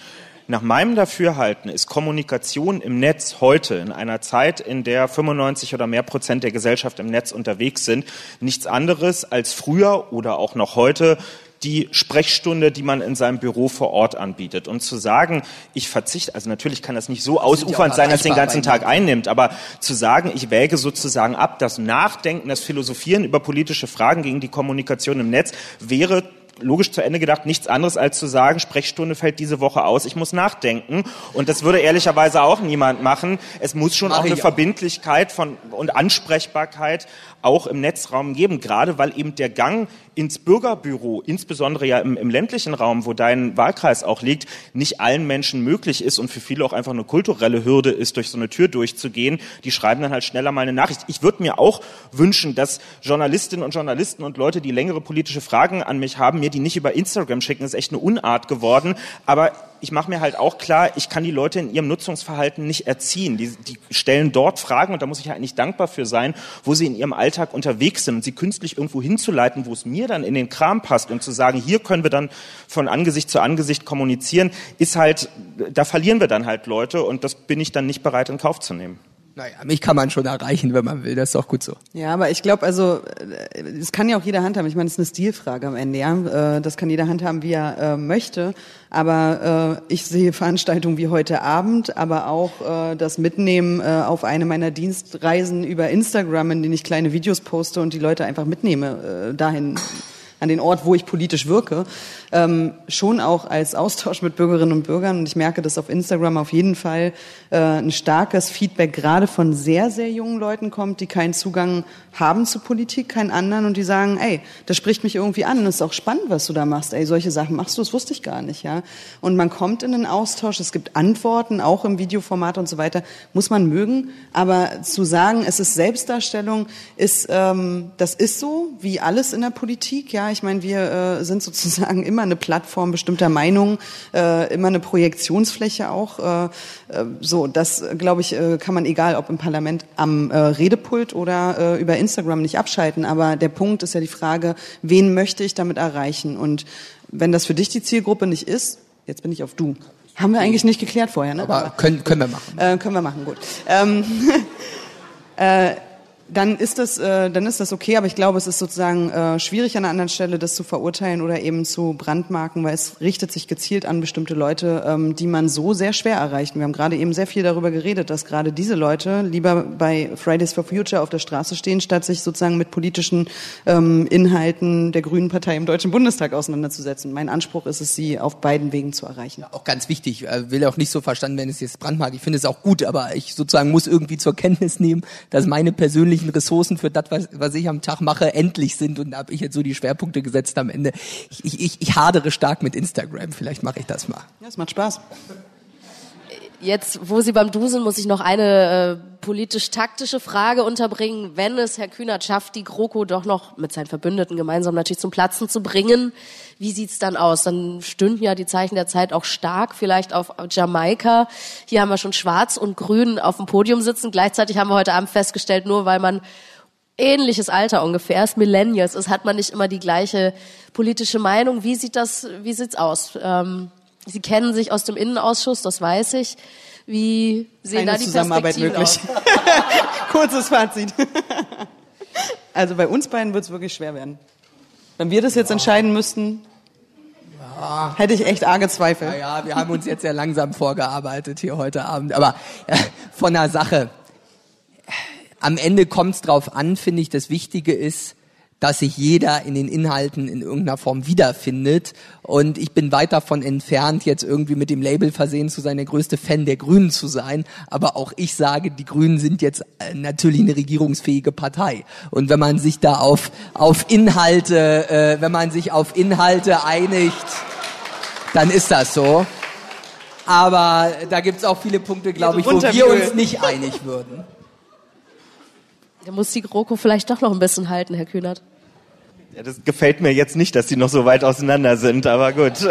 Nach meinem Dafürhalten ist Kommunikation im Netz heute, in einer Zeit, in der 95 oder mehr Prozent der Gesellschaft im Netz unterwegs sind, nichts anderes als früher oder auch noch heute die Sprechstunde, die man in seinem Büro vor Ort anbietet. Und zu sagen, ich verzichte, also natürlich kann das nicht so ausufernd sein, dass den ganzen Tag einnimmt, aber zu sagen, ich wäge sozusagen ab, das Nachdenken, das Philosophieren über politische Fragen gegen die Kommunikation im Netz wäre logisch zu Ende gedacht nichts anderes als zu sagen, Sprechstunde fällt diese Woche aus, ich muss nachdenken. Und das würde ehrlicherweise auch niemand machen. Es muss schon Mach auch eine Verbindlichkeit von, und Ansprechbarkeit auch im Netzraum geben, gerade weil eben der Gang ins Bürgerbüro, insbesondere ja im, im, ländlichen Raum, wo dein Wahlkreis auch liegt, nicht allen Menschen möglich ist und für viele auch einfach eine kulturelle Hürde ist, durch so eine Tür durchzugehen. Die schreiben dann halt schneller mal eine Nachricht. Ich würde mir auch wünschen, dass Journalistinnen und Journalisten und Leute, die längere politische Fragen an mich haben, mir die nicht über Instagram schicken. Ist echt eine Unart geworden. Aber ich mache mir halt auch klar, ich kann die Leute in ihrem Nutzungsverhalten nicht erziehen. Die, die stellen dort Fragen, und da muss ich eigentlich dankbar für sein, wo sie in ihrem Alltag unterwegs sind. Und sie künstlich irgendwo hinzuleiten, wo es mir dann in den Kram passt und zu sagen, hier können wir dann von Angesicht zu Angesicht kommunizieren, ist halt, da verlieren wir dann halt Leute und das bin ich dann nicht bereit in Kauf zu nehmen.
Naja, mich kann man schon erreichen, wenn man will. Das ist doch gut so.
Ja, aber ich glaube, also das kann ja auch jeder handhaben. Ich meine, das ist eine Stilfrage am Ende. Ja, äh, das kann jeder handhaben, wie er äh, möchte. Aber äh, ich sehe Veranstaltungen wie heute Abend, aber auch äh, das Mitnehmen äh, auf eine meiner Dienstreisen über Instagram, in denen ich kleine Videos poste und die Leute einfach mitnehme äh, dahin an den Ort, wo ich politisch wirke, ähm, schon auch als Austausch mit Bürgerinnen und Bürgern. Und ich merke, dass auf Instagram auf jeden Fall äh, ein starkes Feedback gerade von sehr, sehr jungen Leuten kommt, die keinen Zugang haben zu Politik, keinen anderen und die sagen, ey, das spricht mich irgendwie an, das ist auch spannend, was du da machst. Ey, solche Sachen machst du, das wusste ich gar nicht, ja. Und man kommt in einen Austausch, es gibt Antworten, auch im Videoformat und so weiter, muss man mögen. Aber zu sagen, es ist Selbstdarstellung, ist, ähm, das ist so, wie alles in der Politik, ja. Ich meine, wir äh, sind sozusagen immer eine Plattform bestimmter Meinungen, äh, immer eine Projektionsfläche auch. Äh, äh, so, das glaube ich, äh, kann man egal, ob im Parlament am äh, Redepult oder äh, über Instagram nicht abschalten. Aber der Punkt ist ja die Frage, wen möchte ich damit erreichen? Und wenn das für dich die Zielgruppe nicht ist, jetzt bin ich auf du. Haben wir eigentlich nicht geklärt vorher, ne?
Aber können, können wir machen.
Äh, können wir machen, gut. Ähm, *laughs* äh, dann ist das, äh, dann ist das okay, aber ich glaube, es ist sozusagen äh, schwierig an einer anderen Stelle, das zu verurteilen oder eben zu brandmarken, weil es richtet sich gezielt an bestimmte Leute, ähm, die man so sehr schwer erreicht. Wir haben gerade eben sehr viel darüber geredet, dass gerade diese Leute lieber bei Fridays for Future auf der Straße stehen, statt sich sozusagen mit politischen ähm, Inhalten der Grünen Partei im Deutschen Bundestag auseinanderzusetzen. Mein Anspruch ist es, sie auf beiden Wegen zu erreichen.
Ja, auch ganz wichtig. Ich will auch nicht so verstanden werden, es jetzt brandmarkt. Ich finde es auch gut, aber ich sozusagen muss irgendwie zur Kenntnis nehmen, dass meine persönliche persönlichen Ressourcen für das, was, was ich am Tag mache, endlich sind. Und da habe ich jetzt so die Schwerpunkte gesetzt am Ende. Ich, ich, ich hadere stark mit Instagram. Vielleicht mache ich das mal.
Ja, es macht Spaß.
Jetzt, wo Sie beim Du sind, muss ich noch eine äh, politisch-taktische Frage unterbringen. Wenn es Herr Kühnert schafft, die GroKo doch noch mit seinen Verbündeten gemeinsam natürlich zum Platzen zu bringen, wie sieht's dann aus? Dann stünden ja die Zeichen der Zeit auch stark, vielleicht auf Jamaika. Hier haben wir schon Schwarz und Grün auf dem Podium sitzen. Gleichzeitig haben wir heute Abend festgestellt, nur weil man ähnliches Alter ungefähr ist, Millennials ist, hat man nicht immer die gleiche politische Meinung. Wie sieht das, wie sieht's aus? Ähm, Sie kennen sich aus dem Innenausschuss, das weiß ich. Wie sehen
Keine
da die
Zusammenarbeit
möglich. *laughs*
Kurzes Fazit. *laughs* also bei uns beiden wird es wirklich schwer werden. Wenn wir das jetzt entscheiden müssten, ja. hätte ich echt arge Zweifel.
Ja, ja, wir haben uns jetzt sehr langsam vorgearbeitet hier heute Abend. Aber ja, von der Sache. Am Ende kommt es drauf an, finde ich, das Wichtige ist, dass sich jeder in den Inhalten in irgendeiner Form wiederfindet. Und ich bin weit davon entfernt, jetzt irgendwie mit dem Label versehen zu sein, der größte Fan der Grünen zu sein. Aber auch ich sage, die Grünen sind jetzt äh, natürlich eine regierungsfähige Partei. Und wenn man sich da auf, auf Inhalte, äh, wenn man sich auf Inhalte einigt, dann ist das so. Aber da gibt's auch viele Punkte, glaube ich, wo wir uns nicht einig würden.
Da muss die GroKo vielleicht doch noch ein bisschen halten, Herr Kühnert.
Ja, das gefällt mir jetzt nicht, dass die noch so weit auseinander sind, aber gut. *laughs*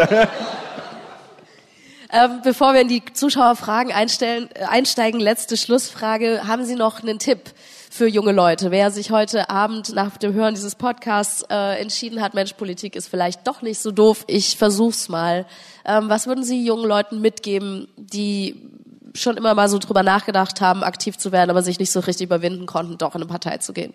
Ähm, bevor wir in die Zuschauerfragen einstellen, äh, einsteigen, letzte Schlussfrage. Haben Sie noch einen Tipp für junge Leute? Wer sich heute Abend nach dem Hören dieses Podcasts äh, entschieden hat, Mensch, Politik ist vielleicht doch nicht so doof, ich versuch's mal. Ähm, was würden Sie jungen Leuten mitgeben, die schon immer mal so drüber nachgedacht haben, aktiv zu werden, aber sich nicht so richtig überwinden konnten, doch in eine Partei zu gehen?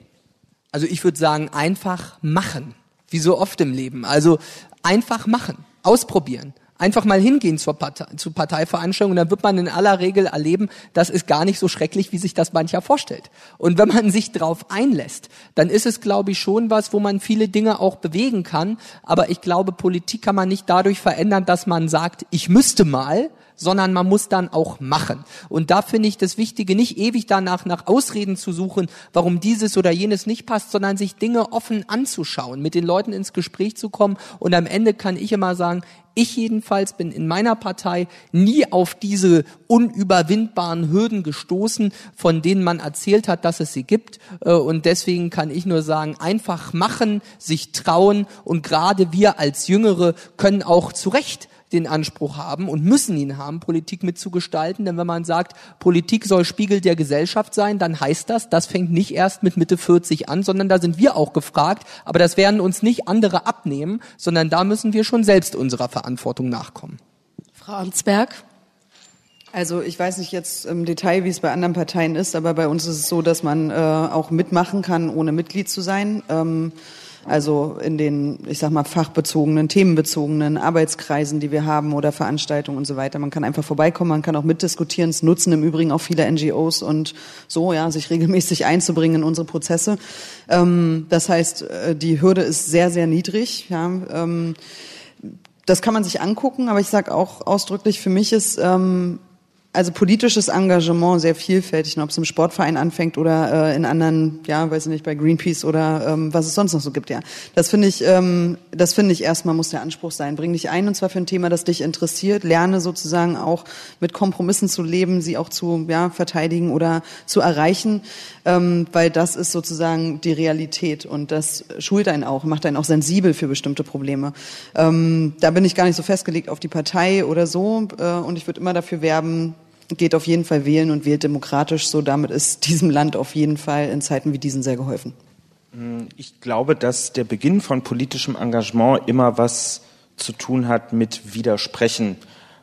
Also ich würde sagen, einfach machen. Wie so oft im Leben. Also einfach machen. Ausprobieren. Einfach mal hingehen zur Partei, zu Parteiveranstaltungen, dann wird man in aller Regel erleben, das ist gar nicht so schrecklich, wie sich das mancher vorstellt. Und wenn man sich darauf einlässt, dann ist es, glaube ich, schon was, wo man viele Dinge auch bewegen kann. Aber ich glaube, Politik kann man nicht dadurch verändern, dass man sagt, ich müsste mal, sondern man muss dann auch machen. Und da finde ich das Wichtige, nicht ewig danach nach Ausreden zu suchen, warum dieses oder jenes nicht passt, sondern sich Dinge offen anzuschauen, mit den Leuten ins Gespräch zu kommen. Und am Ende kann ich immer sagen, ich jedenfalls bin in meiner Partei nie auf diese unüberwindbaren Hürden gestoßen, von denen man erzählt hat, dass es sie gibt. Äh, und deswegen kann ich nur sagen, einfach machen, sich trauen. Und gerade wir als Jüngere können auch zu Recht den Anspruch haben und müssen ihn haben, Politik mitzugestalten. Denn wenn man sagt, Politik soll Spiegel der Gesellschaft sein, dann heißt das, das fängt nicht erst mit Mitte 40 an, sondern da sind wir auch gefragt. Aber das werden uns nicht andere abnehmen, sondern da müssen wir schon selbst unserer Verantwortung nachkommen.
Frau Amtsberg?
Also ich weiß nicht jetzt im Detail, wie es bei anderen Parteien ist, aber bei uns ist es so, dass man äh, auch mitmachen kann, ohne Mitglied zu sein. Ähm, also in den, ich sag mal, fachbezogenen, themenbezogenen Arbeitskreisen, die wir haben oder Veranstaltungen und so weiter. Man kann einfach vorbeikommen, man kann auch mitdiskutieren. Es nutzen im Übrigen auch viele NGOs und so, ja, sich regelmäßig einzubringen in unsere Prozesse. Ähm, das heißt, äh, die Hürde ist sehr, sehr niedrig. Ja, ähm, das kann man sich angucken, aber ich sage auch ausdrücklich, für mich ist ähm, also politisches Engagement sehr vielfältig, ob es im Sportverein anfängt oder äh, in anderen, ja, weiß ich nicht, bei Greenpeace oder ähm, was es sonst noch so gibt, ja. Das finde ich, ähm, das finde ich erstmal muss der Anspruch sein. Bring dich ein und zwar für ein Thema, das dich interessiert. Lerne sozusagen auch mit Kompromissen zu leben, sie auch zu ja, verteidigen oder zu erreichen, ähm, weil das ist sozusagen die Realität und das schult einen auch, macht einen auch sensibel für bestimmte Probleme. Ähm, da bin ich gar nicht so festgelegt auf die Partei oder so äh, und ich würde immer dafür werben, geht auf jeden Fall wählen und wählt demokratisch. So damit ist *laughs* diesem Land auf jeden Fall in Zeiten wie diesen sehr geholfen.
Hm, ich glaube, dass der Beginn von politischem Engagement immer was zu tun hat mit Widersprechen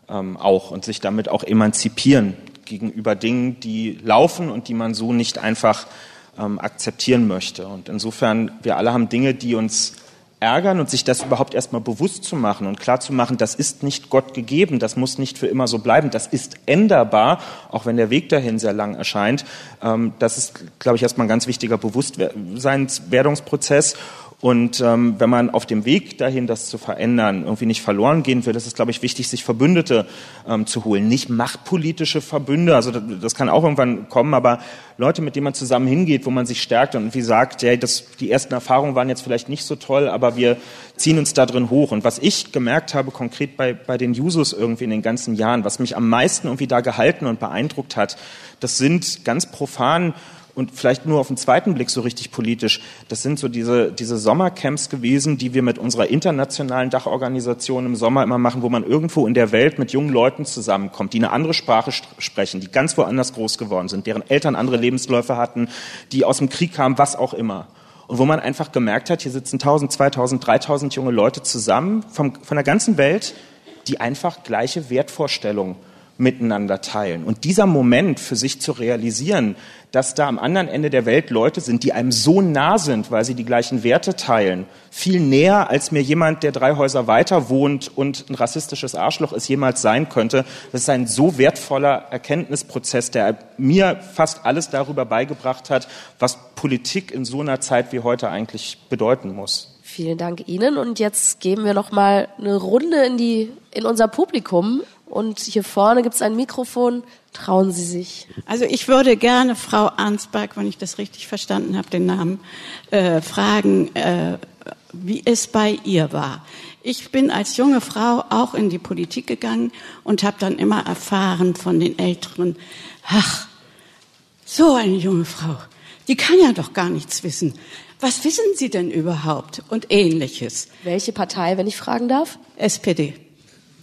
ähm, auch und sich damit auch emanzipieren gegenüber Dingen, die laufen und die man so nicht einfach ähm, akzeptieren möchte. Und insofern, wir alle haben Dinge, die uns ärgern und sich das überhaupt erstmal bewusst zu machen und klar zu machen, das ist nicht Gott gegeben, das muss nicht für immer so bleiben, das ist änderbar, auch wenn der Weg dahin sehr lang erscheint. Ähm, das ist, glaube ich, erstmal ein ganz wichtiger Bewusstseinswerdungsprozess. Und ähm, wenn man auf dem Weg dahin, das zu verändern, irgendwie nicht verloren gehen will, ist es, glaube ich, wichtig, sich Verbündete ähm, zu holen. Nicht machtpolitische Verbünde, also das, das, kann auch irgendwann kommen, aber Leute, mit denen man zusammen hingeht, wo man sich stärkt und wie sagt, ja, das, die ersten Erfahrungen waren jetzt vielleicht nicht so toll, aber wir ziehen uns da drin hoch. Und was ich gemerkt habe, konkret bei, bei den Jusos irgendwie in den ganzen Jahren, was mich am meisten irgendwie da gehalten und beeindruckt hat, das sind ganz profan und vielleicht nur auf den zweiten Blick so richtig politisch. Das sind so diese, diese Sommercamps gewesen, die wir mit unserer internationalen Dachorganisation im Sommer immer machen, wo man irgendwo in der Welt mit jungen Leuten zusammenkommt, die eine andere Sprache sprechen, die ganz woanders groß geworden sind, deren Eltern andere Lebensläufe hatten, die aus dem Krieg kamen, was auch immer. Und wo man einfach gemerkt hat, hier sitzen 1000, 2000, 3000 junge Leute zusammen vom, von der ganzen Welt, die einfach gleiche Wertvorstellungen miteinander teilen. Und dieser Moment für sich zu realisieren, dass da am anderen Ende der Welt Leute sind, die einem so nah sind, weil sie die gleichen Werte teilen, viel näher als mir jemand, der drei Häuser weiter wohnt und ein rassistisches Arschloch ist, jemals sein könnte. Das ist ein so wertvoller Erkenntnisprozess, der mir fast alles darüber beigebracht hat, was Politik in so einer Zeit wie heute eigentlich bedeuten muss.
Vielen Dank Ihnen und jetzt geben wir noch mal eine Runde in die in unser Publikum und hier vorne gibt es ein Mikrofon. Trauen Sie sich?
Also ich würde gerne Frau Arnsberg, wenn ich das richtig verstanden habe, den Namen, äh, fragen, äh, wie es bei ihr war. Ich bin als junge Frau auch in die Politik gegangen und habe dann immer erfahren von den Älteren, ach, so eine junge Frau, die kann ja doch gar nichts wissen. Was wissen Sie denn überhaupt? Und ähnliches.
Welche Partei, wenn ich fragen darf?
SPD.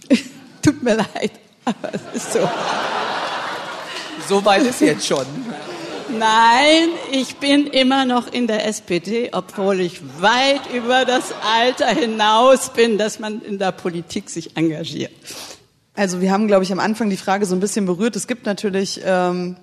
*laughs* Tut mir leid, *laughs* aber es ist so.
So weit ist jetzt schon.
Nein, ich bin immer noch in der SPD, obwohl ich weit über das Alter hinaus bin, dass man in der Politik sich engagiert.
Also wir haben, glaube ich, am Anfang die Frage so ein bisschen berührt. Es gibt natürlich ähm,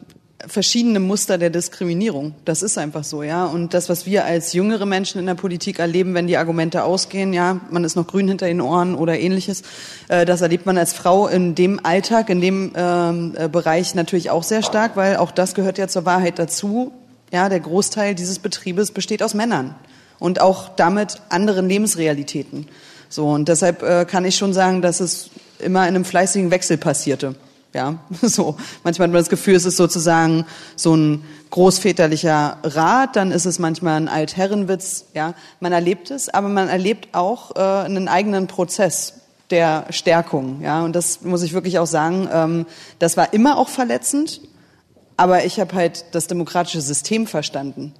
verschiedene Muster der Diskriminierung. Das ist einfach so, ja. Und das, was wir als jüngere Menschen in der Politik erleben, wenn die Argumente ausgehen, ja, man ist noch grün hinter den Ohren oder ähnliches, äh, das erlebt man als Frau in dem Alltag, in dem ähm, äh, Bereich natürlich auch sehr stark, weil auch das gehört ja zur Wahrheit dazu. Ja, der Großteil dieses Betriebes besteht aus Männern und auch damit anderen Lebensrealitäten. So und deshalb äh, kann ich schon sagen, dass es immer in einem fleißigen Wechsel passierte. Ja, *laughs* so. Manchmal hat man das Gefühl, es ist sozusagen so ein großväterlicher Rat, dann ist es manchmal ein Altherrenwitz. Ja, man erlebt es, aber man erlebt auch äh, einen eigenen Prozess der Stärkung. Ja, und das muss ich wirklich auch sagen. Ähm, das war immer auch verletzend, aber ich habe halt das demokratische System verstanden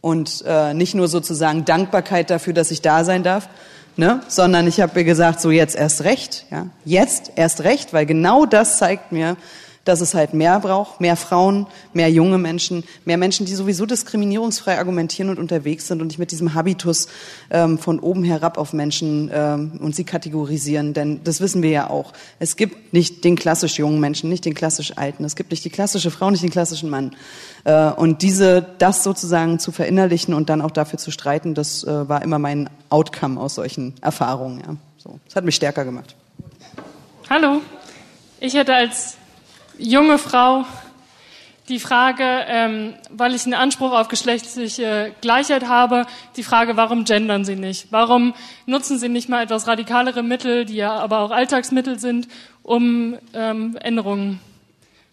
und äh, nicht nur sozusagen Dankbarkeit dafür, dass ich da sein darf, ne? sondern ich habe mir gesagt, so jetzt erst recht, ja, jetzt erst recht, weil genau das zeigt mir, dass es halt mehr braucht, mehr Frauen, mehr junge Menschen, mehr Menschen, die sowieso diskriminierungsfrei argumentieren und unterwegs sind und nicht mit diesem Habitus ähm, von oben herab auf Menschen ähm, und sie kategorisieren. Denn das wissen wir ja auch. Es gibt nicht den klassisch jungen Menschen, nicht den klassisch alten. Es gibt nicht die klassische Frau, nicht den klassischen Mann. Äh, und diese, das sozusagen zu verinnerlichen und dann auch dafür zu streiten, das äh, war immer mein Outcome aus solchen Erfahrungen. Ja. So, das hat mich stärker gemacht.
Hallo, ich hätte als junge Frau die Frage, ähm, weil ich einen Anspruch auf geschlechtliche Gleichheit habe, die Frage, warum gendern Sie nicht? Warum nutzen Sie nicht mal etwas radikalere Mittel, die ja aber auch Alltagsmittel sind, um ähm, Änderungen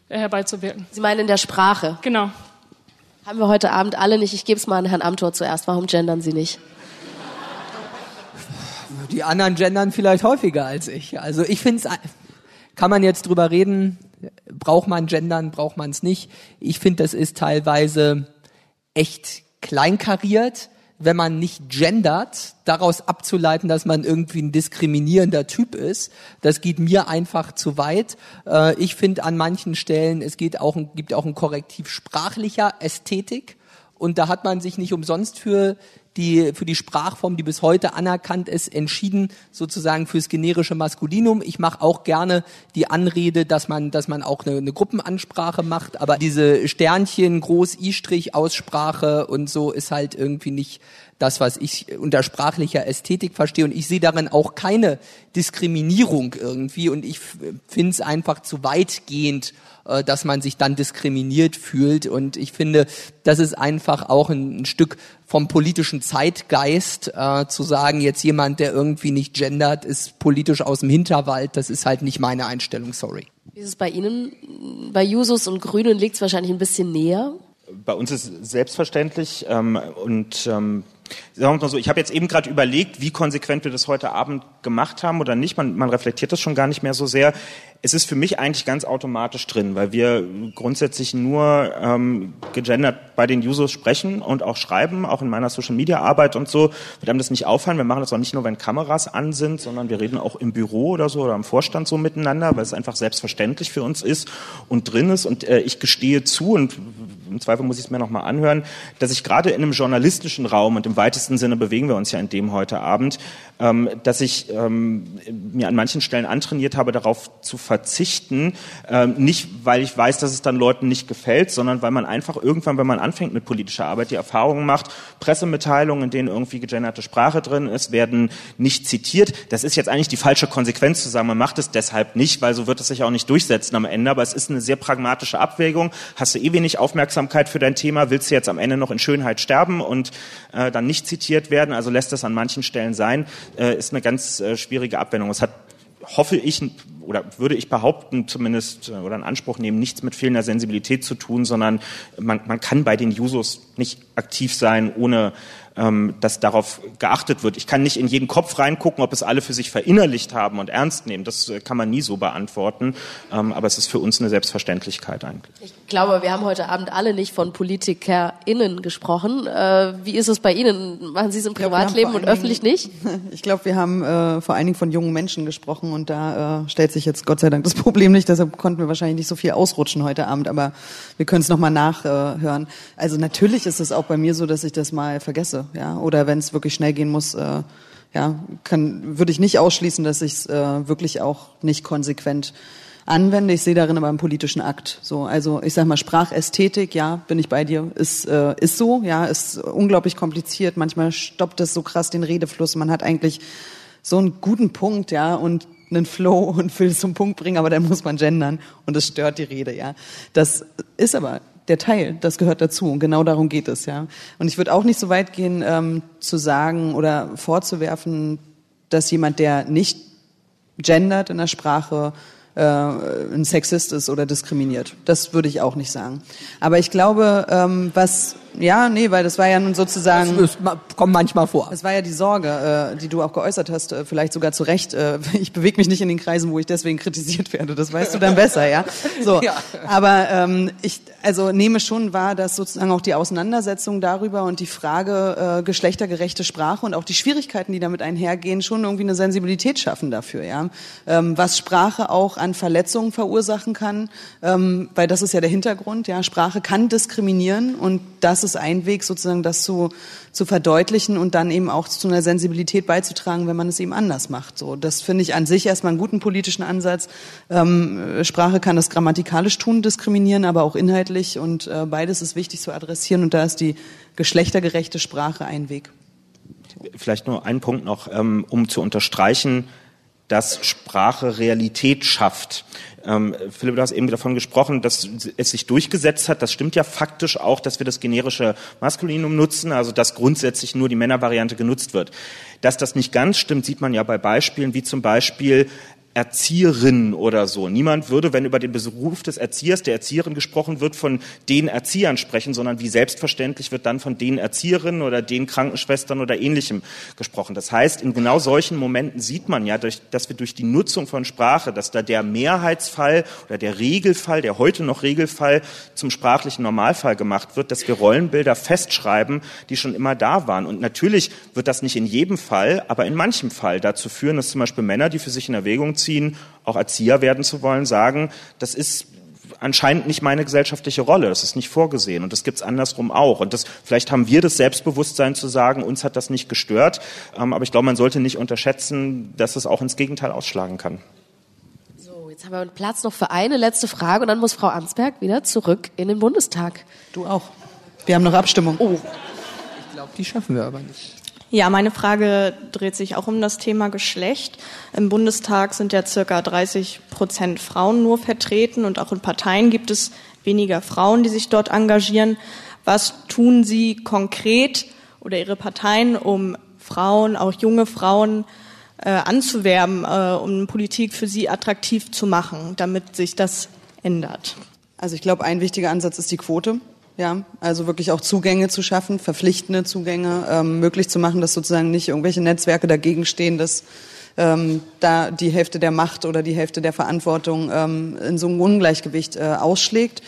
herbeizuwirken?
Sie meinen in der Sprache?
Genau.
Haben wir heute Abend alle nicht. Ich gebe es mal an Herrn Amthor zuerst. Warum gendern Sie nicht?
Die anderen gendern vielleicht häufiger als ich. Also ich finde es, kann man jetzt drüber reden, braucht man gendern, braucht man es nicht. Ich finde, das ist teilweise echt kleinkariert, wenn man nicht gendert, daraus abzuleiten, dass man irgendwie ein diskriminierender Typ ist. Das geht mir einfach zu weit. Äh, ich finde an manchen Stellen, es geht auch, gibt auch ein Korrektiv sprachlicher Ästhetik. Und da hat man sich nicht umsonst für die, für die Sprachform, die bis heute anerkannt ist, entschieden sozusagen fürs generische Maskulinum. Ich mache auch gerne die Anrede, dass man, dass man auch eine, eine Gruppenansprache macht, aber diese Sternchen, Groß, I-Strich, Aussprache und so ist halt irgendwie nicht das, was ich unter sprachlicher Ästhetik verstehe. Und ich sehe darin auch keine Diskriminierung irgendwie. Und ich finde es einfach zu weitgehend, äh, dass man sich dann diskriminiert fühlt. Und ich finde, das ist einfach auch ein, ein Stück vom politischen Zeitgeist, äh, zu sagen, jetzt jemand, der irgendwie nicht gendert, ist politisch aus dem Hinterwald. Das ist halt nicht meine Einstellung, sorry.
Wie ist es bei Ihnen? Bei Jusos und Grünen liegt es wahrscheinlich ein bisschen näher.
Bei uns ist selbstverständlich ähm, und ähm, Sagen wir mal so, ich habe jetzt eben gerade überlegt, wie konsequent wir das heute Abend gemacht haben oder nicht. Man, man reflektiert das schon gar nicht mehr so sehr. Es ist für mich eigentlich ganz automatisch drin, weil wir grundsätzlich nur ähm, gegendert bei den Users sprechen und auch schreiben, auch in meiner Social Media Arbeit und so. Wird einem das nicht auffallen. Wir machen das auch nicht nur, wenn Kameras an sind, sondern wir reden auch im Büro oder so oder im Vorstand so miteinander, weil es einfach selbstverständlich für uns ist und drin ist. Und äh, ich gestehe zu und im Zweifel muss ich es mir nochmal anhören, dass ich gerade in einem journalistischen Raum und im weitesten weitesten Sinne bewegen wir uns ja in dem heute Abend, ähm, dass ich ähm, mir an manchen Stellen antrainiert habe, darauf zu verzichten, ähm, nicht weil ich weiß, dass es dann Leuten nicht gefällt, sondern weil man einfach irgendwann, wenn man anfängt mit politischer Arbeit, die Erfahrung macht, Pressemitteilungen, in denen irgendwie gegenderte Sprache drin ist, werden nicht zitiert. Das ist jetzt eigentlich die falsche Konsequenz zu sagen, man macht es deshalb nicht, weil so wird es sich auch nicht durchsetzen am Ende, aber es ist eine sehr pragmatische Abwägung. Hast du eh wenig Aufmerksamkeit für dein Thema, willst du jetzt am Ende noch in Schönheit sterben und äh, dann nicht zitiert werden, also lässt es an manchen Stellen sein äh, ist eine ganz äh, schwierige Abwendung. Es hat hoffe ich oder würde ich behaupten zumindest äh, oder in Anspruch nehmen, nichts mit fehlender Sensibilität zu tun, sondern man, man kann bei den Jusos nicht aktiv sein, ohne ähm, dass darauf geachtet wird. Ich kann nicht in jeden Kopf reingucken, ob es alle für sich verinnerlicht haben und ernst nehmen. Das äh, kann man nie so beantworten. Ähm, aber es ist für uns eine Selbstverständlichkeit eigentlich.
Ich glaube, wir haben heute Abend alle nicht von PolitikerInnen gesprochen. Äh, wie ist es bei Ihnen? Machen Sie es im Privatleben glaub, und öffentlich Dingen, nicht? *laughs*
Ich glaube, wir haben äh, vor allen Dingen von jungen Menschen gesprochen und da äh, stellt sich jetzt Gott sei Dank das *laughs* Problem nicht. Deshalb konnten wir wahrscheinlich nicht so viel ausrutschen heute Abend, aber wir können es nochmal nachhören. also natürlich ist es auch bei mir so, dass ich das mal vergesse ja, oder wenn es wirklich schnell gehen muss, äh, ja, kann, würde ich nicht ausschließen, dass ich es äh, wirklich auch nicht konsequent anwende. Ich sehe darin aber einen politischen Akt. So, also ich sage mal Sprachästhetik, ja, bin ich bei dir, ist äh, ist so, ja, ist unglaublich kompliziert. Manchmal stoppt es so krass den Redefluss. Man hat eigentlich so einen guten Punkt, ja, und einen Flow und will es zum Punkt bringen, aber dann muss man gendern und das stört die Rede, ja. Das ist aber der Teil, das gehört dazu. Und genau darum geht es, ja. Und ich würde auch nicht so weit gehen, ähm, zu sagen oder vorzuwerfen, dass jemand, der nicht gendert in der Sprache, äh, ein Sexist ist oder diskriminiert. Das würde ich auch nicht sagen. Aber ich glaube, ähm, was ja, nee, weil das war ja nun sozusagen.
Das, das kommt manchmal vor.
Das war ja die Sorge, äh, die du auch geäußert hast, äh, vielleicht sogar zu Recht. Äh, *laughs* ich bewege mich nicht in den Kreisen, wo ich deswegen kritisiert werde. Das weißt du dann besser, ja. So, *laughs* ja. aber ähm, ich also nehme schon wahr, dass sozusagen auch die Auseinandersetzung darüber und die Frage äh, geschlechtergerechte Sprache und auch die Schwierigkeiten, die damit einhergehen, schon irgendwie eine Sensibilität schaffen dafür, ja. Ähm, was Sprache auch an Verletzungen verursachen kann, ähm, weil das ist ja der Hintergrund, ja. Sprache kann diskriminieren und das ist ein Weg, sozusagen das zu, zu verdeutlichen und dann eben auch zu einer Sensibilität beizutragen, wenn man es eben anders macht. So, das finde ich an sich erstmal einen guten politischen Ansatz. Ähm, Sprache kann das grammatikalisch tun, diskriminieren, aber auch inhaltlich und äh, beides ist wichtig zu adressieren und da ist die geschlechtergerechte Sprache ein Weg.
Vielleicht nur ein Punkt noch, ähm, um zu unterstreichen, dass Sprache Realität schafft. Ähm, Philipp, du hast eben davon gesprochen, dass es sich durchgesetzt hat. Das stimmt ja faktisch auch, dass wir das generische Maskulinum nutzen, also dass grundsätzlich nur die Männervariante genutzt wird. Dass das nicht ganz stimmt, sieht man ja bei Beispielen wie zum Beispiel Erzieherin oder so. Niemand würde, wenn über den Beruf des Erziehers, der Erzieherin gesprochen wird, von den Erziehern sprechen, sondern wie selbstverständlich wird dann von den Erzieherinnen oder den Krankenschwestern oder ähnlichem gesprochen. Das heißt, in genau solchen Momenten sieht man ja, dass wir durch die Nutzung von Sprache, dass da der Mehrheitsfall oder der Regelfall, der heute noch Regelfall zum sprachlichen Normalfall gemacht wird, dass wir Rollenbilder festschreiben, die schon immer da waren. Und natürlich wird das nicht in jedem Fall, aber in manchem Fall dazu führen, dass zum Beispiel Männer, die für sich in Erwägung auch Erzieher werden zu wollen, sagen, das ist anscheinend nicht meine gesellschaftliche Rolle, das ist nicht vorgesehen und das gibt's andersrum auch. Und das, vielleicht haben wir das Selbstbewusstsein zu sagen, uns hat das nicht gestört, ähm, aber ich glaube, man sollte nicht unterschätzen, dass es auch ins Gegenteil ausschlagen kann.
So, jetzt haben wir Platz noch für eine letzte Frage und dann muss Frau Ansberg wieder zurück in den Bundestag.
Du auch. Wir haben noch Abstimmung.
Oh. Ich glaube, die schaffen wir aber nicht.
Ja, meine Frage dreht sich auch um das Thema Geschlecht. Im Bundestag sind ja circa 30 Prozent Frauen nur vertreten und auch in Parteien gibt es weniger Frauen, die sich dort engagieren. Was tun Sie konkret oder Ihre Parteien, um Frauen, auch junge Frauen, äh, anzuwerben, äh, um Politik für sie attraktiv zu machen, damit sich das ändert?
Also ich glaube, ein wichtiger Ansatz ist die Quote. Ja, also wirklich auch Zugänge zu schaffen, verpflichtende Zugänge ähm, möglich zu machen, dass sozusagen nicht irgendwelche Netzwerke dagegen stehen, dass ähm, da die Hälfte der Macht oder die Hälfte der Verantwortung ähm, in so einem Ungleichgewicht äh, ausschlägt.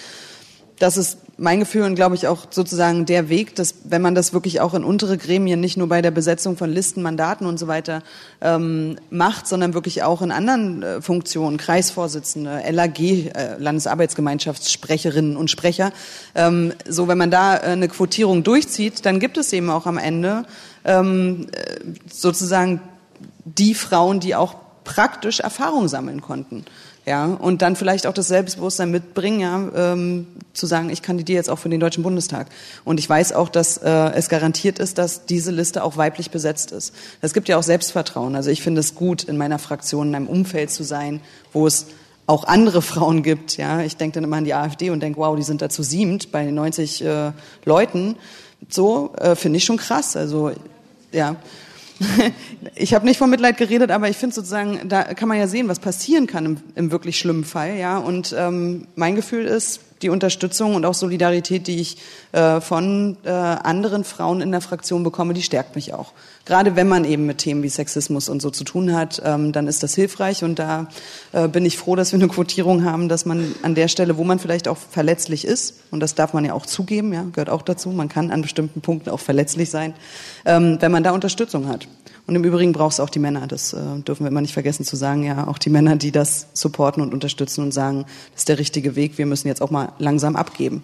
Das ist mein Gefühl und glaube ich auch sozusagen der Weg, dass wenn man das wirklich auch in untere Gremien, nicht nur bei der Besetzung von Listen, Mandaten und so weiter ähm, macht, sondern wirklich auch in anderen äh, Funktionen, Kreisvorsitzende, LAG, äh, Landesarbeitsgemeinschaftssprecherinnen und Sprecher, ähm, so wenn man da äh, eine Quotierung durchzieht, dann gibt es eben auch am Ende ähm, äh, sozusagen die Frauen, die auch praktisch Erfahrung sammeln konnten ja, und dann vielleicht auch das Selbstbewusstsein mitbringen, ja, ähm, zu sagen, ich kandidiere jetzt auch für den Deutschen Bundestag. Und ich weiß auch, dass äh, es garantiert ist, dass diese Liste auch weiblich besetzt ist. Es gibt ja auch Selbstvertrauen. Also ich finde es gut, in meiner Fraktion in einem Umfeld zu sein, wo es auch andere Frauen gibt. Ja, ich denke dann immer an die AfD und denke, wow, die sind dazu siebt bei 90 äh, Leuten. So äh, finde ich schon krass. Also ja. *laughs* ich habe nicht von Mitleid geredet, aber ich finde sozusagen, da kann man ja sehen, was passieren kann im, im wirklich schlimmen Fall. Ja, und ähm, mein Gefühl ist, die Unterstützung und auch Solidarität, die ich äh, von äh, anderen Frauen in der Fraktion bekomme, die stärkt mich auch. Gerade wenn man eben mit Themen wie Sexismus und so zu tun hat, ähm, dann ist das hilfreich und da äh, bin ich froh, dass wir eine Quotierung haben, dass man an der Stelle, wo man vielleicht auch verletzlich ist, und das darf man ja auch zugeben, ja, gehört auch dazu, man kann an bestimmten Punkten auch verletzlich sein, ähm, wenn man da Unterstützung hat. Und im Übrigen braucht es auch die Männer, das äh, dürfen wir immer nicht vergessen zu sagen, ja, auch die Männer, die das supporten und unterstützen und sagen, das ist der richtige Weg, wir müssen jetzt auch mal langsam abgeben.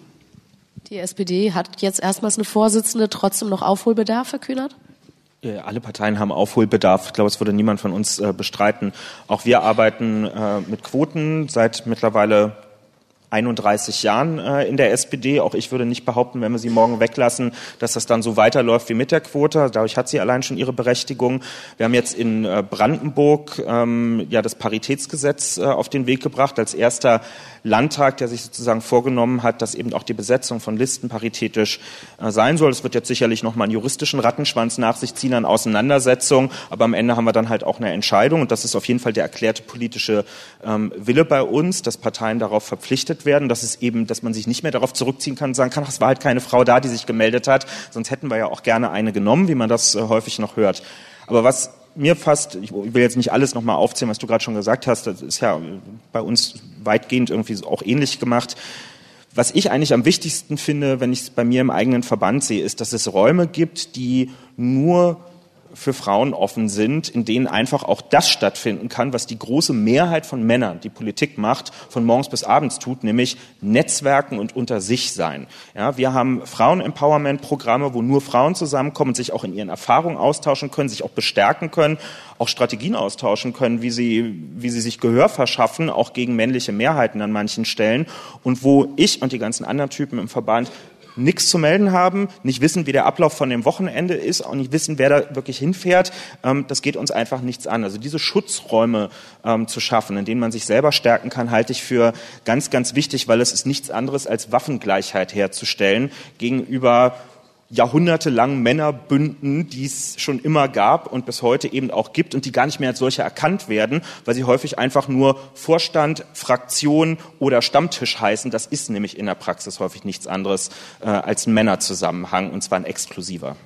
Die SPD hat jetzt erstmals eine Vorsitzende, trotzdem noch Aufholbedarf, Herr Kühnert?
Äh, alle Parteien haben Aufholbedarf. Ich glaube, es würde niemand von uns äh, bestreiten. Auch wir arbeiten äh, mit Quoten seit mittlerweile 31 Jahren in der SPD. Auch ich würde nicht behaupten, wenn wir sie morgen weglassen, dass das dann so weiterläuft wie mit der Quote. Dadurch hat sie allein schon ihre Berechtigung. Wir haben jetzt in Brandenburg ähm, ja das Paritätsgesetz auf den Weg gebracht als erster Landtag, der sich sozusagen vorgenommen hat, dass eben auch die Besetzung von Listen paritätisch äh, sein soll. Es wird jetzt sicherlich noch mal einen juristischen Rattenschwanz nach sich ziehen an Auseinandersetzungen, aber am Ende haben wir dann halt auch eine Entscheidung und das ist auf jeden Fall der erklärte politische ähm, Wille bei uns, dass Parteien darauf verpflichtet werden, dass es eben, dass man sich nicht mehr darauf zurückziehen kann und sagen kann, es war halt keine Frau da, die sich gemeldet hat, sonst hätten wir ja auch gerne eine genommen, wie man das äh, häufig noch hört. Aber was mir fast, ich will jetzt nicht alles nochmal aufzählen, was du gerade schon gesagt hast, das ist ja bei uns weitgehend irgendwie auch ähnlich gemacht. Was ich eigentlich am wichtigsten finde, wenn ich es bei mir im eigenen Verband sehe, ist, dass es Räume gibt, die nur für Frauen offen sind, in denen einfach auch das stattfinden kann, was die große Mehrheit von Männern, die Politik macht, von morgens bis abends tut, nämlich Netzwerken und unter sich sein. Ja, wir haben Frauen-Empowerment-Programme, wo nur Frauen zusammenkommen und sich auch in ihren Erfahrungen austauschen können, sich auch bestärken können, auch Strategien austauschen können, wie sie, wie sie sich Gehör verschaffen, auch gegen männliche Mehrheiten an manchen Stellen und wo ich und die ganzen anderen Typen im Verband nichts zu melden haben, nicht wissen, wie der Ablauf von dem Wochenende ist, auch nicht wissen, wer da wirklich hinfährt. Ähm, das geht uns einfach nichts an. Also diese Schutzräume ähm, zu schaffen, in denen man sich selber stärken kann, halte ich für ganz, ganz wichtig, weil es ist nichts anderes als Waffengleichheit herzustellen gegenüber jahrhundertelang Männerbünden, die es schon immer gab und bis heute eben auch gibt und die gar nicht mehr als solche erkannt werden, weil sie häufig einfach nur Vorstand, Fraktion oder Stammtisch heißen. Das ist nämlich in der Praxis häufig nichts anderes äh, als ein Männerzusammenhang und zwar ein exklusiver.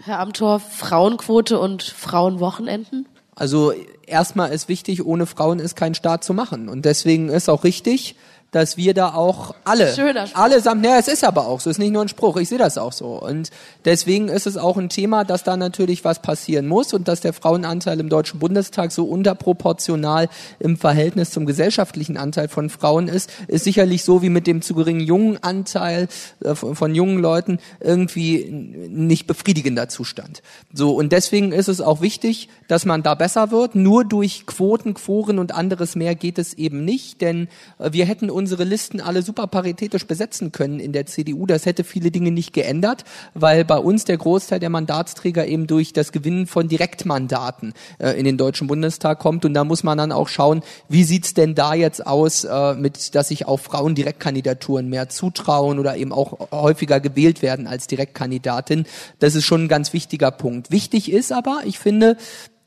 Herr Amthor, Frauenquote und Frauenwochenenden?
Also erstmal ist wichtig, ohne Frauen ist kein Staat zu machen. Und deswegen ist auch richtig, dass wir da auch alle, allesamt, naja, es ist aber auch so, es ist nicht nur ein Spruch, ich sehe das auch so. Und deswegen ist es auch ein Thema, dass da natürlich was passieren muss und dass der Frauenanteil im Deutschen Bundestag so unterproportional im Verhältnis zum gesellschaftlichen Anteil von Frauen ist, ist sicherlich so wie mit dem zu geringen jungen Anteil äh, von jungen Leuten irgendwie nicht befriedigender Zustand. So, und deswegen ist es auch wichtig, dass man da besser wird. Nur durch Quoten, Quoren und anderes mehr geht es eben nicht, denn äh, wir hätten unsere Listen alle super paritätisch besetzen können in der CDU. Das hätte viele Dinge nicht geändert, weil bei uns der Großteil der Mandatsträger eben durch das Gewinnen von Direktmandaten äh, in den Deutschen Bundestag kommt. Und da muss man dann auch schauen, wie sieht's denn da jetzt aus, äh, mit, dass sich auch Frauen Direktkandidaturen mehr zutrauen oder eben auch häufiger gewählt werden als Direktkandidatin. Das ist schon ein ganz wichtiger Punkt. Wichtig ist aber, ich finde,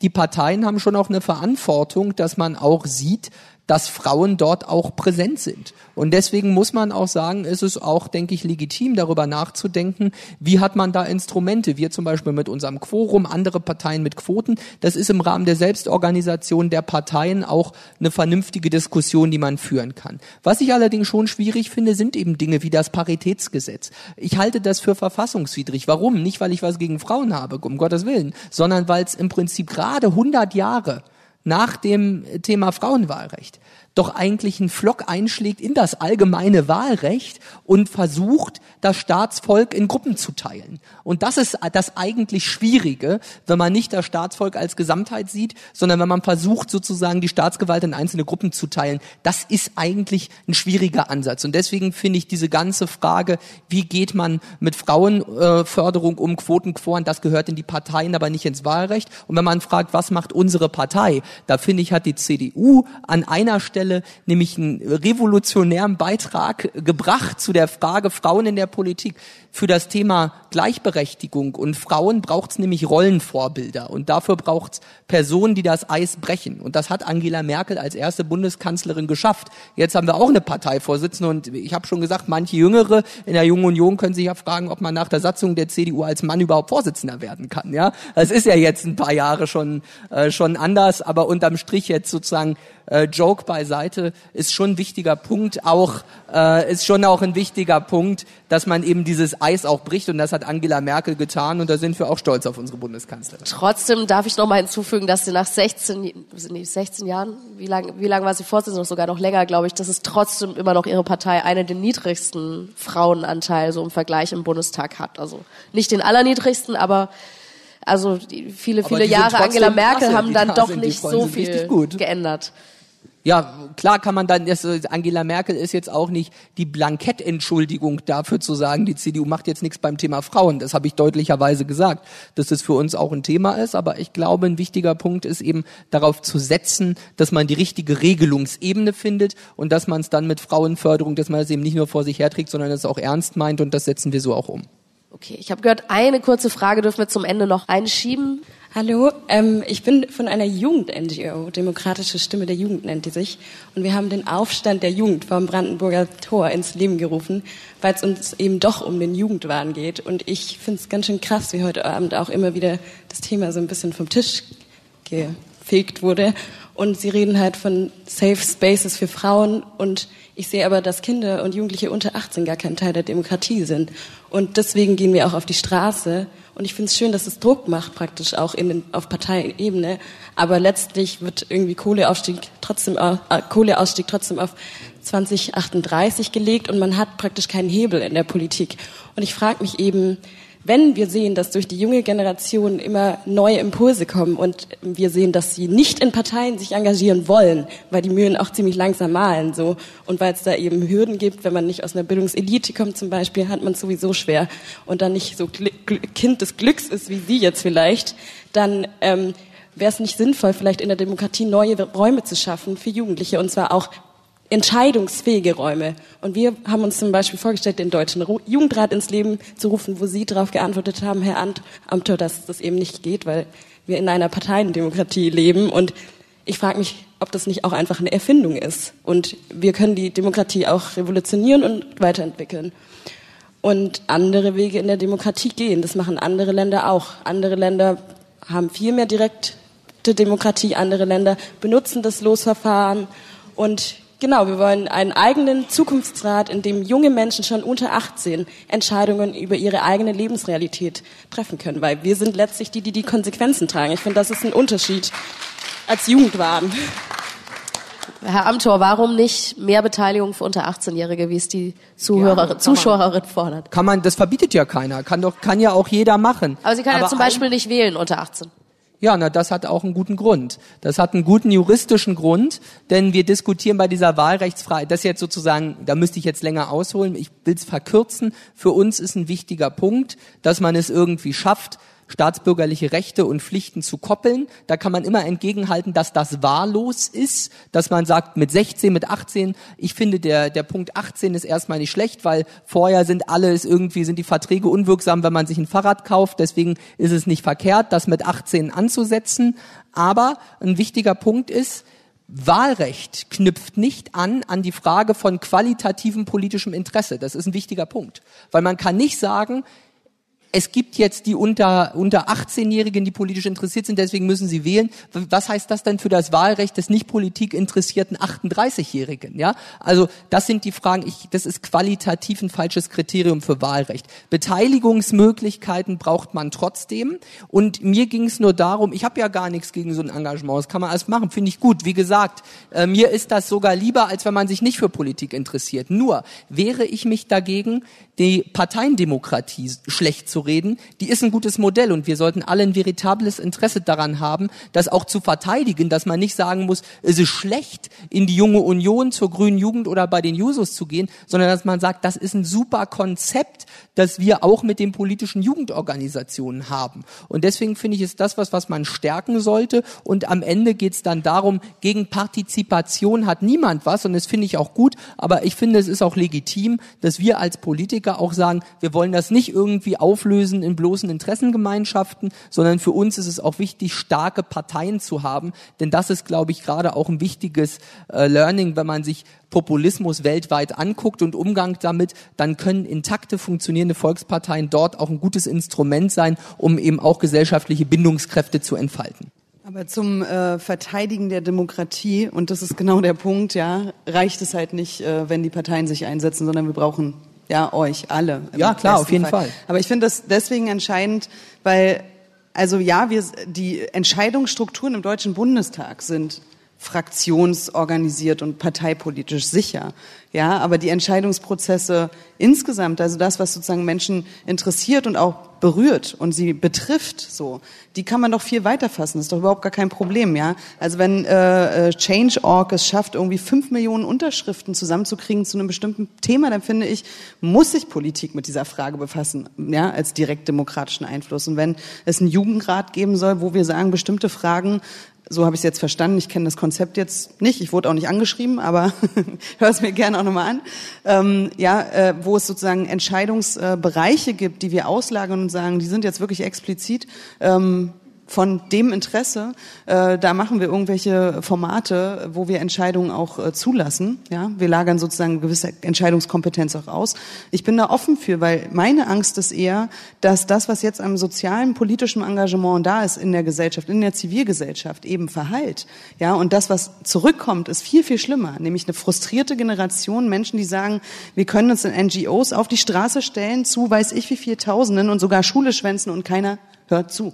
die Parteien haben schon auch eine Verantwortung, dass man auch sieht, dass Frauen dort auch präsent sind. Und deswegen muss man auch sagen, ist es auch, denke ich, legitim, darüber nachzudenken, wie hat man da Instrumente. Wir zum Beispiel mit unserem Quorum, andere Parteien mit Quoten. Das ist im Rahmen der Selbstorganisation der Parteien auch eine vernünftige Diskussion, die man führen kann. Was ich allerdings schon schwierig finde, sind eben Dinge wie das Paritätsgesetz. Ich halte das für verfassungswidrig. Warum? Nicht, weil ich was gegen Frauen habe, um Gottes Willen, sondern weil es im Prinzip gerade 100 Jahre nach dem Thema Frauenwahlrecht doch eigentlich einen Flock einschlägt in das allgemeine Wahlrecht und versucht, das Staatsvolk in Gruppen zu teilen. Und das ist das eigentlich Schwierige, wenn man nicht das Staatsvolk als Gesamtheit sieht, sondern wenn man versucht, sozusagen die Staatsgewalt in einzelne Gruppen zu teilen. Das ist eigentlich ein schwieriger Ansatz. Und deswegen finde ich diese ganze Frage, wie geht man mit Frauenförderung um Quotenquoren, das gehört in die Parteien, aber nicht ins Wahlrecht. Und wenn man fragt, was macht unsere Partei, da finde ich, hat die CDU an einer Stelle Stelle nämlich einen revolutionären Beitrag gebracht zu der Frage Frauen in der Politik. Für das Thema Gleichberechtigung und Frauen braucht es nämlich Rollenvorbilder und dafür braucht es Personen, die das Eis brechen. Und das hat Angela Merkel als erste Bundeskanzlerin geschafft. Jetzt haben wir auch eine Parteivorsitzende und ich habe schon gesagt, manche Jüngere in der Jungen Union können sich ja fragen, ob man nach der Satzung der CDU als Mann überhaupt Vorsitzender werden kann. Ja, das ist ja jetzt ein paar Jahre schon äh, schon anders, aber unterm Strich jetzt sozusagen äh, Joke beiseite, ist schon ein wichtiger Punkt, auch äh, ist schon auch ein wichtiger Punkt, dass man eben dieses Eis auch bricht und das hat Angela Merkel getan und da sind wir auch stolz auf unsere Bundeskanzlerin.
Trotzdem darf ich noch mal hinzufügen, dass sie nach 16, 16 Jahren, wie lange wie lang war sie Vorsitzende, sogar noch länger, glaube ich, dass es trotzdem immer noch ihre Partei eine der niedrigsten Frauenanteil so im Vergleich im Bundestag hat. Also nicht den allerniedrigsten, aber also viele, viele Jahre Angela Merkel klasse, haben dann doch nicht so viel geändert.
Ja, klar kann man dann, das, Angela Merkel ist jetzt auch nicht die Blankettentschuldigung dafür zu sagen, die CDU macht jetzt nichts beim Thema Frauen. Das habe ich deutlicherweise gesagt, dass das für uns auch ein Thema ist. Aber ich glaube, ein wichtiger Punkt ist eben darauf zu setzen, dass man die richtige Regelungsebene findet und dass man es dann mit Frauenförderung, dass man es eben nicht nur vor sich herträgt, sondern es auch ernst meint und das setzen wir so auch um.
Okay, ich habe gehört, eine kurze Frage dürfen wir zum Ende noch einschieben.
Hallo, ähm, ich bin von einer Jugend-NGO, Demokratische Stimme der Jugend nennt die sich. Und wir haben den Aufstand der Jugend vom Brandenburger Tor ins Leben gerufen, weil es uns eben doch um den Jugendwahn geht. Und ich finde es ganz schön krass, wie heute Abend auch immer wieder das Thema so ein bisschen vom Tisch gefegt wurde. Und sie reden halt von Safe Spaces für Frauen. Und ich sehe aber, dass Kinder und Jugendliche unter 18 gar kein Teil der Demokratie sind. Und deswegen gehen wir auch auf die Straße und ich finde es schön, dass es Druck macht, praktisch auch in auf Parteiebene. Aber letztlich wird irgendwie Kohleausstieg trotzdem, äh, Kohleausstieg trotzdem auf 2038 gelegt und man hat praktisch keinen Hebel in der Politik. Und ich frage mich eben, wenn wir sehen, dass durch die junge Generation immer neue Impulse kommen und wir sehen, dass sie nicht in Parteien sich engagieren wollen, weil die Mühlen auch ziemlich langsam malen, so. Und weil es da eben Hürden gibt, wenn man nicht aus einer Bildungselite kommt zum Beispiel, hat man es sowieso schwer und dann nicht so Kind des Glücks ist wie Sie jetzt vielleicht, dann, ähm, wäre es nicht sinnvoll, vielleicht in der Demokratie neue Räume zu schaffen für Jugendliche und zwar auch entscheidungsfähige Räume. Und wir haben uns zum Beispiel vorgestellt, den Deutschen Jugendrat ins Leben zu rufen, wo Sie darauf geantwortet haben, Herr Amthor, dass das eben nicht geht, weil wir in einer Parteiendemokratie leben. Und ich frage mich, ob das nicht auch einfach eine Erfindung ist. Und wir können die Demokratie auch revolutionieren und weiterentwickeln. Und andere Wege in der Demokratie gehen. Das machen andere Länder auch. Andere Länder haben viel mehr direkte Demokratie. Andere Länder benutzen das Losverfahren. Und Genau, wir wollen einen eigenen Zukunftsrat, in dem junge Menschen schon unter 18 Entscheidungen über ihre eigene Lebensrealität treffen können, weil wir sind letztlich die, die die Konsequenzen tragen. Ich finde, das ist ein Unterschied als Jugendwahn.
Herr Amthor, warum nicht mehr Beteiligung für unter 18-Jährige, wie es die Zuhörer, ja, Zuschauerin fordert?
Kann man, das verbietet ja keiner. Kann doch, kann ja auch jeder machen.
Aber sie kann Aber ja zum Beispiel nicht wählen unter 18.
Ja, na, das hat auch einen guten Grund. Das hat einen guten juristischen Grund, denn wir diskutieren bei dieser Wahlrechtsfreiheit, das jetzt sozusagen, da müsste ich jetzt länger ausholen, ich will es verkürzen. Für uns ist ein wichtiger Punkt, dass man es irgendwie schafft, staatsbürgerliche Rechte und Pflichten zu koppeln. Da kann man immer entgegenhalten, dass das wahllos ist, dass man sagt, mit 16, mit 18, ich finde, der, der Punkt 18 ist erstmal nicht schlecht, weil vorher sind alles irgendwie, sind die Verträge unwirksam, wenn man sich ein Fahrrad kauft. Deswegen ist es nicht verkehrt, das mit 18 anzusetzen. Aber ein wichtiger Punkt ist, Wahlrecht knüpft nicht an an die Frage von qualitativem politischem Interesse. Das ist ein wichtiger Punkt. Weil man kann nicht sagen, es gibt jetzt die unter, unter 18-Jährigen, die politisch interessiert sind, deswegen müssen sie wählen. Was heißt das denn für das Wahlrecht des nicht politik interessierten 38-Jährigen? Ja, also das sind die Fragen. Ich, das ist qualitativ ein falsches Kriterium für Wahlrecht. Beteiligungsmöglichkeiten braucht man trotzdem. Und mir ging es nur darum, ich habe ja gar nichts gegen so ein Engagement. Das kann man alles machen, finde ich gut. Wie gesagt, äh, mir ist das sogar lieber, als wenn man sich nicht für Politik interessiert. Nur wehre ich mich dagegen, die Parteiendemokratie schlecht zu reden, die ist ein gutes Modell und wir sollten alle ein veritables Interesse daran haben, das auch zu verteidigen, dass man nicht sagen muss, es ist schlecht, in die junge Union, zur grünen Jugend oder bei den Jusos zu gehen, sondern dass man sagt, das ist ein super Konzept, das wir auch mit den politischen Jugendorganisationen haben. Und deswegen finde ich, ist das was, was man stärken sollte. Und am Ende geht es dann darum, gegen Partizipation hat niemand was und das finde ich auch gut, aber ich finde, es ist auch legitim, dass wir als Politiker auch sagen, wir wollen das nicht irgendwie auflösen in bloßen Interessengemeinschaften, sondern für uns ist es auch wichtig, starke Parteien zu haben, denn das ist, glaube ich, gerade auch ein wichtiges äh, Learning, wenn man sich Populismus weltweit anguckt und Umgang damit, dann können intakte, funktionierende Volksparteien dort auch ein gutes Instrument sein, um eben auch gesellschaftliche Bindungskräfte zu entfalten.
Aber zum äh, Verteidigen der Demokratie, und das ist genau der Punkt, ja, reicht es halt nicht, äh, wenn die Parteien sich einsetzen, sondern wir brauchen ja euch alle.
Ja, klar, auf jeden Fall. Fall.
Aber ich finde das deswegen entscheidend, weil also ja, wir die Entscheidungsstrukturen im Deutschen Bundestag sind fraktionsorganisiert und parteipolitisch sicher. Ja, aber die Entscheidungsprozesse insgesamt, also das, was sozusagen Menschen interessiert und auch berührt und sie betrifft, so, die kann man doch viel weiter fassen. Das ist doch überhaupt gar kein Problem, ja. Also wenn äh, äh Change.org es schafft, irgendwie fünf Millionen Unterschriften zusammenzukriegen zu einem bestimmten Thema, dann finde ich, muss sich Politik mit dieser Frage befassen, ja, als direkt demokratischen Einfluss. Und wenn es einen Jugendrat geben soll, wo wir sagen, bestimmte Fragen so habe ich es jetzt verstanden. Ich kenne das Konzept jetzt nicht. Ich wurde auch nicht angeschrieben, aber *laughs* hör es mir gerne auch nochmal an. Ähm, ja, äh, wo es sozusagen Entscheidungsbereiche gibt, die wir auslagern und sagen, die sind jetzt wirklich explizit ähm, von dem Interesse, äh, da machen wir irgendwelche Formate, wo wir Entscheidungen auch äh, zulassen. Ja, wir lagern sozusagen gewisse Entscheidungskompetenz auch aus. Ich bin da offen für, weil meine Angst ist eher, dass das, was jetzt am sozialen, politischen Engagement da ist in der Gesellschaft, in der Zivilgesellschaft, eben verhallt. Ja, und das, was zurückkommt, ist viel viel schlimmer, nämlich eine frustrierte Generation Menschen, die sagen, wir können uns in NGOs auf die Straße stellen zu, weiß ich wie viel Tausenden und sogar Schule schwänzen und keiner hört zu.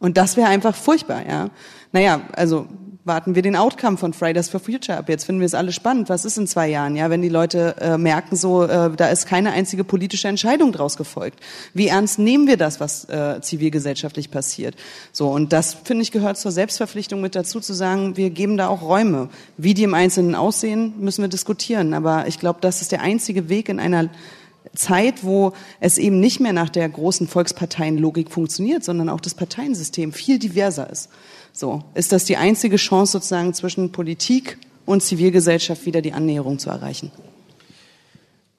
Und das wäre einfach furchtbar, ja. Naja, also warten wir den Outcome von Fridays for Future ab. Jetzt finden wir es alle spannend. Was ist in zwei Jahren, ja, wenn die Leute äh, merken, so äh, da ist keine einzige politische Entscheidung draus gefolgt. Wie ernst nehmen wir das, was äh, zivilgesellschaftlich passiert? So und das finde ich gehört zur Selbstverpflichtung mit dazu, zu sagen, wir geben da auch Räume. Wie die im Einzelnen aussehen, müssen wir diskutieren. Aber ich glaube, das ist der einzige Weg in einer Zeit, wo es eben nicht mehr nach der großen Volksparteienlogik funktioniert, sondern auch das Parteiensystem viel diverser ist. So, ist das die einzige Chance sozusagen zwischen Politik und Zivilgesellschaft wieder die Annäherung zu erreichen?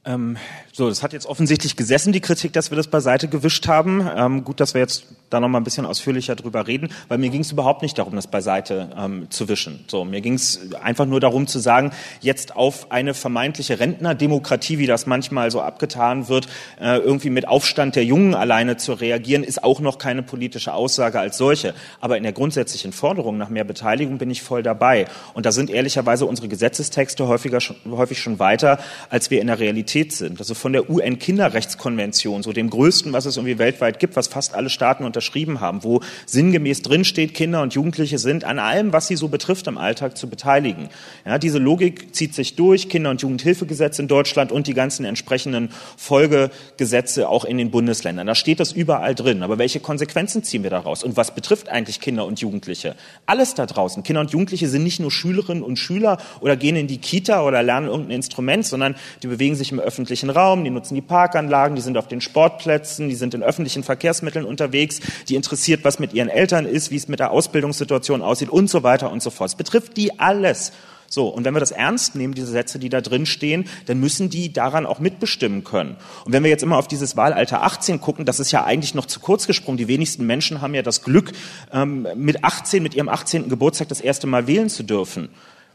Ähm, so, das hat jetzt offensichtlich gesessen, die Kritik, dass wir das beiseite gewischt haben. Ähm, gut, dass wir jetzt da noch mal ein bisschen ausführlicher drüber reden, weil mir ging es überhaupt nicht darum, das beiseite ähm, zu wischen. So, mir ging es einfach nur darum zu sagen, jetzt auf eine vermeintliche Rentnerdemokratie, wie das manchmal so abgetan wird, äh, irgendwie mit Aufstand der Jungen alleine zu reagieren, ist auch noch keine politische Aussage als solche. Aber in der grundsätzlichen Forderung nach mehr Beteiligung bin ich voll dabei. Und da sind ehrlicherweise unsere Gesetzestexte häufiger, häufig schon weiter, als wir in der Realität sind. Also von der UN-Kinderrechtskonvention, so dem größten, was es irgendwie weltweit gibt, was fast alle Staaten unterschrieben haben, wo sinngemäß drinsteht, Kinder und Jugendliche sind an allem, was sie so betrifft im Alltag, zu beteiligen. Ja, diese Logik zieht sich durch, Kinder- und Jugendhilfegesetz in Deutschland und die ganzen entsprechenden Folgegesetze auch in den Bundesländern. Da steht das überall drin. Aber welche Konsequenzen ziehen wir daraus? Und was betrifft eigentlich Kinder und Jugendliche? Alles da draußen. Kinder und Jugendliche sind nicht nur Schülerinnen und Schüler oder gehen in die Kita oder lernen irgendein Instrument, sondern die bewegen sich im öffentlichen Raum, die nutzen die Parkanlagen, die sind auf den Sportplätzen, die sind in öffentlichen Verkehrsmitteln unterwegs, die interessiert, was mit ihren Eltern ist, wie es mit der Ausbildungssituation aussieht und so weiter und so fort. Es betrifft die alles. So, und wenn wir das ernst nehmen, diese Sätze, die da drin stehen, dann müssen die daran auch mitbestimmen können. Und wenn wir jetzt immer auf dieses Wahlalter 18 gucken, das ist ja eigentlich noch zu kurz gesprungen. Die wenigsten Menschen haben ja das Glück, ähm, mit 18, mit ihrem 18. Geburtstag das erste Mal wählen zu dürfen.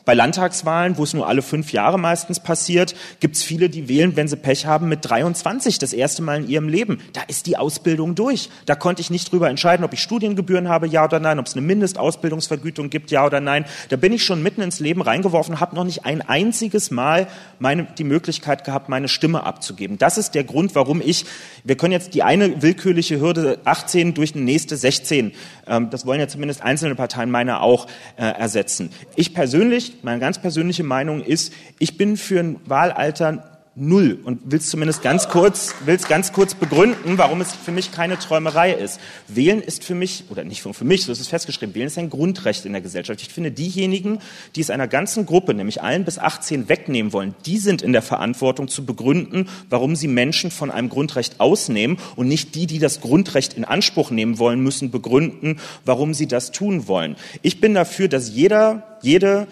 Bei Landtagswahlen, wo es nur alle fünf Jahre meistens passiert, gibt es viele, die wählen, wenn sie Pech haben, mit 23 das erste Mal in ihrem Leben. Da ist die Ausbildung durch. Da konnte ich nicht drüber entscheiden, ob ich Studiengebühren habe, ja oder nein, ob es eine Mindestausbildungsvergütung gibt, ja oder nein. Da bin ich schon mitten ins Leben reingeworfen, habe noch nicht ein einziges Mal meine, die Möglichkeit gehabt, meine Stimme abzugeben. Das ist der Grund, warum ich, wir können jetzt die eine willkürliche Hürde 18 durch eine nächste 16, ähm, das wollen ja zumindest einzelne Parteien meiner auch äh, ersetzen. Ich persönlich, meine ganz persönliche Meinung ist, ich bin für ein Wahlalter null und will es zumindest ganz kurz, will es ganz kurz begründen, warum es für mich keine Träumerei ist. Wählen ist für mich, oder nicht für mich, so ist es festgeschrieben, wählen ist ein Grundrecht in der Gesellschaft. Ich finde, diejenigen, die es einer ganzen Gruppe, nämlich allen bis 18 wegnehmen wollen, die sind in der Verantwortung zu begründen, warum sie Menschen von einem Grundrecht ausnehmen und nicht die, die das Grundrecht in Anspruch nehmen wollen, müssen begründen, warum sie das tun wollen. Ich bin dafür, dass jeder, jede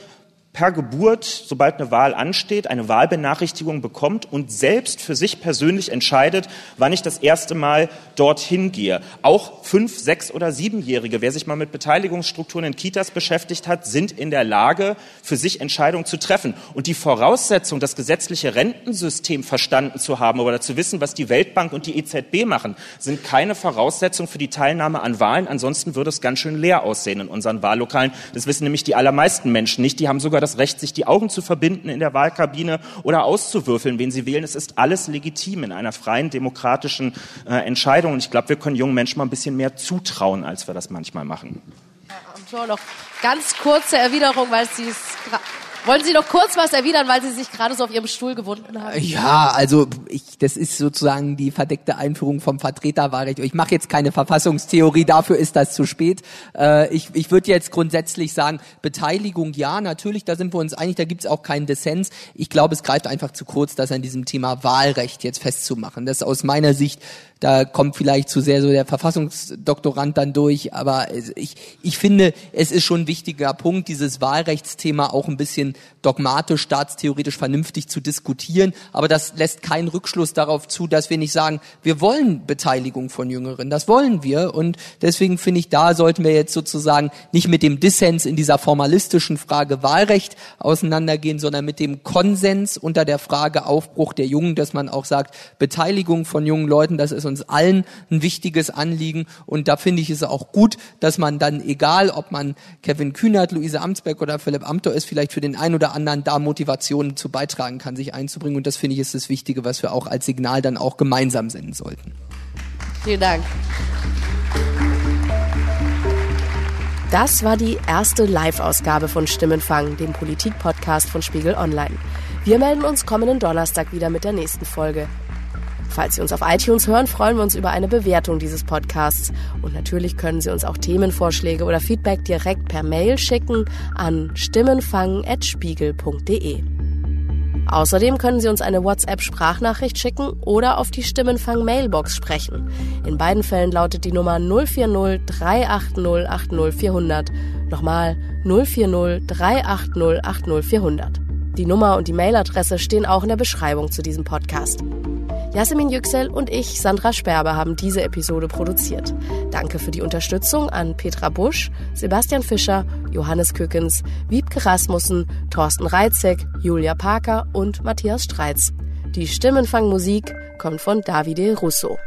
per Geburt, sobald eine Wahl ansteht, eine Wahlbenachrichtigung bekommt und selbst für sich persönlich entscheidet, wann ich das erste Mal dorthin gehe. Auch fünf, sechs oder siebenjährige, wer sich mal mit Beteiligungsstrukturen in Kitas beschäftigt hat, sind in der Lage, für sich Entscheidungen zu treffen. Und die Voraussetzung, das gesetzliche Rentensystem verstanden zu haben oder zu wissen, was die Weltbank und die EZB machen, sind keine Voraussetzung für die Teilnahme an Wahlen. Ansonsten würde es ganz schön leer aussehen in unseren Wahllokalen. Das wissen nämlich die allermeisten Menschen nicht. Die haben sogar das Recht, sich die Augen zu verbinden in der Wahlkabine oder auszuwürfeln, wen sie wählen. Es ist alles legitim in einer freien, demokratischen äh, Entscheidung. Und ich glaube, wir können jungen Menschen mal ein bisschen mehr zutrauen, als wir das manchmal machen.
Ja, noch ganz kurze Erwiderung, weil Sie es wollen Sie noch kurz was erwidern, weil Sie sich gerade so auf Ihrem Stuhl gewunden haben?
Ja, also ich, das ist sozusagen die verdeckte Einführung vom Vertreterwahlrecht. Ich mache jetzt keine Verfassungstheorie, dafür ist das zu spät. Äh, ich ich würde jetzt grundsätzlich sagen, Beteiligung ja, natürlich, da sind wir uns einig, da gibt es auch keinen Dissens. Ich glaube, es greift einfach zu kurz, das an diesem Thema Wahlrecht jetzt festzumachen. Das ist aus meiner Sicht da kommt vielleicht zu sehr so der Verfassungsdoktorand dann durch, aber ich, ich finde, es ist schon ein wichtiger Punkt, dieses Wahlrechtsthema auch ein bisschen dogmatisch, staatstheoretisch vernünftig zu diskutieren, aber das lässt keinen Rückschluss darauf zu, dass wir nicht sagen, wir wollen Beteiligung von Jüngeren, das wollen wir. Und deswegen finde ich, da sollten wir jetzt sozusagen nicht mit dem Dissens in dieser formalistischen Frage Wahlrecht auseinandergehen, sondern mit dem Konsens unter der Frage Aufbruch der Jungen, dass man auch sagt, Beteiligung von jungen Leuten, das ist uns allen ein wichtiges Anliegen. Und da finde ich es auch gut, dass man dann, egal ob man Kevin Kühnert, Luise Amtsberg oder Philipp Amthor ist, vielleicht für den einen oder anderen da Motivationen zu beitragen kann, sich einzubringen. Und das finde ich ist das Wichtige, was wir auch als Signal dann auch gemeinsam senden sollten.
Vielen Dank. Das war die erste Live-Ausgabe von Stimmenfang, dem Politik-Podcast von Spiegel Online. Wir melden uns kommenden Donnerstag wieder mit der nächsten Folge. Falls Sie uns auf iTunes hören, freuen wir uns über eine Bewertung dieses Podcasts. Und natürlich können Sie uns auch Themenvorschläge oder Feedback direkt per Mail schicken an stimmenfangen.spiegel.de. Außerdem können Sie uns eine WhatsApp-Sprachnachricht schicken oder auf die Stimmenfang-Mailbox sprechen. In beiden Fällen lautet die Nummer 040 380 80400. Nochmal 040 380 80400. Die Nummer und die Mailadresse stehen auch in der Beschreibung zu diesem Podcast. Jasmin Yüksel und ich, Sandra Sperber, haben diese Episode produziert. Danke für die Unterstützung an Petra Busch, Sebastian Fischer, Johannes Kückens, Wiebke Rasmussen, Thorsten Reitzek, Julia Parker und Matthias Streitz. Die Stimmenfangmusik kommt von Davide Russo.